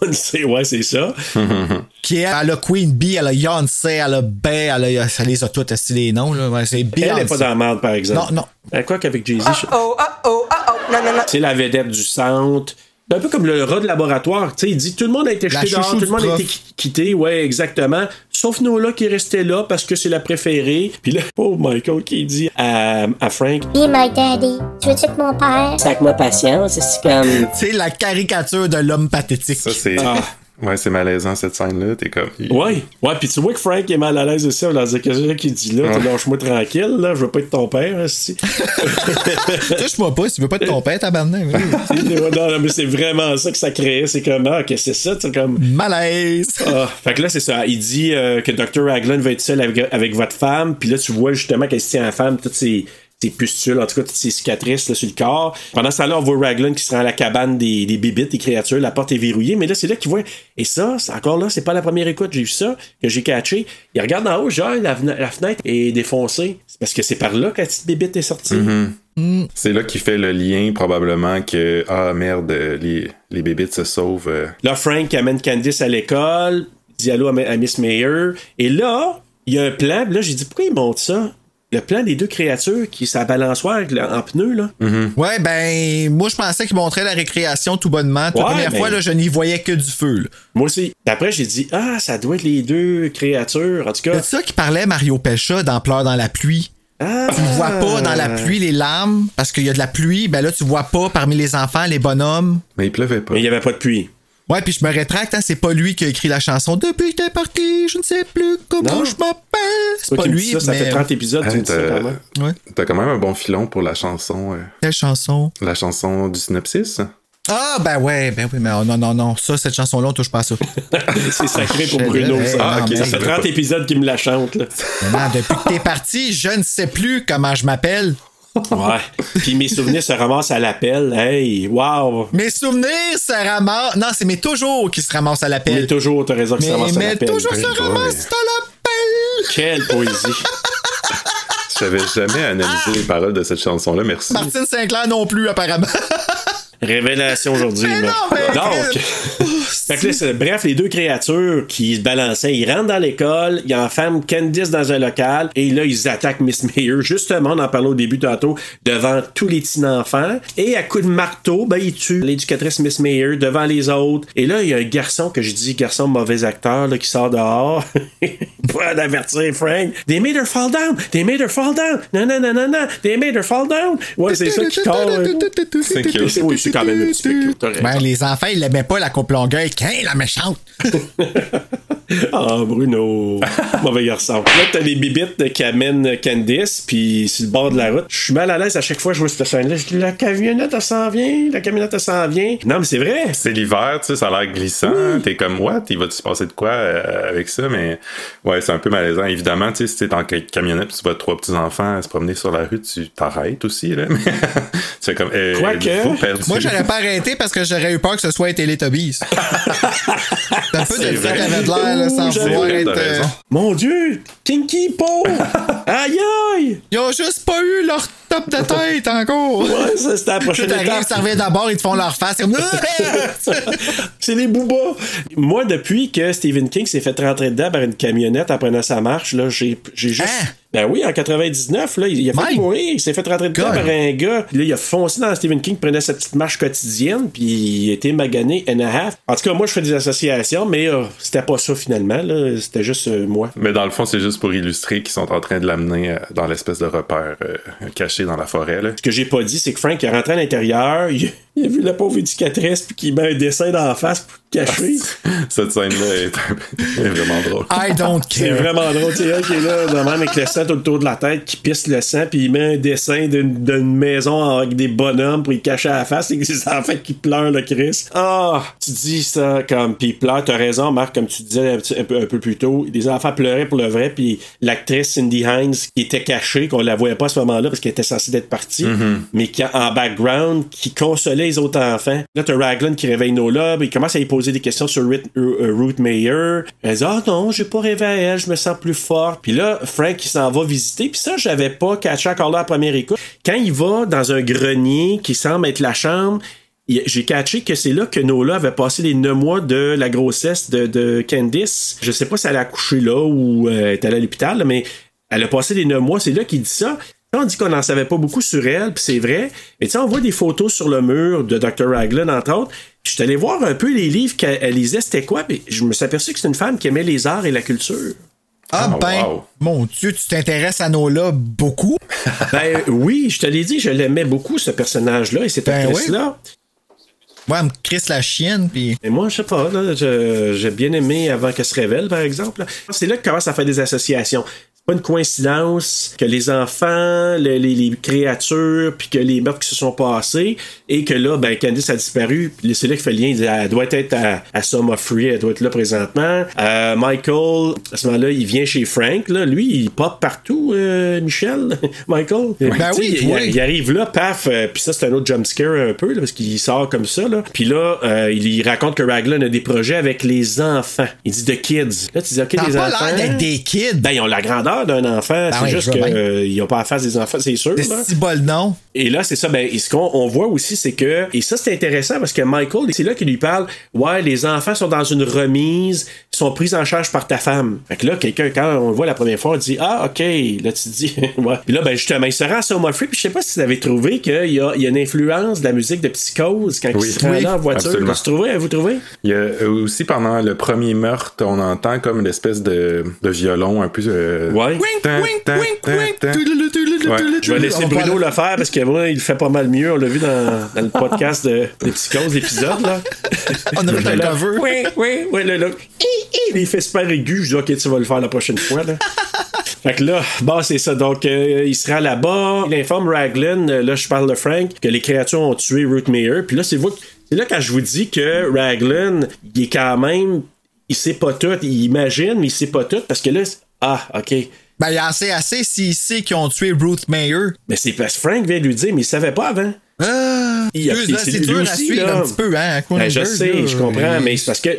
Beyoncé, ouais, c'est ça. (laughs) Qui est, elle a Queen Bee, elle a Beyoncé, elle a B, elle a, elle les a toutes, c'est les noms, là? Ouais, c'est Elle n'est pas dans la merde, par exemple. Non, non. Euh, Quoi qu'avec Jay-Z, je- Oh, oh, oh, oh, oh, non, non, non. c'est la vedette du centre. C'est un peu comme le rat de laboratoire. Tu sais, il dit tout le monde a été jeté dehors, tout le monde a été qui- quitté. Ouais, exactement. Sauf Nola qui est resté là parce que c'est la préférée. Puis là, oh Michael qui dit à, à Frank Be my daddy. Tu veux-tu que mon père? Sac-moi patience, c'est comme. C'est la caricature de l'homme pathétique. Ça, c'est. Ah. Ouais, c'est malaisant cette scène-là. T'es comme. Ouais, ouais, puis tu vois que Frank est mal à l'aise aussi. On leur dit qu'est-ce qu'il dit là, Ouais. lâche-moi tranquille, là, je veux pas être ton père, aussi. (laughs) Touche-moi pas, si tu veux pas être ton père, tabarnak. oui. (laughs) non, non, mais c'est vraiment ça que ça créait. C'est comme, ah, que c'est ça, c'est comme. Malaise. Ah, fait que là, c'est ça. Il dit euh, que Dr. Raglan va être seul avec, avec votre femme. Puis là, tu vois justement qu'elle se tient à la femme, toutes ses, ses pustules, en tout cas, toutes ses cicatrices là, sur le corps. Pendant ce temps-là, on voit Raglan qui se rend à la cabane des, des bibites, des créatures. La porte est verrouillée. Mais là, c'est là qu'il voit. Et ça, encore là, c'est pas la première écoute. J'ai vu ça, que j'ai catché. Il regarde en haut, genre, la, la fenêtre est défoncée. C'est parce que c'est par là que la petite bibite est sortie. Mhm. C'est là qu'il fait le lien, probablement, que, ah merde, les, les bébites se sauvent. euh. Là, Frank amène Candice à l'école, dit allô à, à Miss Mayer. Et là, il y a un plan. Là, j'ai dit, pourquoi il montre ça? Le plan des deux créatures qui sa balançoire le- en pneu, là. Ouais, ben, moi, je pensais qu'il montrait la récréation tout bonnement. La première ben- fois, là, je n'y voyais que du feu. là. Moi aussi. Après, j'ai dit, ah, ça doit être les deux créatures. En tout cas. C'est ça qui parlait Mario Pesha dans Pleurs dans la pluie. Ah. Tu ne vois pas dans la pluie les larmes parce qu'il y a de la pluie. Ben là, tu vois pas parmi les enfants les bonhommes. Mais il pleuvait pas. Mais il n'y avait pas de pluie. Ouais, puis je me rétracte, hein, c'est pas lui qui a écrit la chanson Depuis que t'es parti, je ne sais plus comment Non. je m'appelle. C'est Toi pas lui, ça, ça mais... fait 30 épisodes, Hey, ça t'as- quand même. Ouais. T'as quand même un bon filon pour la chanson. euh, Quelle chanson? la chanson du synopsis. Ah, ben ouais, ben oui, mais oh, non, non, non, ça, cette chanson-là, on touche pas à ça. (laughs) c'est sacré pour Bruno, ça. non, Ah, ok. mais- Ça fait 30 épisodes qu'il me la chante, là. Maman, depuis que t'es parti, je ne sais plus comment je m'appelle. Ouais. Puis mes souvenirs se ramassent à l'appel. Hey, wow. Mes souvenirs se ramassent. Non, c'est mes toujours qui se ramassent à Mais l'appel. toujours, t'as raison que ça Mais, ramasse à mais l'appel. toujours se ramassent à l'appel. Quelle poésie. J'avais jamais analysé les paroles de cette chanson-là, merci. Martine Sinclair non plus, apparemment. (laughs) Révélation aujourd'hui. Mais là. non, mais- Donc, fait que là, bref, les deux créatures qui se balançaient, ils rentrent dans l'école, ils enferment Candice dans un local, et là, ils attaquent Miss Mayer. Justement, on en parlait au début tantôt, devant tous les petits enfants. Et à coup de marteau, ben, ils tuent l'éducatrice Miss Mayer devant les autres. Et là, il y a un garçon que je dis garçon mauvais acteur, là, qui sort dehors pour avertir Frank. They made her fall down! They made her fall down! Non, non, non, non, non! They made her fall down! Ouais, c'est ça qui colle. C'est quand même. Ben, les enfants, ils l'aimaient pas, la coupe longueuil. Qu'un, la méchante. (laughs) (laughs) Ah, Bruno. (laughs) Mauvais garçon. Là, t'as les bibites qui amènent Candice, puis sur le bord de la route. Je suis mal à l'aise à chaque fois que je vois cette scène-là. Je dis, la camionnette, elle s'en vient. La camionnette, elle s'en vient. Non, mais c'est vrai. C'est l'hiver, tu sais, ça a l'air glissant. T'es comme, what? Il va-tu se passer de quoi euh, avec ça? Mais ouais, c'est un peu malaisant. Évidemment, tu sais, si t'es en ca- camionnette pis tu vois trois petits-enfants se promener sur la rue, tu t'arrêtes aussi, là. Mais (laughs) tu fais comme, euh, perdu? Moi, j'aurais pas arrêté parce que j'aurais eu peur que ce soit un Teletubbies. c'est un peu de C'est de l'air, là, sans vouloir être. euh. Mon Dieu! Kinky Po! (laughs) aïe aïe! Ils ont juste pas eu leur top de tête encore. Ouais, ça, c'était la prochaine étape. ça revient d'abord, ils te font leur face. c'est comme- (laughs) C'est les boobas. Moi, depuis que Stephen King s'est fait rentrer dedans par une camionnette en prenant sa marche, là, j'ai j'ai juste. Hein? Ben oui, en 99, là, il a fait mourir. Il s'est fait rentrer dedans God. par un gars. Là, il a foncé dans Stephen King, prenait sa petite marche quotidienne, puis il était magané and a half. En tout cas, moi, je fais des associations, mais euh, c'était pas ça finalement. là. C'était juste euh, moi. Mais dans le fond, c'est juste pour illustrer qu'ils sont en train de l'amener euh, dans l'espèce de repère euh, caché dans la forêt, là. Ce que j'ai pas dit, c'est que Frank est rentré à l'intérieur, il, Il a vu la pauvre éducatrice, puis qu'il met un dessin dans la face pour cacher. (laughs) Cette scène-là est, un peu- est vraiment drôle. I don't C'est care. vraiment drôle. Tu sais, elle qui est là, même avec le sang tout autour de la tête, qui pisse le sang, puis il met un dessin d'une d'une maison avec des bonhommes pour y cacher à la face, et des enfants qui pleurent, le Chris. Ah, tu dis ça comme, puis ils pleurent, t'as raison, Marc, comme tu disais un, petit- un peu, un peu plus tôt. Des enfants pleuraient pour le vrai, puis l'actrice Cindy Hines, qui était cachée, qu'on la voyait pas à ce moment-là parce qu'elle était censée d'être partie, mais qui, en background, qui consolait les autres enfants. Là, t'as Raglan qui réveille Nola, il commence à y poser des questions sur Ruth, euh, Ruth Mayer. Elle dit, ah non, j'ai pas rêvé à elle, je me sens plus forte. Puis là, Frank, il s'en va visiter, puis ça, j'avais pas catché encore là à première écoute. Quand il va dans un grenier qui semble être la chambre, j'ai catché que c'est là que Nola avait passé les neuf mois de la grossesse de, Candice. Je sais pas si elle a accouché là ou euh, est allée à l'hôpital, mais elle a passé les neuf mois, c'est là qu'il dit ça. On dit qu'on n'en savait pas beaucoup sur elle, puis c'est vrai. Mais tu sais, on voit des photos sur le mur de Dr. Raglan, entre autres. Puis je suis allé voir un peu les livres qu'elle elle lisait, c'était quoi, puis je me suis aperçu que c'est une femme qui aimait les arts et la culture. Ah, Ah, ben, wow. mon Dieu, tu t'intéresses à Nola beaucoup? (laughs) Ben oui, je te l'ai dit, je l'aimais beaucoup, ce personnage-là, et cette Ben actrice-là. Ouais, elle me crisse la chienne, puis. Et moi, je sais pas, là, j'ai bien aimé avant qu'elle se révèle, par exemple. C'est là que commence à faire des associations. Pas une coïncidence que les enfants, le- les, les créatures, puis que les meurtres qui se sont passés, et que là, ben, Candice a disparu. C'est là qu'il fait le lien. Il dit, elle doit être à, à Summer Free, elle doit être là présentement. Euh, Michael, à ce moment-là, il vient chez Frank. Là. Lui, il pop partout, euh, Michel, (laughs) Michael. Ben oui, il, oui. il arrive là, paf, euh, puis ça, c'est un autre jumpscare un peu, là, parce qu'il sort comme ça. Là. Puis là, euh, il, il raconte que Raglan a des projets avec les enfants. Il dit The Kids. Là, tu dis, OK, les pas enfants. l'air d'être des kids. Ben, ils ont la grandeur d'un enfant. c'est oui, juste bien. qu'ils n'ont pas la face des enfants, c'est sûr. Si bol non. Et là, c'est ça. Ben, et ce qu'on on voit aussi, c'est que. Et ça, c'est intéressant parce que Michael, c'est là qu'il lui parle Ouais, les enfants sont dans une remise, ils sont pris en charge par ta femme. Fait que là, quelqu'un, quand on le voit la première fois, on dit Ah, OK. Là, tu te dis (laughs) Ouais. Puis là, ben, justement, il se rend à Soma Free. Puis je sais pas si vous avez trouvé qu'il y a, il y a une influence de la musique de Psychose quand Oui. il se rend Oui. là en voiture. Absolument. Vous trouvez, vous trouvez? Il y a euh, aussi pendant le premier meurtre, on entend comme une espèce de, de violon un peu. euh, Ouais. Ouais. Je vais laisser Bruno le faire parce que moi, il le fait pas mal mieux. On l'a vu dans, dans le podcast de, de Psychose, l'épisode, là. On a fait un Là, cover. Oui, oui, oui, là, là. Il fait super aigu. Je dis, OK, tu vas le faire la prochaine fois, là. Fait que là, bah, c'est ça. Donc, euh, il sera là-bas. Il informe Raglan, euh, là, je parle de Frank, que les créatures ont tué Ruth Mayer. Puis là, c'est vous- c'est là quand je vous dis que Raglan, il est quand même. Il sait pas tout. Il imagine, mais il sait pas tout. Parce que là, ah, OK. Ben, il y a assez, assez s'il sait qu'ils ont tué Ruth Mayer. Mais c'est parce que Frank vient lui dire, mais il savait pas avant. Ah, Il a- c'est dur à aussi, suivre là. un petit peu, hein, Ben, je sais, là. je comprends, Il- mais c'est parce que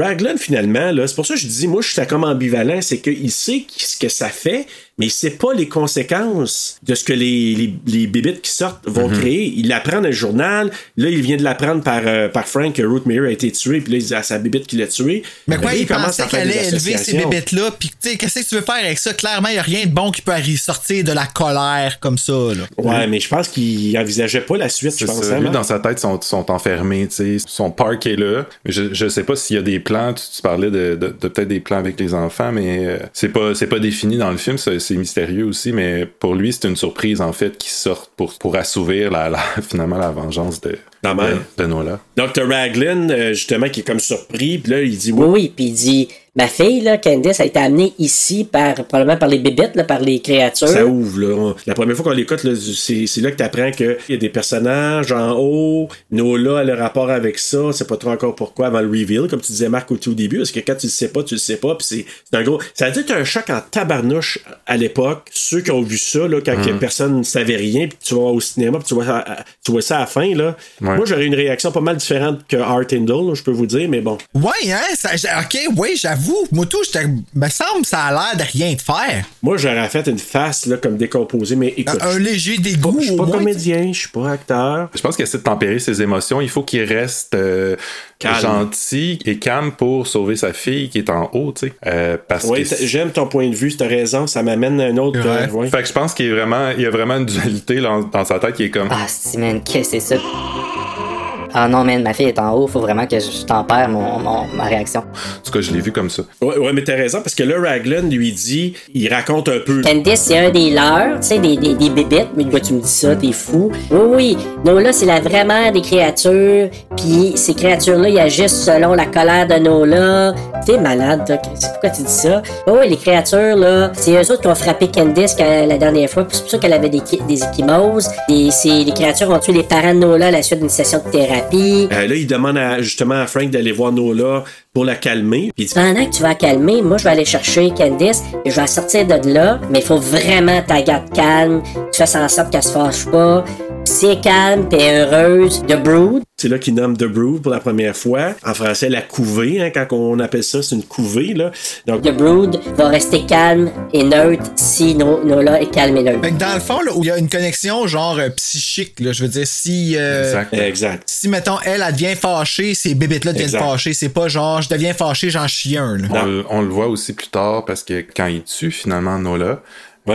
Raglan, finalement, c'est pour ça que je dis, moi, je suis comme ambivalent, c'est qu'il sait ce que ça fait, mais il sait pas les conséquences de ce que les, les, les bébites qui sortent vont Mhm. créer. Il l'apprend dans le journal, là, il vient de l'apprendre par, euh, par Frank que Ruth Mayer a été tuée, puis là, il dit à sa bébite qui l'a tué. Mais Ben, quoi, là, il commence pensait qu'elle allait élever ces bébêtes-là, puis tu sais, qu'est-ce que tu veux faire avec ça? Clairement, il n'y a rien de bon qui peut arriver sortir de la colère comme ça, là. Ouais, mais je pense qu'il envisageait pas la suite, je C'est pense. ça. hein, Lui, dans sa tête, ils sont, sont enfermés, tu sais. Son parc est là. Mais je, je sais pas s'il y a des plans. Tu, tu parlais de, de- de peut-être des plans avec les enfants, mais euh, c'est pas, c'est pas défini dans le film. C'est, c'est mystérieux aussi. Mais pour lui, c'est une surprise, en fait, qu'ils sortent pour, pour assouvir la, la- (laughs) finalement la vengeance de, de, de Nola. Donc, t'as Raglan, euh, justement, qui est comme surpris, puis là, il dit Oui, oui, puis il dit Ma fille, là, Candice, a été amenée ici par, probablement par les bébites, là, par les créatures. Ça ouvre, là. La première fois qu'on l'écoute, là, c'est c'est là que tu apprends qu'il y a des personnages en haut. Nola a le rapport avec ça. C'est pas trop encore pourquoi avant le reveal, comme tu disais, Marc, au tout début. Parce que quand tu le sais pas, tu le sais pas. Puis c'est c'est un gros. Ça a dû être un choc en tabarnouche à l'époque. Ceux qui ont vu ça, là, quand que personne ne savait rien, puis tu vas au cinéma, puis tu vois, ça, à- tu vois ça à la fin, là. Ouais. Moi, j'aurais une réaction pas mal différente que Art Indle, là, je peux vous dire, mais bon. Ouais, hein? Ça, ok, oui, j'avoue. Moi, tout, j'étais- me semble ça a l'air de rien de faire. Moi, j'aurais fait une face, là, comme décomposée, mais écoute. Un, un léger dégoût. Je suis pas comédien, je suis pas acteur. Je pense qu'il essaie de tempérer ses émotions. Il faut qu'il reste euh, Calme. gentil et calme pour sauver sa fille qui est en haut, tu sais. Euh, parce Oui, que j'aime ton point de vue, t'as raison, ça m'amène à un autre. Ouais. euh, ouais. Fait que je pense qu'il est vraiment, il y a vraiment une dualité là, dans sa tête qui est comme. Ah, si, man, qu'est-ce que c'est ça? Ah non, man, ma fille est en haut, faut vraiment que je tempère mon, mon- ma réaction. En tout cas, je l'ai vu comme ça. Ouais, ouais, mais t'as raison, parce que là, Raglan lui dit, il raconte un peu. Candice, c'est un des leurs, tu sais, des, des, des bébites. Mais pourquoi tu me dis ça, t'es fou? Oui, oui. Nola, c'est la vraie mère des créatures. Puis ces créatures-là, ils agissent selon la colère de Nola. T'es malade, toi. C'est pourquoi tu dis ça? Oui, oui, les créatures, là, c'est eux autres qui ont frappé Candice quand- la dernière fois. puis C'est pour ça qu'elle avait des, des échymoses. Et c'est, les créatures ont tué les parents de Nola à la suite d'une session de thérapie. Euh, là, il demande à- justement à Frank d'aller voir Nola pour la calmer. Puis il dit, Pendant que tu vas la calmer, moi je vais aller chercher Candice et je vais la sortir de là, mais il faut vraiment ta garde calme, tu fais en sorte qu'elle se fâche pas. Si elle est calme et heureuse, de Brood, c'est là qu'il nomme The Brood pour la première fois. En français, la couvée, hein, quand on appelle ça, c'est une couvée. Là. Donc, The Brood va rester calme et neutre si No- Nola est calme et neutre. Fait que dans le fond, là, où il y a une connexion genre euh, psychique, là, je veux dire, si. euh, Exact. exact. Si, mettons, elle, elle devient fâchée, ces bébites-là deviennent Exact. fâchées. C'est pas genre, je deviens fâché, j'en chie un. On, le- on le voit aussi plus tard parce que quand il tue finalement Nola,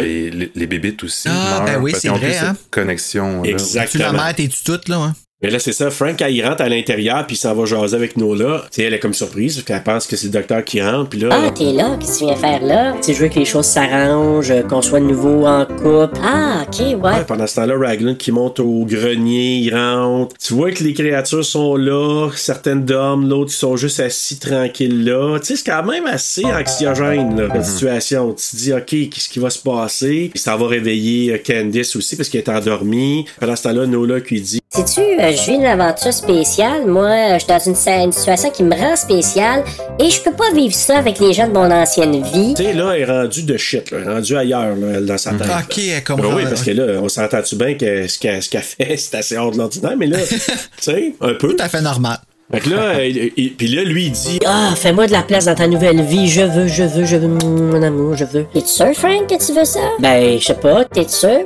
les, les, les bébites aussi Ah, meurent ben oui, parce c'est vrai, hein. cette connexion. là. Tu la mère, t'es-tu toute, là, hein? Mais là, c'est ça. Frank, quand il rentre à l'intérieur, puis il s'en va jaser avec Nola, tu sais, elle est comme surprise, parce qu'elle pense que c'est le docteur qui rentre, puis là. Ah, t'es là, qu'est-ce que tu viens faire là? Tu sais, je veux que les choses s'arrangent, euh, qu'on soit de nouveau en couple? Ah, ok, ouais. Ouais, pendant ce temps-là, Raglan qui monte au grenier, il rentre. Tu vois que les créatures sont là, certaines dorment, l'autre ils sont juste assis tranquilles là. Tu sais, c'est quand même assez anxiogène, là, la situation. Tu te dis, OK, qu'est-ce qui va se passer? Puis ça va réveiller euh, Candice aussi parce qu'elle est endormie. Pendant ce temps-là, Nola qui dit, Sais-tu, euh, je vis une aventure spéciale. Moi, je suis dans une, situation qui me rend spéciale et je peux pas vivre ça avec les gens de mon ancienne vie. tu sais, là, elle est rendue de shit, là. Elle est rendue ailleurs, là, elle, dans sa tête. là. Ok, elle Ben comprend. oui, parce que là, on s'entend-tu bien que ce qu'elle fait, (laughs) c'est assez hors de l'ordinaire, mais là, (laughs) tu sais, un peu. Tout à fait normal. Fait que là, (laughs) il- il- puis là, lui, il dit Ah, fais-moi de la place dans ta nouvelle vie. Je veux, je veux, je veux, mm, mon amour, je veux. Es-tu sûr, Frank, que tu veux ça? Ben, je sais pas, t'es sûr?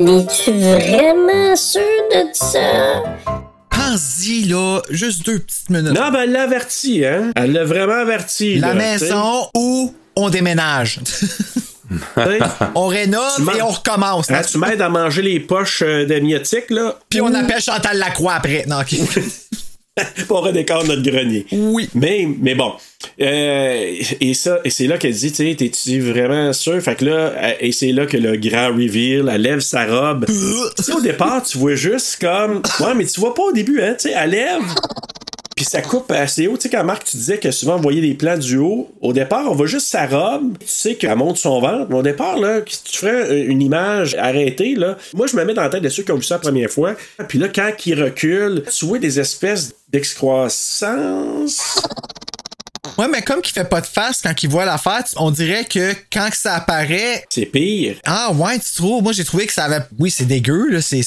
Es-tu vraiment sûr de ça? Pense-y, là, juste deux petites minutes. Non, ben elle l'a averti, hein? Elle l'a vraiment averti. La là, maison où on déménage. (laughs) (laughs) on rénove et on recommence. Hein, tu m'aides à manger les poches euh, d'amniotique, là? Puis on appelle Chantal Lacroix après. Non, ok. (laughs) (laughs) pour redécore notre grenier. Oui. Mais, mais bon. Euh, et ça, et c'est là qu'elle dit, tu sais, t'es-tu vraiment sûr? Fait que là, elle- et c'est là que le grand reveal, elle lève sa robe. tu sais, au départ, tu vois juste comme. Ouais, mais tu vois pas au début, hein, tu sais, elle lève. Puis ça coupe assez haut. Tu sais, quand Marc, tu disais que souvent on voyait des plans du haut, au départ, on voit juste sa robe. Tu sais qu'elle monte son ventre. Mais au départ, là, si tu ferais une image arrêtée, là, moi, je me mets dans la tête de ceux qui ont vu ça la première fois. Puis là, quand il recule, tu vois des espèces d'excroissance. Ouais, mais comme qu'il fait pas de face quand il voit l'affaire, on dirait que quand ça apparaît. C'est pire. Ah ouais, tu trouves? Moi, j'ai trouvé que ça avait. Oui, c'est dégueu, là. C'est,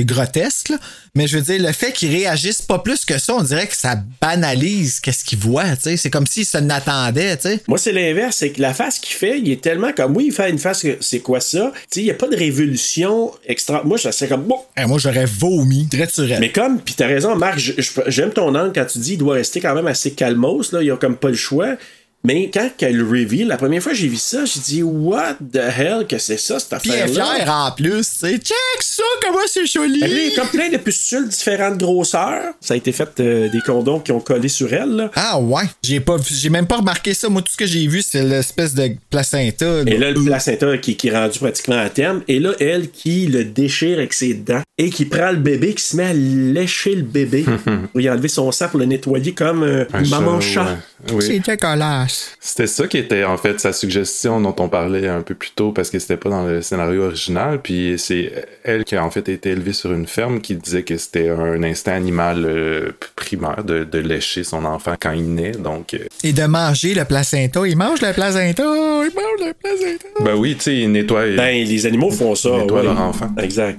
c'est, grotesque, là. Mais je veux dire, le fait qu'il réagisse pas plus que ça, on dirait que ça banalise qu'est-ce qu'il voit, tu sais. C'est comme s'il se n'attendait, tu sais. Moi, c'est l'inverse. C'est que la face qu'il fait, il est tellement comme. Oui, il fait une face, c'est quoi ça? Tu sais, il n'y a pas de révolution extra. Moi, je serais comme. Bon. Eh, moi, j'aurais vomi, très. Mais comme, puis t'as raison, Marc, j'aime ton angle quand tu dis il doit rester quand même assez calmos, là, il a comme pas le choix. Mais quand elle reveal, la première fois que j'ai vu ça, j'ai dit What the hell que c'est ça, cette Puis elle est affaire-là? fière en plus, tu sais. Check ça, comment c'est joli! Y a comme plein de pustules différentes grosseurs. Ça a été fait euh, des condoms qui ont collé sur elle. Là. Ah ouais, j'ai pas, vu- j'ai même pas remarqué ça. Moi, tout ce que j'ai vu, c'est l'espèce de placenta. Et là, le placenta qui, qui est rendu pratiquement à terme. Et là, elle qui le déchire avec ses dents et qui prend le bébé, qui se met à lécher le bébé (laughs) pour y enlever son sang, pour le nettoyer comme euh, Un une maman chat, chat. ouais. Oui. C'est dégueulasse. C'était ça qui était en fait sa suggestion dont on parlait un peu plus tôt parce que c'était pas dans le scénario original. Puis c'est elle qui a en fait été élevée sur une ferme qui disait que c'était un instinct animal euh, primaire de, de lécher son enfant quand il naît. Donc, euh, Et de manger le placenta. Il mange le placenta. Il mange le placenta. ben oui, tu sais, il nettoie. Ben, les animaux font ça. Ils nettoient ouais. leur enfant. Exact.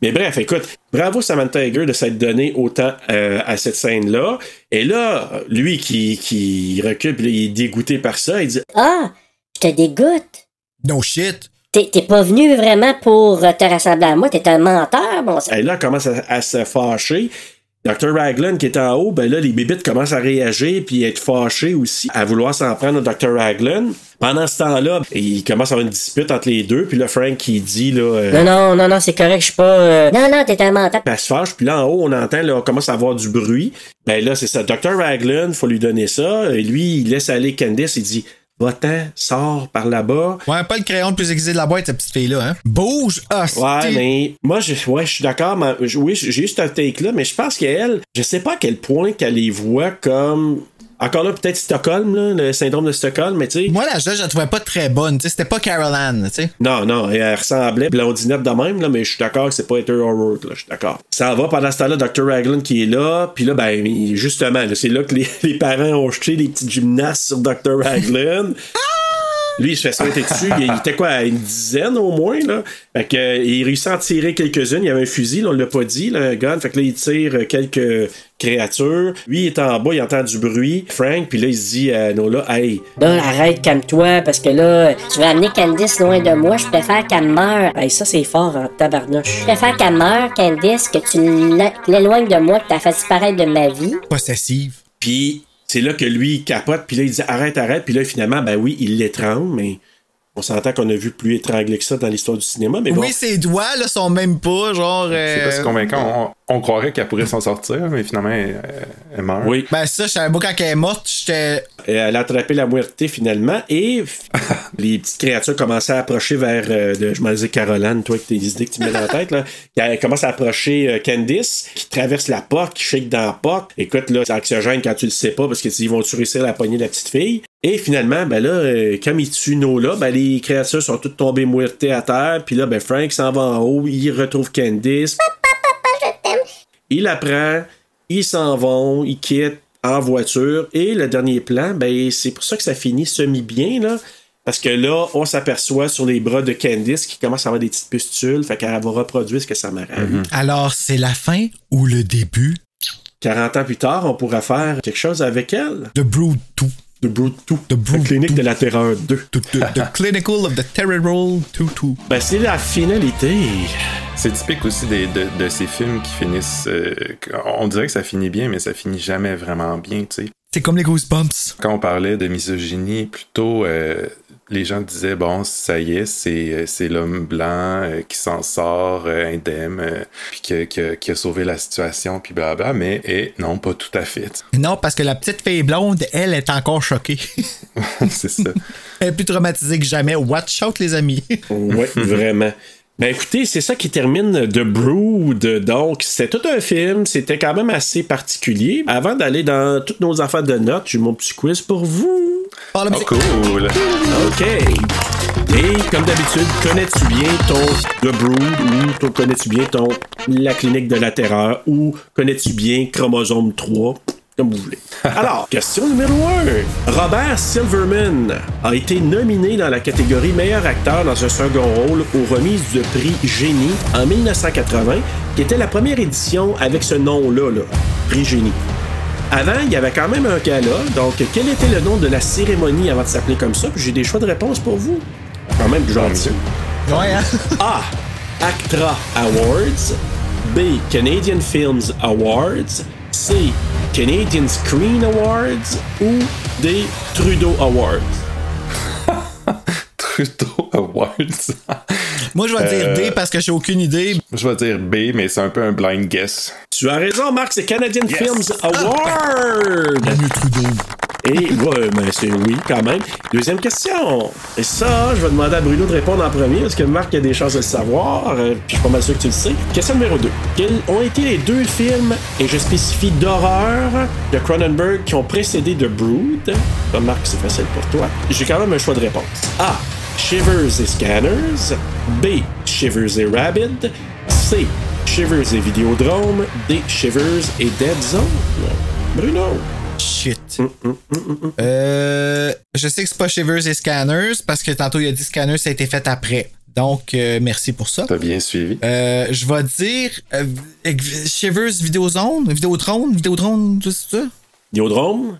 Mais bref, écoute, bravo Samantha Egger de s'être donné autant euh, à cette scène-là. Et là, lui qui, qui recule, il dégoûté par ça, il dit Ah, je te dégoûte. No shit. T'es t'es pas venu vraiment pour te rassembler à moi, t'es un menteur, bon sang. Et là, elle commence à, à se fâcher. Dr. Raglan qui est en haut, ben là, les bébites commencent à réagir puis à être fâchés aussi, à vouloir s'en prendre à Dr. Raglan. Pendant ce temps-là, il commence à avoir une dispute entre les deux, puis là, Frank qui dit, là... euh, Non, non, non, non, c'est correct, je suis pas. euh, Non, non, t'es un menteur. elle se fâche, puis là, en haut, on entend, là, on commence à avoir du bruit. Ben là, c'est ça. Dr. Raglan, faut lui donner ça. Et lui, il laisse aller Candice, il dit, va-t'en, sors par là-bas. Ouais, pas le crayon le plus aiguisé de la boîte, cette petite fille-là, hein. Bouge! Ah, Ouais, mais moi, je, ouais, je suis d'accord. mais Oui, j'ai eu ce take-là, mais je pense qu'elle, je sais pas à quel point qu'elle les voit comme. Encore là, peut-être Stockholm, là, le syndrome de Stockholm, mais tu sais. Moi, la jeune, je la trouvais pas très bonne. Tu sais, c'était pas Carol Ann, tu sais. Non, non, elle ressemblait blondinette de même, là, mais je suis d'accord que c'est pas Heather O'Rourke, là, je suis d'accord. Ça va pendant ce temps-là, Dr. Raglan qui est là, puis là, ben, justement, c'est là que les, (laughs) les parents ont jeté des petites gymnastes sur Dr. Raglan. Lui, il se fait sauter dessus. Il, il était quoi, à une dizaine au moins, là? Fait que, euh, il réussit à en tirer quelques-unes. Il y avait un fusil, là, on l'a pas dit, là, un gun. Fait que là, il tire euh, quelques créatures. Lui, il est en bas, il entend du bruit. Frank, puis là, il se dit à Nola, hey, Là, arrête, calme-toi, parce que là, tu vas amener Candice loin de moi, je préfère qu'elle meure. Hey, ça, c'est fort en tabarnouche. Je préfère qu'elle meure, Candice, que tu l'é- l'éloignes de moi, que t'as fait disparaître de ma vie. Possessive. Puis c'est là que lui, il capote, puis là, il dit arrête, arrête. Puis là, finalement, ben oui, il l'étrangle, mais on s'entend qu'on a vu plus étranglé que ça dans l'histoire du cinéma. Mais bon, Oui, ses doigts, là, sont même pas, genre. C'est pas si euh, convaincant. On, croirait qu'elle pourrait s'en sortir, mais finalement, elle, elle meurt. oui. Ben, ça, je savais pas quand elle est morte, j'étais. Elle a attrapé la muerté finalement et (laughs) les petites créatures commençaient à approcher vers, euh, de- je m'en disais Caroline, toi avec tes idées que tu mets dans la tête, là. Elle commence à approcher euh, Candice, qui traverse la porte, qui shake dans la porte. Écoute, là, c'est anxiogène quand tu le sais pas parce que ils vont-tu réussir à la poignée de la petite fille. Et finalement, ben là, euh, comme il tue Nola, ben les créatures sont toutes tombées muertées à terre. Puis là, ben Frank s'en va en haut, il retrouve Candice. Il la prend, ils s'en vont, ils quittent en voiture. Et le dernier plan, ben, c'est pour ça que ça finit semi-bien, là. Parce que là, on s'aperçoit sur les bras de Candice qui commence à avoir des petites pustules. Fait qu'elle va reproduire ce que sa mère a eu. Alors, c'est la fin ou le début? 40 ans plus tard, on pourra faire quelque chose avec elle. de Brood 2. De Brood 2. The Brood La clinique de la terreur 2. The, the- the Clinical of the Terror 2 2. Ben, c'est la finalité. C'est typique aussi des- de, de ces films qui finissent. euh, on dirait que ça finit bien, mais ça finit jamais vraiment bien, tu sais. C'est comme les Goosebumps. Quand on parlait de misogynie, plutôt, euh, les gens disaient bon, ça y est, c'est, euh, c'est l'homme blanc euh, qui s'en sort euh, indemne, euh, puis que- que- qui a sauvé la situation, puis blabla, mais et, non, pas tout à fait. (laughs) Non, parce que la petite fille blonde, elle, est encore choquée. (laughs) c'est ça. elle est plus traumatisée que jamais. Watch out, les amis. Oui, vraiment. Ben écoutez, c'est ça qui termine The Brood. Donc, c'était tout un film. C'était quand même assez particulier. Avant d'aller dans toutes nos affaires de notes, j'ai mon petit quiz pour vous. Par la Oh, cool! OK. Et comme d'habitude, connais-tu bien ton The Brood ou ton- connais-tu bien ton La clinique de la terreur ou connais-tu bien Chromosome 3? Comme vous voulez. (laughs) Alors, question numéro 1. Robert Silverman a été nominé dans la catégorie meilleur acteur dans un second rôle aux remises du prix Génie en 1980, qui était la première édition avec ce nom-là, là, prix Génie. Avant, il y avait quand même un gala. Donc, quel était le nom de la cérémonie avant de s'appeler comme ça? Puis j'ai des choix de réponse pour vous. Quand même gentil. Ouais, hein? (laughs) A. ACTRA Awards. B. Canadian Films Awards. C. Canadian Screen Awards. Ou D. Trudeau Awards? (laughs) Trudeau Awards. (laughs) Moi, je vais dire Euh, D parce que j'ai aucune idée. Je vais dire B, mais c'est un peu un blind guess. Tu as raison, Marc, c'est Canadian Films (laughs) Award. Mieux Trudeau. Et ouais, ben c'est oui, quand même. Deuxième question. Et ça, je vais demander à Bruno de répondre en premier, parce que Marc a des chances de le savoir. euh, puis je suis pas mal sûr que tu le sais. Question numéro 2. Quels ont été les deux films, et je spécifie d'horreur, de Cronenberg qui ont précédé The Brood? Là, Marc, c'est facile pour toi. J'ai quand même un choix de réponse. A. Shivers et Scanners. B. Shivers et Rabid. C. Shivers et Vidéodrome. D. Shivers et Dead Zone. Bruno. Shit. Euh, je sais que c'est pas Shivers et Scanners parce que tantôt il a dit Scanners ça a été fait après. Donc, euh, merci pour ça. T'as bien suivi. Euh, je vais dire Shivers Vidéozone, Vidéotrone, Vidéodrone, tout ça. Vidéodrome?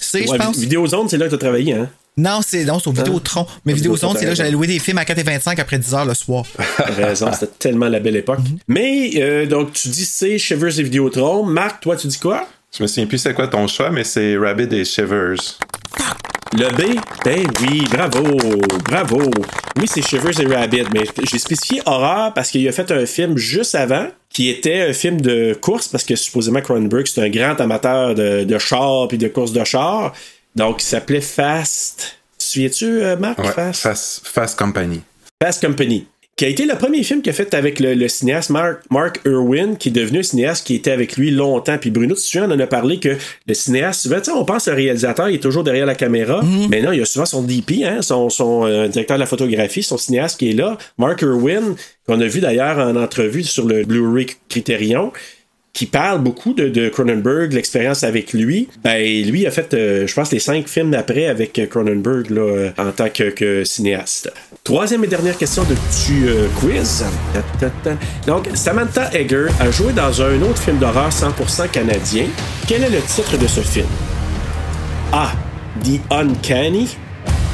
C'est, je pense. Vi- Vidéozone, c'est là que tu as travaillé, hein? Non, c'est non, c'est au Vidéotron. Mais Au Vidéotron, Vidéotron, c'est là que t'as j'allais louer des films à 4,25 après 10 heures le soir. (laughs) T'as raison, c'était tellement la belle époque. Mais, euh, donc, tu dis c'est Shivers et Vidéotron. Marc, toi, tu dis quoi? Je me souviens plus c'est quoi ton choix, mais c'est Rabbit et Shivers. Le B? Ben oui, bravo, bravo. Oui, c'est Shivers et Rabbit, mais j'ai spécifié horreur parce qu'il a fait un film juste avant qui était un film de course parce que supposément Cronenberg c'est un grand amateur de, de chars puis de courses de chars. Donc, il s'appelait Fast. Souviens-tu, euh, Marc? Ouais, Fast? Fast, Fast Company. Fast Company, qui a été le premier film qu'il a fait avec le, le cinéaste Mark, Mark Irwin, qui est devenu un cinéaste qui était avec lui longtemps. Puis Bruno, tu te souviens, on en a parlé que le cinéaste, souvent, on pense le réalisateur il est toujours derrière la caméra, mais non, il y a souvent son DP, hein, son, son euh, directeur de la photographie, son cinéaste qui est là. Mark Irwin, qu'on a vu d'ailleurs en entrevue sur le Blu-ray Criterion, qui parle beaucoup de, Cronenberg, l'expérience avec lui. Ben, lui a fait, euh, je pense, les cinq films après avec euh, Cronenberg là, euh, en tant que, que cinéaste. Troisième et dernière question de tu euh, quiz. Donc, Samantha Egger a joué dans un autre film d'horreur 100% canadien. Quel est le titre de ce film? A. The Uncanny.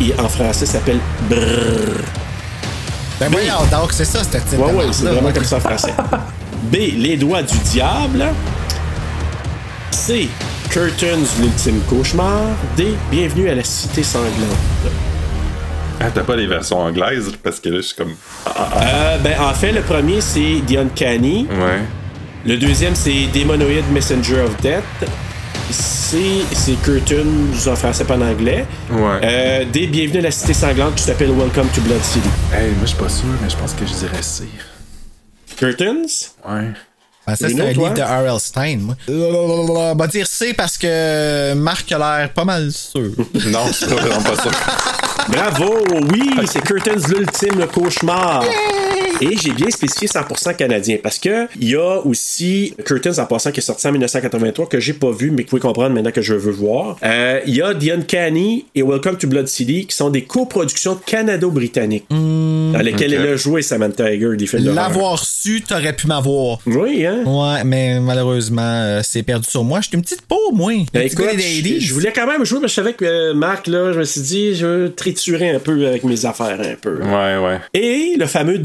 Et en français, ça s'appelle Brrr. Ben voyons donc, c'est ça, ce titre. Ouais, ouais, c'est vraiment comme ça en français. (laughs) B. Les doigts du diable. C. Curtains, l'ultime cauchemar. D. Bienvenue à la cité sanglante. Ah, t'as pas les versions anglaises parce que là, je suis comme. Euh, ben, en fait, le premier, c'est The Uncanny. Ouais. Le deuxième, c'est Demonoid Messenger of Death. C, c'est Curtains, en français pas en anglais. Ouais. Euh, D. Bienvenue à la cité sanglante qui s'appelle Welcome to Blood City. Hey, moi, je suis pas sûr, mais je pense que je dirais C. Curtains? Ouais. Ben, ça, c'est un livre de R.L. Stein, moi. On va dire C parce que Marc a l'air pas mal sûr. (laughs) Non, je suis pas vraiment pas sûr. Bravo! Oui, c'est Curtains, l'ultime cauchemar. Et j'ai bien spécifié 100% canadien parce que il y a aussi Curtains en passant qui est sorti en 1983 que j'ai pas vu mais que vous pouvez comprendre maintenant que je veux voir. Euh, Il y a The Uncanny et Welcome to Blood City qui sont des coproductions canado-britanniques dans lesquelles Ok. elle a joué Samantha Egger des films. L'avoir su, t'aurais pu m'avoir. Oui, hein? Ouais, mais malheureusement, euh, c'est perdu sur moi. J'étais une petite peau, moi. Ben, écoute, je, 80s. je voulais quand même jouer, mais je savais que euh, Marc, là, je me suis dit, je veux triturer un peu avec mes affaires un peu. Ouais, ouais. Et le fameux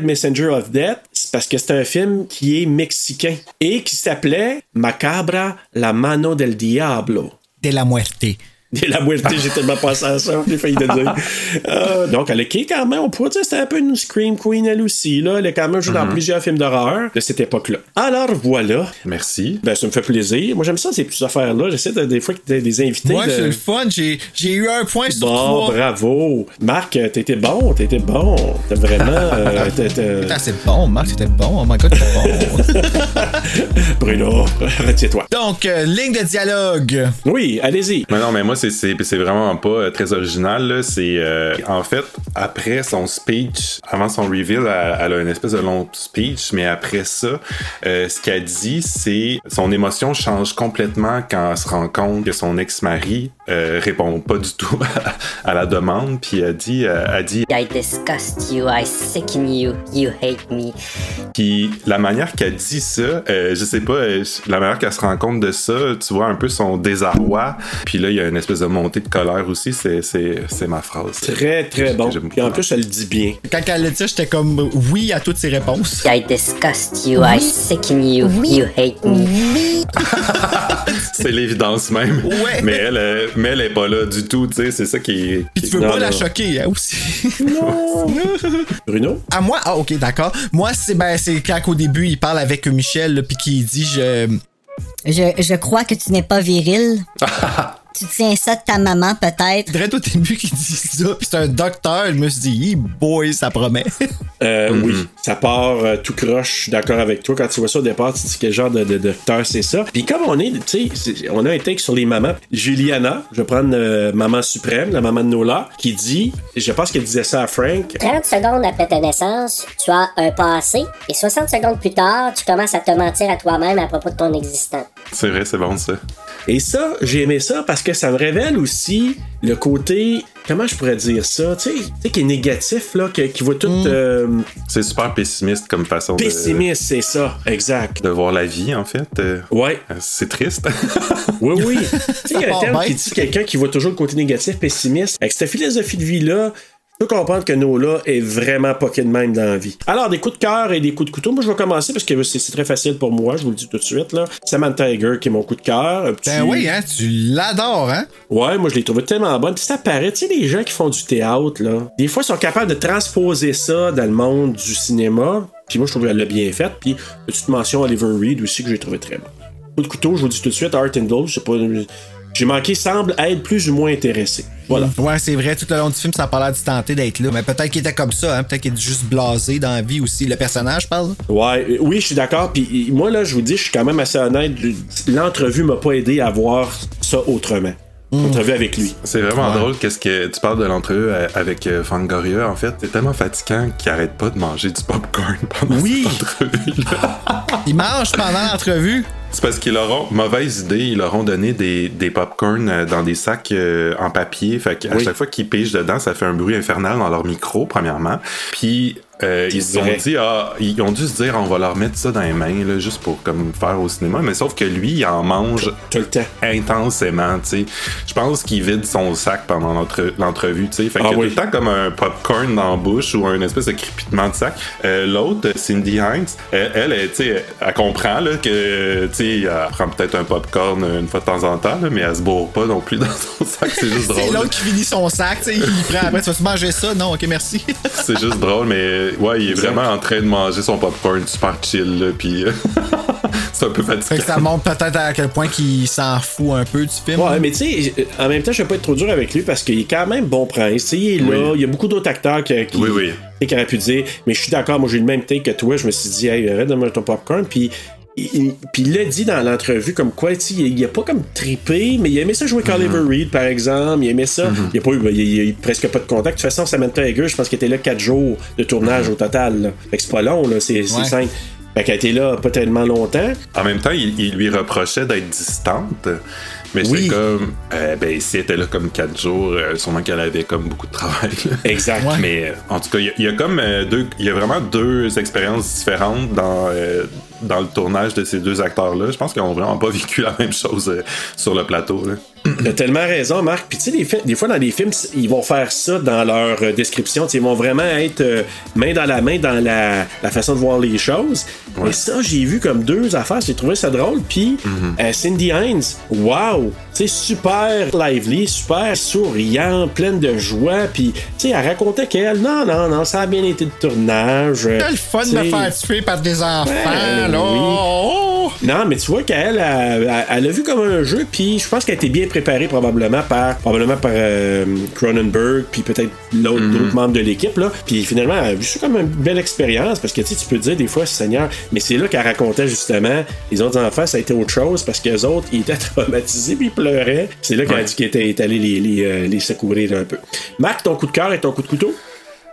Messenger of Death, c'est parce que c'est un film qui est mexicain et qui s'appelait Macabra la mano del diablo. De la muerte. (laughs) De la muerte, j'ai tellement pensé à ça, j'ai failli te dire. Euh, donc, elle est qui, quand même, on pourrait dire c'était un peu une Scream Queen, elle aussi. Là. Elle a quand même joué dans Mhm. plusieurs films d'horreur de cette époque-là. Alors, voilà. Merci. Ben, ça me fait plaisir. Moi, j'aime ça, ces petites affaires-là. J'essaie de- des fois que t'as des invités. Ouais, de- c'est le fun. J'ai eu un point sur Bon, trois. bravo. Marc, euh, t'étais bon, t'étais bon. T'as vraiment. euh, (laughs) c'est bon, Marc, c'était bon. Oh my god, c'était bon. (laughs) Bruno, retiens-toi. Donc, euh, ligne de dialogue. Oui, allez-y. Mais non, mais moi, c'est- vraiment pas euh, très original. là. C'est euh, en fait, après son speech, avant son reveal, elle, elle a une espèce de long speech, mais après ça, euh, ce qu'elle dit, c'est son émotion change complètement quand elle se rend compte que son ex-mari euh, répond pas du tout (laughs) à la demande, puis elle dit, elle dit, I disgust you, I sicken you, you hate me. Puis la manière qu'elle dit ça, je sais pas, la manière qu'elle se rend compte de ça, tu vois un peu son désarroi. Puis là, il y a une espèce de montée de colère aussi. C'est, c'est, c'est ma phrase. Très, très bon. Puis en plus, elle le dit bien. Quand elle le dit, j'étais comme oui à toutes ses réponses. I disgust you, I sicken you, you hate me. (laughs) c'est l'évidence même. Ouais. Mais elle, euh, mais elle est pas là du tout, tu sais. C'est ça qui est. Puis tu veux Non, pas la non. choquer, hein, aussi. (laughs) Bruno? À moi? Ah, ok, d'accord. Moi, c'est ben, c'est quand au début, il parle avec Michel, puis qu'il dit je. Je, je crois que tu n'es pas viril. (laughs) tu tiens ça de ta maman, peut-être? Direct au début qu'il dit ça, puis c'est un docteur, je me suis dit, Hey boy, ça promet. Euh, Mm-hmm. Oui, ça part euh, tout croche. Je suis d'accord avec toi. Quand tu vois ça au départ, tu te dis quel genre de, de docteur c'est ça? Puis comme on est, tu sais, on a un take sur les mamans. Juliana, je vais prendre euh, Maman Suprême, la maman de Nola, qui dit, je pense qu'elle disait ça à Frank. 30 secondes après ta naissance, tu as un passé et 60 secondes plus tard, tu commences à te mentir à toi-même à propos de ton existence. C'est vrai, c'est bon ça. Et ça, j'ai aimé ça parce que ça me révèle aussi le côté, comment je pourrais dire ça, tu sais, qui est négatif, là, qui, qui voit tout. euh, C'est super pessimiste comme façon de- pessimiste, c'est ça, exact. de, voir la vie, en fait. Euh, Ouais. euh, C'est triste. (laughs) Oui, oui. (laughs) tu sais, il y a un terme qui dit quelqu'un qui voit toujours le côté négatif, pessimiste. Avec cette philosophie de vie-là, peux comprendre que Nola est vraiment pas de même dans la vie. Alors, des coups de cœur et des coups de couteau. Moi, je vais commencer parce que c'est très facile pour moi, je vous le dis tout de suite. Là. Samantha Tiger, qui est mon coup de cœur. petit- Ben oui, hein, tu l'adores, hein? Ouais, moi je l'ai trouvé tellement bonne. Puis ça paraît, tu sais, les gens qui font du théâtre, là, des fois, ils sont capables de transposer ça dans le monde du cinéma. Puis moi, je trouve qu'elle l'a bien fait. Puis, petite mention à Oliver Reed aussi que j'ai trouvé très bon. Coup de couteau, je vous dis tout de suite, Art and Gold, je sais pas. J'ai manqué, semble être plus ou moins intéressé. Voilà. Ouais, c'est vrai, tout le long du film, ça a pas l'air de tenter d'être là. Mais peut-être qu'il était comme ça, hein? Peut-être qu'il est juste blasé dans la vie aussi. Le personnage, je parle. Ouais, euh, oui, je suis d'accord. Puis moi, là, je vous dis, je suis quand même assez honnête. L'entrevue m'a pas aidé à voir ça autrement. L'entrevue avec lui. C'est vraiment Ouais. drôle qu'est-ce que tu parles de l'entrevue euh, avec euh, Fangoria. En fait, c'est tellement fatigant qu'il arrête pas de manger du popcorn pendant Oui. cette entrevue-là. (laughs) Il mange pendant l'entrevue? C'est parce qu'ils leur ont, mauvaise idée, ils leur ont donné des, des popcorn euh, dans des sacs euh, en papier. Fait qu'à Oui. chaque fois qu'ils pigent dedans, ça fait un bruit infernal dans leur micro, premièrement. Puis euh, ils se ont vrai. dit, ah, ils ont dû se dire, on va leur mettre ça dans les mains, là, juste pour comme faire au cinéma. Mais sauf que lui, il en mange Tout le temps. intensément, tu sais. Je pense qu'il vide son sac pendant l'entre- l'entrevue, tu sais. Fait Ah a oui. tout le temps comme un popcorn dans la bouche ou un espèce de crépitement de sac. Euh, L'autre, Cindy Hines, elle, elle, elle, tu sais, elle comprend là, que, tu sais, elle prend peut-être un popcorn une fois de temps en temps, là, mais elle se bourre pas non plus (laughs) dans son sac. C'est juste C'est drôle. l'autre qui finit son sac, tu sais, il prend après, tu vas-tu manger ça? Non, ok, merci. C'est juste drôle, mais ouais, il est vraiment en train de manger son popcorn super chill, là, puis (laughs) c'est un peu fatigant. ça montre peut-être à quel point qu'il s'en fout un peu du film. Ouais, mais tu sais, en même temps, je vais pas être trop dur avec lui parce qu'il est quand même bon prince. Tu sais, il est là. Il y a beaucoup d'autres acteurs qui, qui, Oui, oui. tu sais, qui auraient pu dire. Mais je suis d'accord, moi j'ai le même take que toi. Je me suis dit, hey, arrête de manger ton popcorn. Puis. Il, puis il l'a dit dans l'entrevue comme quoi, il, il a pas comme trippé, mais il aimait ça jouer Oliver Reed, par exemple. Il aimait ça. Il a pas eu, il, il- presque pas de contact. De toute façon, Samantha Egger, je pense qu'il était là 4 jours de tournage au total. là. Fait que c'est pas long, là. C'est c'est Ouais. simple. Fait qu'elle était là pas tellement longtemps. En même temps, il, lui reprochait d'être distante. Mais Oui. c'est comme, euh, ben, si elle était là comme 4 jours, euh, sûrement qu'elle avait comme beaucoup de travail. là. Exact. Ouais. Mais euh, en tout cas, il y y, a comme euh, deux, il y a vraiment deux expériences différentes dans, euh, dans le tournage de ces deux acteurs-là. Je pense qu'ils ont vraiment pas vécu la même chose euh, sur le plateau. T'as tellement raison, Marc. Puis tu sais, des, fois dans les films, ils vont faire ça dans leur euh, description. Tu sais, Ils vont vraiment être euh, main dans la main dans la, la façon de voir les choses. Mais ça, j'ai vu comme deux affaires. J'ai trouvé ça drôle. Puis euh, Cindy Hines, wow! Tu sais, super lively, super souriant, pleine de joie. Puis, tu sais, elle racontait qu'elle, non, non, non, ça a bien été le tournage. Le fun de me faire tuer par des enfants, Ben là. oui. Oh! Non, mais tu vois qu'elle, elle, elle- elle a vu comme un jeu, puis je pense qu'elle été bien préparée probablement par probablement par euh, Cronenberg, puis peut-être l'autre d'autres membres de l'équipe là. Puis finalement, elle a vu ça comme une belle expérience parce que tu peux te dire des fois, Seigneur, mais c'est là qu'elle racontait justement les autres enfants, ça a été autre chose parce que les autres, ils étaient (laughs) traumatisés puis ils pleuraient. C'est là qu'elle a dit qu'elle était allée les, les, euh, les secourir un peu. Marc, ton coup de cœur et ton coup de couteau?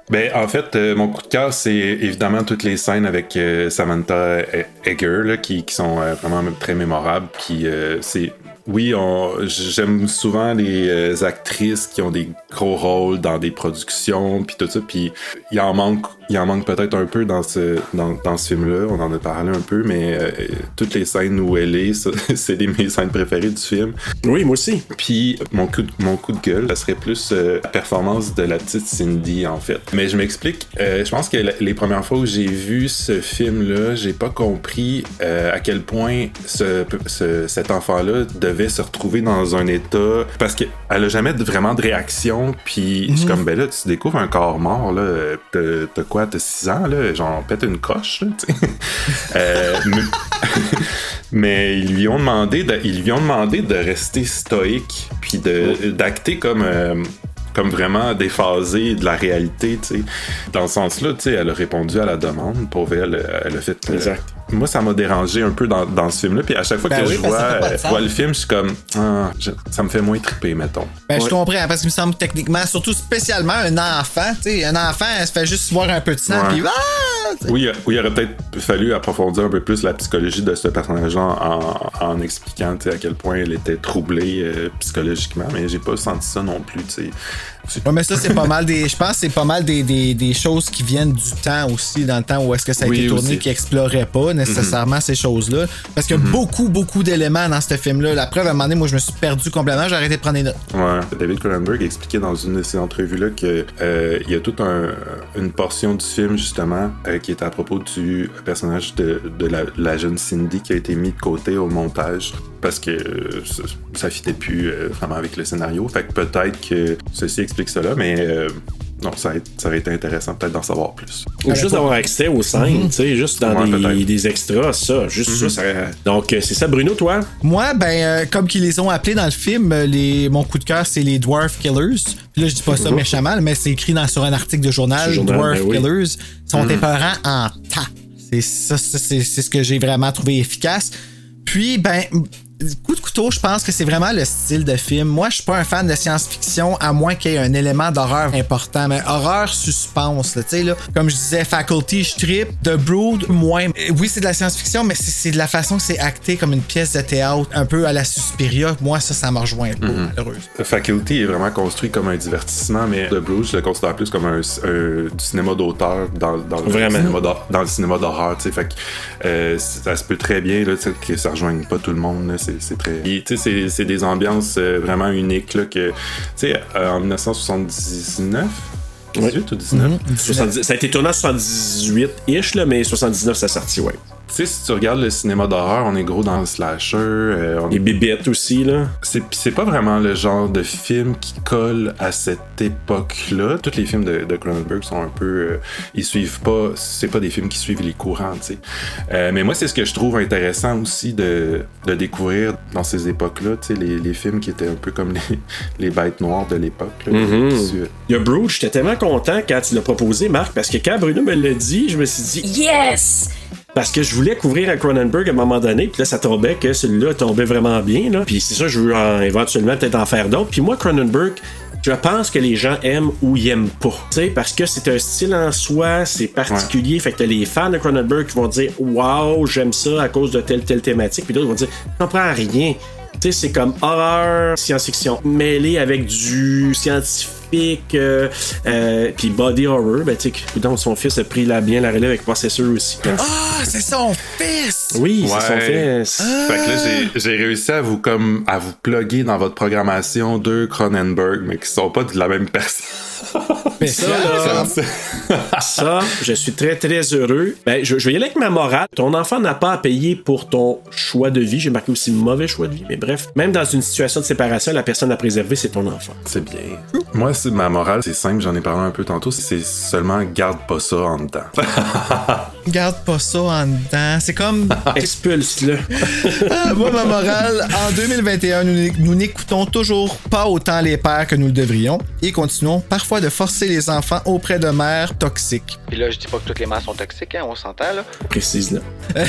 Ben, en fait, euh, mon coup de cœur, c'est évidemment toutes les scènes avec euh, Samantha E- Egger, là, qui, qui sont euh, vraiment très mémorables. Puis euh, c'est. Oui, on- j'aime souvent les euh, actrices qui ont des gros rôles dans des productions, puis tout ça. Puis il en manque, il en manque peut-être un peu dans ce, dans, dans ce film-là. On en a parlé un peu, mais euh, toutes les scènes où elle est, ça, (laughs) c'est des mes scènes préférées du film. Oui, moi aussi. Puis mon coup de, mon coup de gueule, ça serait plus euh, la performance de la petite Cindy en fait. Mais je m'explique. euh, je pense que la- les premières fois où j'ai vu ce film-là, j'ai pas compris à quel point ce, ce- cet enfant-là devait se retrouver dans un état parce qu'elle a jamais vraiment de réaction. Puis je suis comme ben là, tu découvres un corps mort là. T'as quoi, t'as 6 ans là, genre pète une coche là. (laughs) Euh, mais- (laughs) mais ils lui ont demandé de, ils lui ont demandé de rester stoïque puis de d'acter comme euh, comme vraiment déphasé de la réalité, tu sais. Dans ce sens-là, tu sais, elle a répondu à la demande. Pour elle, elle a fait. euh, Exact. Moi, ça m'a dérangé un peu dans, dans ce film-là. Puis à chaque fois Ben que oui, je vois, euh, le film, je suis comme, ah, je- ça me fait moins triper, mettons. Ben, je comprends, parce qu'il me semble techniquement, surtout spécialement un enfant, tu sais, un enfant, elle se fait juste voir un peu de sang, puis ah! Oui, il- oui, il aurait peut-être fallu approfondir un peu plus la psychologie de ce personnage-là en, en expliquant tu sais, à quel point elle était troublée euh, psychologiquement, mais j'ai pas senti ça non plus. tu sais. Ouais, mais ça, c'est pas mal des. Je pense que c'est pas mal des, des, des choses qui viennent du temps aussi, dans le temps où est-ce que ça a Oui, été tourné, aussi. qui exploraient pas nécessairement ces choses-là. Parce qu'il y a beaucoup, beaucoup d'éléments dans ce film-là. La preuve, à un moment donné, moi, je me suis perdu complètement, j'ai arrêté de prendre des notes. Ouais. David Cronenberg expliquait dans une de ses entrevues-là que euh, y a toute un- une portion du film, justement, euh, qui est à propos du personnage de, de la, la jeune Cindy qui a été mis de côté au montage parce que euh, ça, ça fitait plus euh, vraiment avec le scénario. Fait que peut-être que ceci explique cela, mais euh, non, ça, a- ça aurait été intéressant peut-être d'en savoir plus. Ou juste d'avoir accès aux scènes, tu sais, juste dans Ouais, des, extras, ça. Juste ça, ça. Donc, euh, c'est ça, Bruno, toi? Moi, ben, euh, comme qu'ils les ont appelés dans le film, les, mon coup de cœur, c'est les Dwarf Killers. Puis là, je dis pas ça Mhm. méchamment, mais c'est écrit dans, sur un article de journal. Journal, Dwarf ben oui. Killers sont Mhm. épeurants en tas. C'est ça, ça, c'est ce que j'ai vraiment trouvé efficace. Puis, ben, coup de couteau, je pense que c'est vraiment le style de film. Moi, je suis pas un fan de science-fiction, à moins qu'il y ait un élément d'horreur important. Mais horreur, suspense, là, tu sais, là. Comme je disais, Faculty, je. The Brood, moins. Euh, Oui, c'est de la science-fiction, mais c'est de la façon que c'est acté comme une pièce de théâtre, un peu à la Suspiria. Moi, ça, ça me rejoint pas, Mhm. malheureuse. Faculty est vraiment construit comme un divertissement, mais The Bruce, je le considère plus comme un, un- du cinéma d'auteur dans, dans, dans le cinéma d'horreur. tu sais. Fait que euh, ça se peut très bien là, tu sais, que ça rejoigne pas tout le monde. là. C'est très. Tu sais, c'est- c'est des ambiances euh, vraiment uniques là, que, tu sais, euh, en 1979. 18 ou 19? 70 ça a été tourné en 78-ish, là, mais 79, ça sorti, ouais. Tu sais, si tu regardes le cinéma d'horreur, on est gros dans le slasher. euh, on Les bibettes aussi, là. C'est pas vraiment le genre de film qui colle à cette époque-là. Tous les films de, de Cronenberg sont un peu. euh, ils suivent pas. C'est pas des films qui suivent les courants, tu sais. Euh, mais moi, c'est ce que je trouve intéressant aussi de, de découvrir dans ces époques-là, tu sais, les, les films qui étaient un peu comme les, les bêtes noires de l'époque. qui suivent- Il y a Brood, j'étais tellement content quand tu l'as proposé, Marc, parce que quand Bruno me l'a dit, je me suis dit Yes! Parce que je voulais couvrir un Cronenberg à un moment donné, puis là, ça tombait que celui-là tombait vraiment bien. Là. Puis c'est ça, je veux en- éventuellement peut-être en faire d'autres. Puis moi, Cronenberg, je pense que les gens aiment ou ils aiment pas. Tu sais, parce que c'est un style en soi, c'est particulier. Fait que t'as les fans de Cronenberg qui vont dire Waouh, j'aime ça à cause de telle, telle thématique. Puis d'autres vont dire Je comprends rien. Tu sais, c'est comme horreur, science-fiction, mêlé avec du scientifique, euh, euh, puis body horror. Ben, tu sais, son fils a pris la, bien la relève avec Possessor aussi. Ah, c'est son fils! Oui, c'est son fils. Fait que là, j'ai- j'ai réussi à vous comme à vous plugger dans votre programmation deux Cronenberg, mais qui sont pas de la même personne. Ça, là, (laughs) ça, je suis très, très heureux. Ben, je, je vais y aller avec ma morale. Ton enfant n'a pas à payer pour ton choix de vie. J'ai marqué aussi mauvais choix de vie. Mais bref, même dans une situation de séparation, la personne à préserver, c'est ton enfant. C'est bien. Moi, c'est ma morale, c'est simple, j'en ai parlé un peu tantôt, c'est seulement garde pas ça en dedans. (laughs) Garde pas ça en dedans. C'est comme. (laughs) Expulse-le. Ah, moi, ma morale, en 2021, nous n'é- nous n'écoutons toujours pas autant les pères que nous le devrions et continuons parfois de forcer les enfants auprès de mères toxiques. Puis là, je dis pas que toutes les mères sont toxiques, hein, on s'entend, là. Précise-le. (laughs)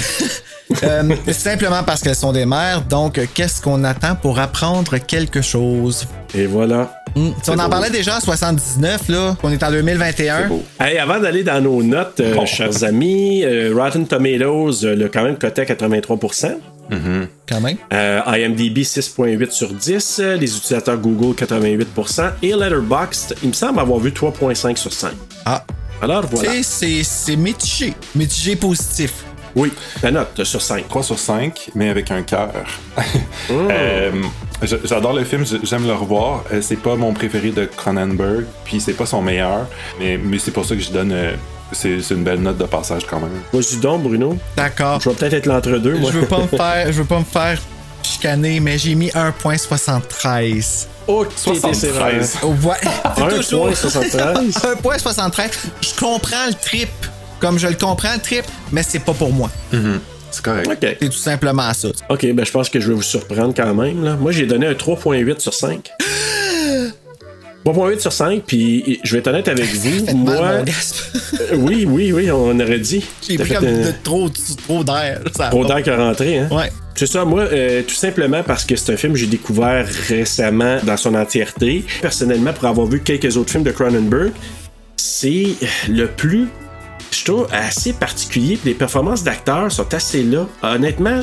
Euh, simplement parce qu'elles sont des mères, donc qu'est-ce qu'on attend pour apprendre quelque chose? Et voilà. Hmm, si on en parlait déjà en 79, là, qu'on est en 2021. Hey, avant d'aller dans nos notes, euh, chers amis, euh, Rotten Tomatoes euh, l'a quand même coté à 83%. Quand même. Euh, IMDb 6.8 sur 10, euh, les utilisateurs Google 88% et Letterboxd, il me semble avoir vu 3.5 sur 5. Ah. Alors voilà. Tu sais, c'est- c'est mitigé. Mitigé positif. Oui, la note sur 5. 3 sur 5, mais avec un cœur. (laughs) Euh, j- J'adore le film, j'aime le revoir. Euh, c'est pas mon préféré de Cronenberg, puis c'est pas son meilleur, mais, mais c'est pour ça que je donne. C'est c'est une belle note de passage quand même. Vas-y donc, Bruno. D'accord. Je vais peut-être être l'entre-deux, moi. Je veux pas me (laughs) faire, je veux pas me faire chicaner, mais j'ai mis 1.73. Ok, 73. Ouais. c'est (laughs) toujours- 1.73. 1.73. Je comprends le trip. Comme je le comprends le trip, mais c'est pas pour moi. C'est correct. OK. C'est tout simplement ça. OK, ben je pense que je vais vous surprendre quand même. Là. Moi, j'ai donné un 3.8 sur 5. 3.8 sur 5, puis je vais être honnête avec (laughs) vous. Faites mal, moi. (laughs) Euh, oui, oui, oui, on aurait dit. J'ai pris fait comme un- de trop, trop d'air. (laughs) Trop d'air qui est rentré, hein? Ouais. C'est ça, moi, euh, tout simplement parce que c'est un film que j'ai découvert récemment dans son entièreté. Personnellement, pour avoir vu quelques autres films de Cronenberg, c'est le plus je trouve assez particulier. Puis les performances d'acteurs sont assez là. Honnêtement,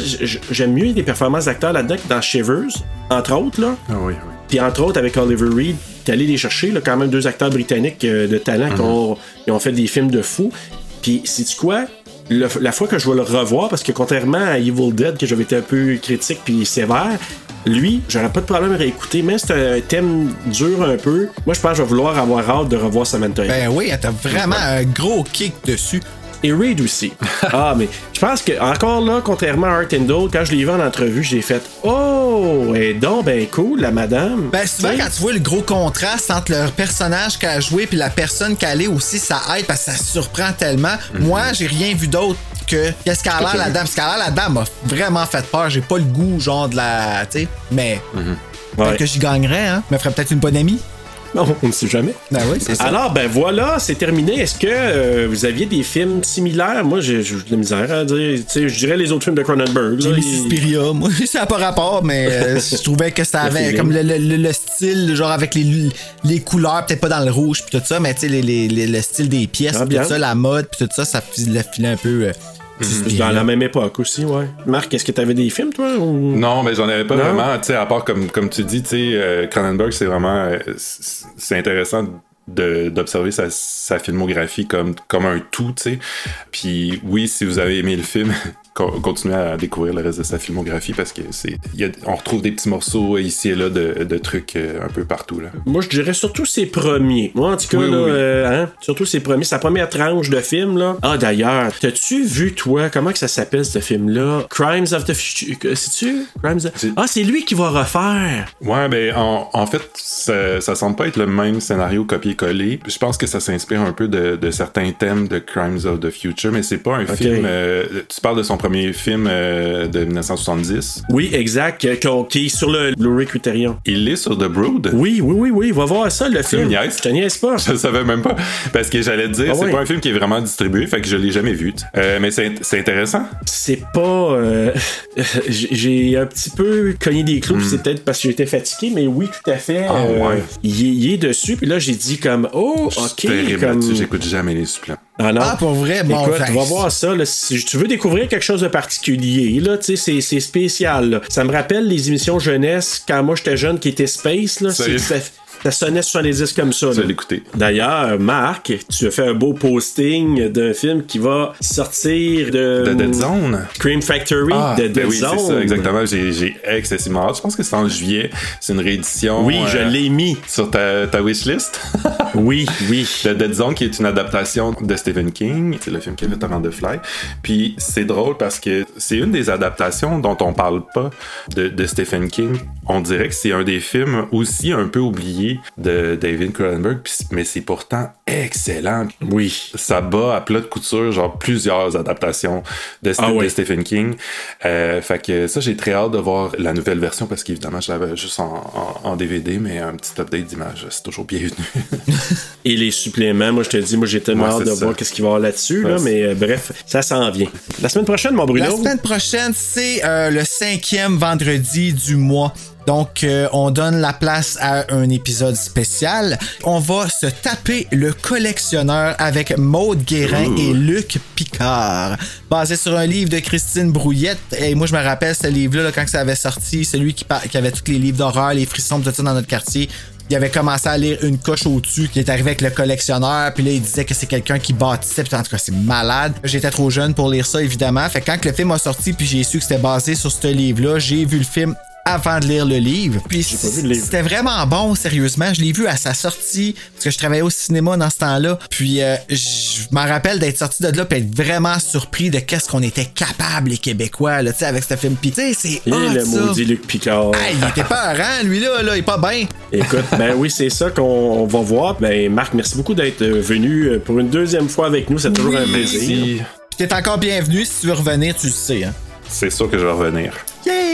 j'aime mieux les performances d'acteurs là-dedans que dans Shivers, entre autres. Là. Ah oui, oui. Puis entre autres, avec Oliver Reed, allé les chercher, là, quand même deux acteurs britanniques euh, de talent qui ont, ont fait des films de fous. Puis, sais-tu quoi? Le- la fois que je vais le revoir, parce que contrairement à Evil Dead, que j'avais été un peu critique puis sévère, lui, j'aurais pas de problème à réécouter, mais c'est un thème dur un peu. Moi, je pense que je vais vouloir avoir hâte de revoir Samantha. Ben oui, t'as vraiment un gros kick dessus. Et Reed aussi. (laughs) ah, mais je pense que, encore là, contrairement à Art Doll, quand je l'ai vu en entrevue, j'ai fait Oh, et donc, ben cool, la madame. Ben souvent quand tu vois le gros contraste entre le personnage qu'elle a joué puis la personne qu'elle est aussi, ça aide parce que ça surprend tellement. Moi, j'ai rien vu d'autre que qu'est-ce qu'elle a l'air la dame. Parce qu'elle a la dame m'a vraiment fait peur. J'ai pas le goût genre de la, tu sais, mais peut-être Ouais. que j'y gagnerais. Hein. Me ferait peut-être une bonne amie. On ne sait jamais. Ben oui, c'est ça. Alors, ben voilà, c'est terminé. Est-ce que euh, vous aviez des films similaires? Moi, j'ai de la misère à dire. Je dirais les autres films de Cronenberg. J'ai Suspiria. Moi, (laughs) ça n'a pas rapport, mais euh, (laughs) je trouvais que ça avait comme le, le- le- le style, genre avec les, les couleurs, peut-être pas dans le rouge, puis tout ça, mais tu sais, les- les- le style des pièces, puis Ambiance. tout ça, la mode, puis tout ça, ça le filait un peu. euh, Suspiria. Dans la même époque aussi, ouais. Marc, est-ce que tu avais des films, toi? ou- Non, mais j'en avais pas Non? vraiment, tu sais, à part comme, comme tu dis, tu sais, euh, Cronenberg, c'est vraiment, euh, c'est intéressant de- d'observer sa, sa filmographie comme, comme un tout, tu sais. Puis oui, si vous avez aimé le film, (laughs) co- continuez à découvrir le reste de sa filmographie parce que c'est, on retrouve des petits morceaux ici et là de, de trucs euh, un peu partout, là. Moi, je dirais surtout ses premiers. Moi, en tout cas, Oui, là, oui, euh, hein, surtout ses premiers, sa première tranche de film, là. Ah, d'ailleurs, t'as-tu vu, toi, comment que ça s'appelle, ce film-là? Crimes of the Future. C'est-tu? Crimes of... Ah, c'est lui qui va refaire. Ouais, ben en, en fait, ça, ça semble pas être le même scénario copié-collé. Je pense que ça s'inspire un peu de, de certains thèmes de Crimes of the Future, mais c'est pas un film. euh, tu parles de son premier film euh, de 1970. Oui, exact, euh, qui est sur le Blu-ray Criterion. Il est sur The Brood. Oui, oui, oui, oui, va voir ça, le film. niaises? Je te niaise pas. Je savais même pas. Parce que j'allais te dire, Ah c'est pas un film qui est vraiment distribué, fait que je l'ai jamais vu. Euh, mais c'est c'est intéressant. C'est pas. euh, (laughs) j'ai un petit peu cogné des clous, puis c'est peut-être parce que j'étais fatigué, mais oui, tout à fait. Hmm. Ah, ouais. il, est- il est dessus, puis là, j'ai dit comme, oh, ok. terrible comme... j'écoute jamais les supplants. Ah non. Ah, pour vrai? Bon, Écoute, ben, va voir ça. Là, si tu veux découvrir quelque chose de particulier, là, tu sais, c'est- c'est spécial. là. Ça me rappelle les émissions jeunesse quand moi j'étais jeune qui était Space. Là? C'est- ça, sonnait sur les disques comme ça. Vais l'écouter. D'ailleurs, Marc, tu as fait un beau posting d'un film qui va sortir de. De Dead Zone. Scream Factory Ah, de ben Dead oui, c'est Zone. ça, exactement. J'ai excessivement hâte. Je pense que c'est en juillet. C'est une réédition. Oui, je euh, l'ai mis. Sur ta, ta wishlist. (laughs) oui, oui. The Dead Zone, qui est une adaptation de Stephen King. C'est le film qu'il a fait avant The Fly. Puis c'est drôle parce que c'est une des adaptations dont on parle pas de, de Stephen King. On dirait que c'est un des films aussi un peu de David Cronenberg, mais c'est pourtant excellent. Oui. Ça bat à plat de couture, genre plusieurs adaptations de, Ah de. Stephen King. Euh, fait que ça, j'ai très hâte de voir la nouvelle version parce qu'évidemment, je l'avais juste en, en- en DVD, mais un petit update d'image, c'est toujours bienvenu. (laughs) Et les suppléments, moi je te dis, moi j'ai tellement Ouais, hâte de ça. voir qu'est-ce qu'il va y avoir là-dessus, là, mais euh, bref, ça s'en vient. La semaine prochaine, mon Bruno. La semaine prochaine, c'est euh, le cinquième vendredi du mois. Donc, euh, on donne la place à un épisode spécial. On va se taper le collectionneur avec Maude Guérin et Luc Picard. Basé sur un livre de Christine Brouillette. Et moi, je me rappelle ce livre-là, là, quand ça avait sorti, celui qui avait tous les livres d'horreur, les frissons, tout ça dans notre quartier. Il avait commencé à lire une coche au-dessus qui est arrivé avec le collectionneur. Puis là, il disait que c'est quelqu'un qui bâtissait. Puis en tout cas, c'est malade. J'étais trop jeune pour lire ça, évidemment. Fait que quand le film a sorti, puis j'ai su que c'était basé sur ce livre-là, j'ai vu le film avant de lire le livre. Puis pas vu le livre. c'était vraiment bon, sérieusement. Je l'ai vu à sa sortie, parce que je travaillais au cinéma dans ce temps-là. Puis euh, je m'en rappelle d'être sorti de là, puis être vraiment surpris de qu'est-ce qu'on était capable, les Québécois, là, tu avec ce film. Puis tu sais, c'est Et hot, le ça. maudit Luc Picard. Hey, il était pas (laughs) rang, lui, là, il est pas bien. Écoute, ben oui, c'est ça qu'on on va voir. Ben Marc, merci beaucoup d'être euh, venu euh, pour une deuxième fois avec nous. C'est toujours un plaisir. Puis t'es encore bienvenu. Si tu veux revenir, tu le sais. Hein. C'est sûr que je vais revenir.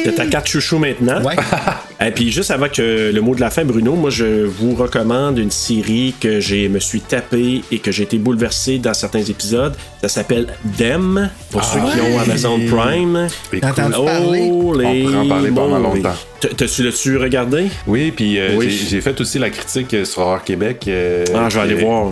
T'as ta carte chouchou maintenant. Ouais. (laughs) Et puis juste avant que le mot de la fin, Bruno, moi je vous recommande une série que j'ai me suis tapé et que j'ai été bouleversé dans certains épisodes. Ça s'appelle Them pour Ah ceux qui ont. Amazon Prime. T'as entendu parler? Holy On pourrait en parler pendant longtemps. T'as-tu l'as-tu regardé? Oui, puis euh, Oui. j'ai- fait aussi la critique sur Horror Québec. euh, Ah, je vais aller voir.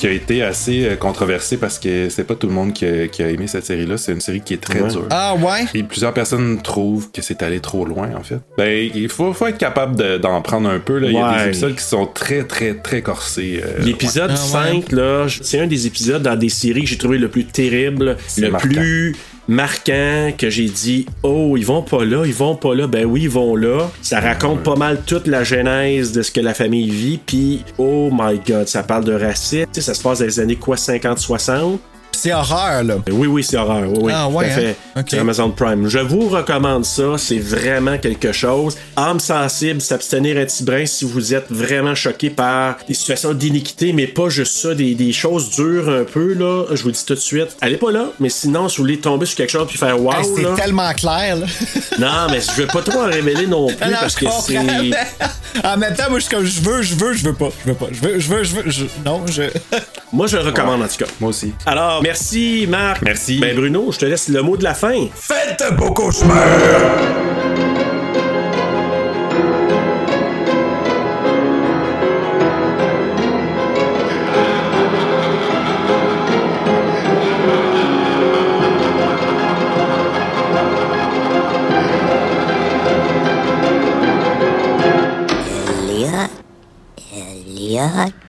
Qui a été assez euh, controversée parce que c'est pas tout le monde qui a, qui a aimé cette série-là. C'est une série qui est très Ouais. dure. Ah ouais? Et plusieurs personnes trouvent que c'est allé trop loin, en fait. Ben, il faut, faut être capable de- d'en prendre un peu. Là. Il y a des épisodes qui sont très, très, très corsés. euh, L'épisode ouais. 5, là, j- c'est un des épisodes dans des séries que j'ai trouvé le plus terrible, C'est le marquant. plus marquant que j'ai dit oh ils vont pas là ils vont pas là. Ben oui ils vont là. Ça raconte pas mal toute la genèse de ce que la famille vit. Puis oh my god ça parle de racisme. Ça se passe dans les années quoi 50 60 C'est horreur, là. oui, oui, c'est horreur. Oui, oui, Ah, tout ouais, à fait. hein? Amazon Prime. Je vous recommande ça. C'est vraiment quelque chose. Âme sensible, s'abstenir un petit brin si vous êtes vraiment choqué par des situations d'iniquité, mais pas juste ça, des, des choses dures un peu, là. Je vous dis tout de suite. Allez pas là, mais sinon, si vous voulez tomber sur quelque chose puis faire wow, Hey, c'est là. tellement clair, là. (laughs) Non, mais je veux pas trop en révéler non plus Non, parce que c'est. mais (laughs) En même temps, moi, je suis comme, je veux, je veux, je veux pas. Je veux pas. Je veux, je veux, je veux. je- Non, je. Moi, je le recommande en tout cas. Moi aussi. Alors, merci, Marc. Merci. Ben, Bruno, je te laisse le mot de la fin. Faites beau cauchemar!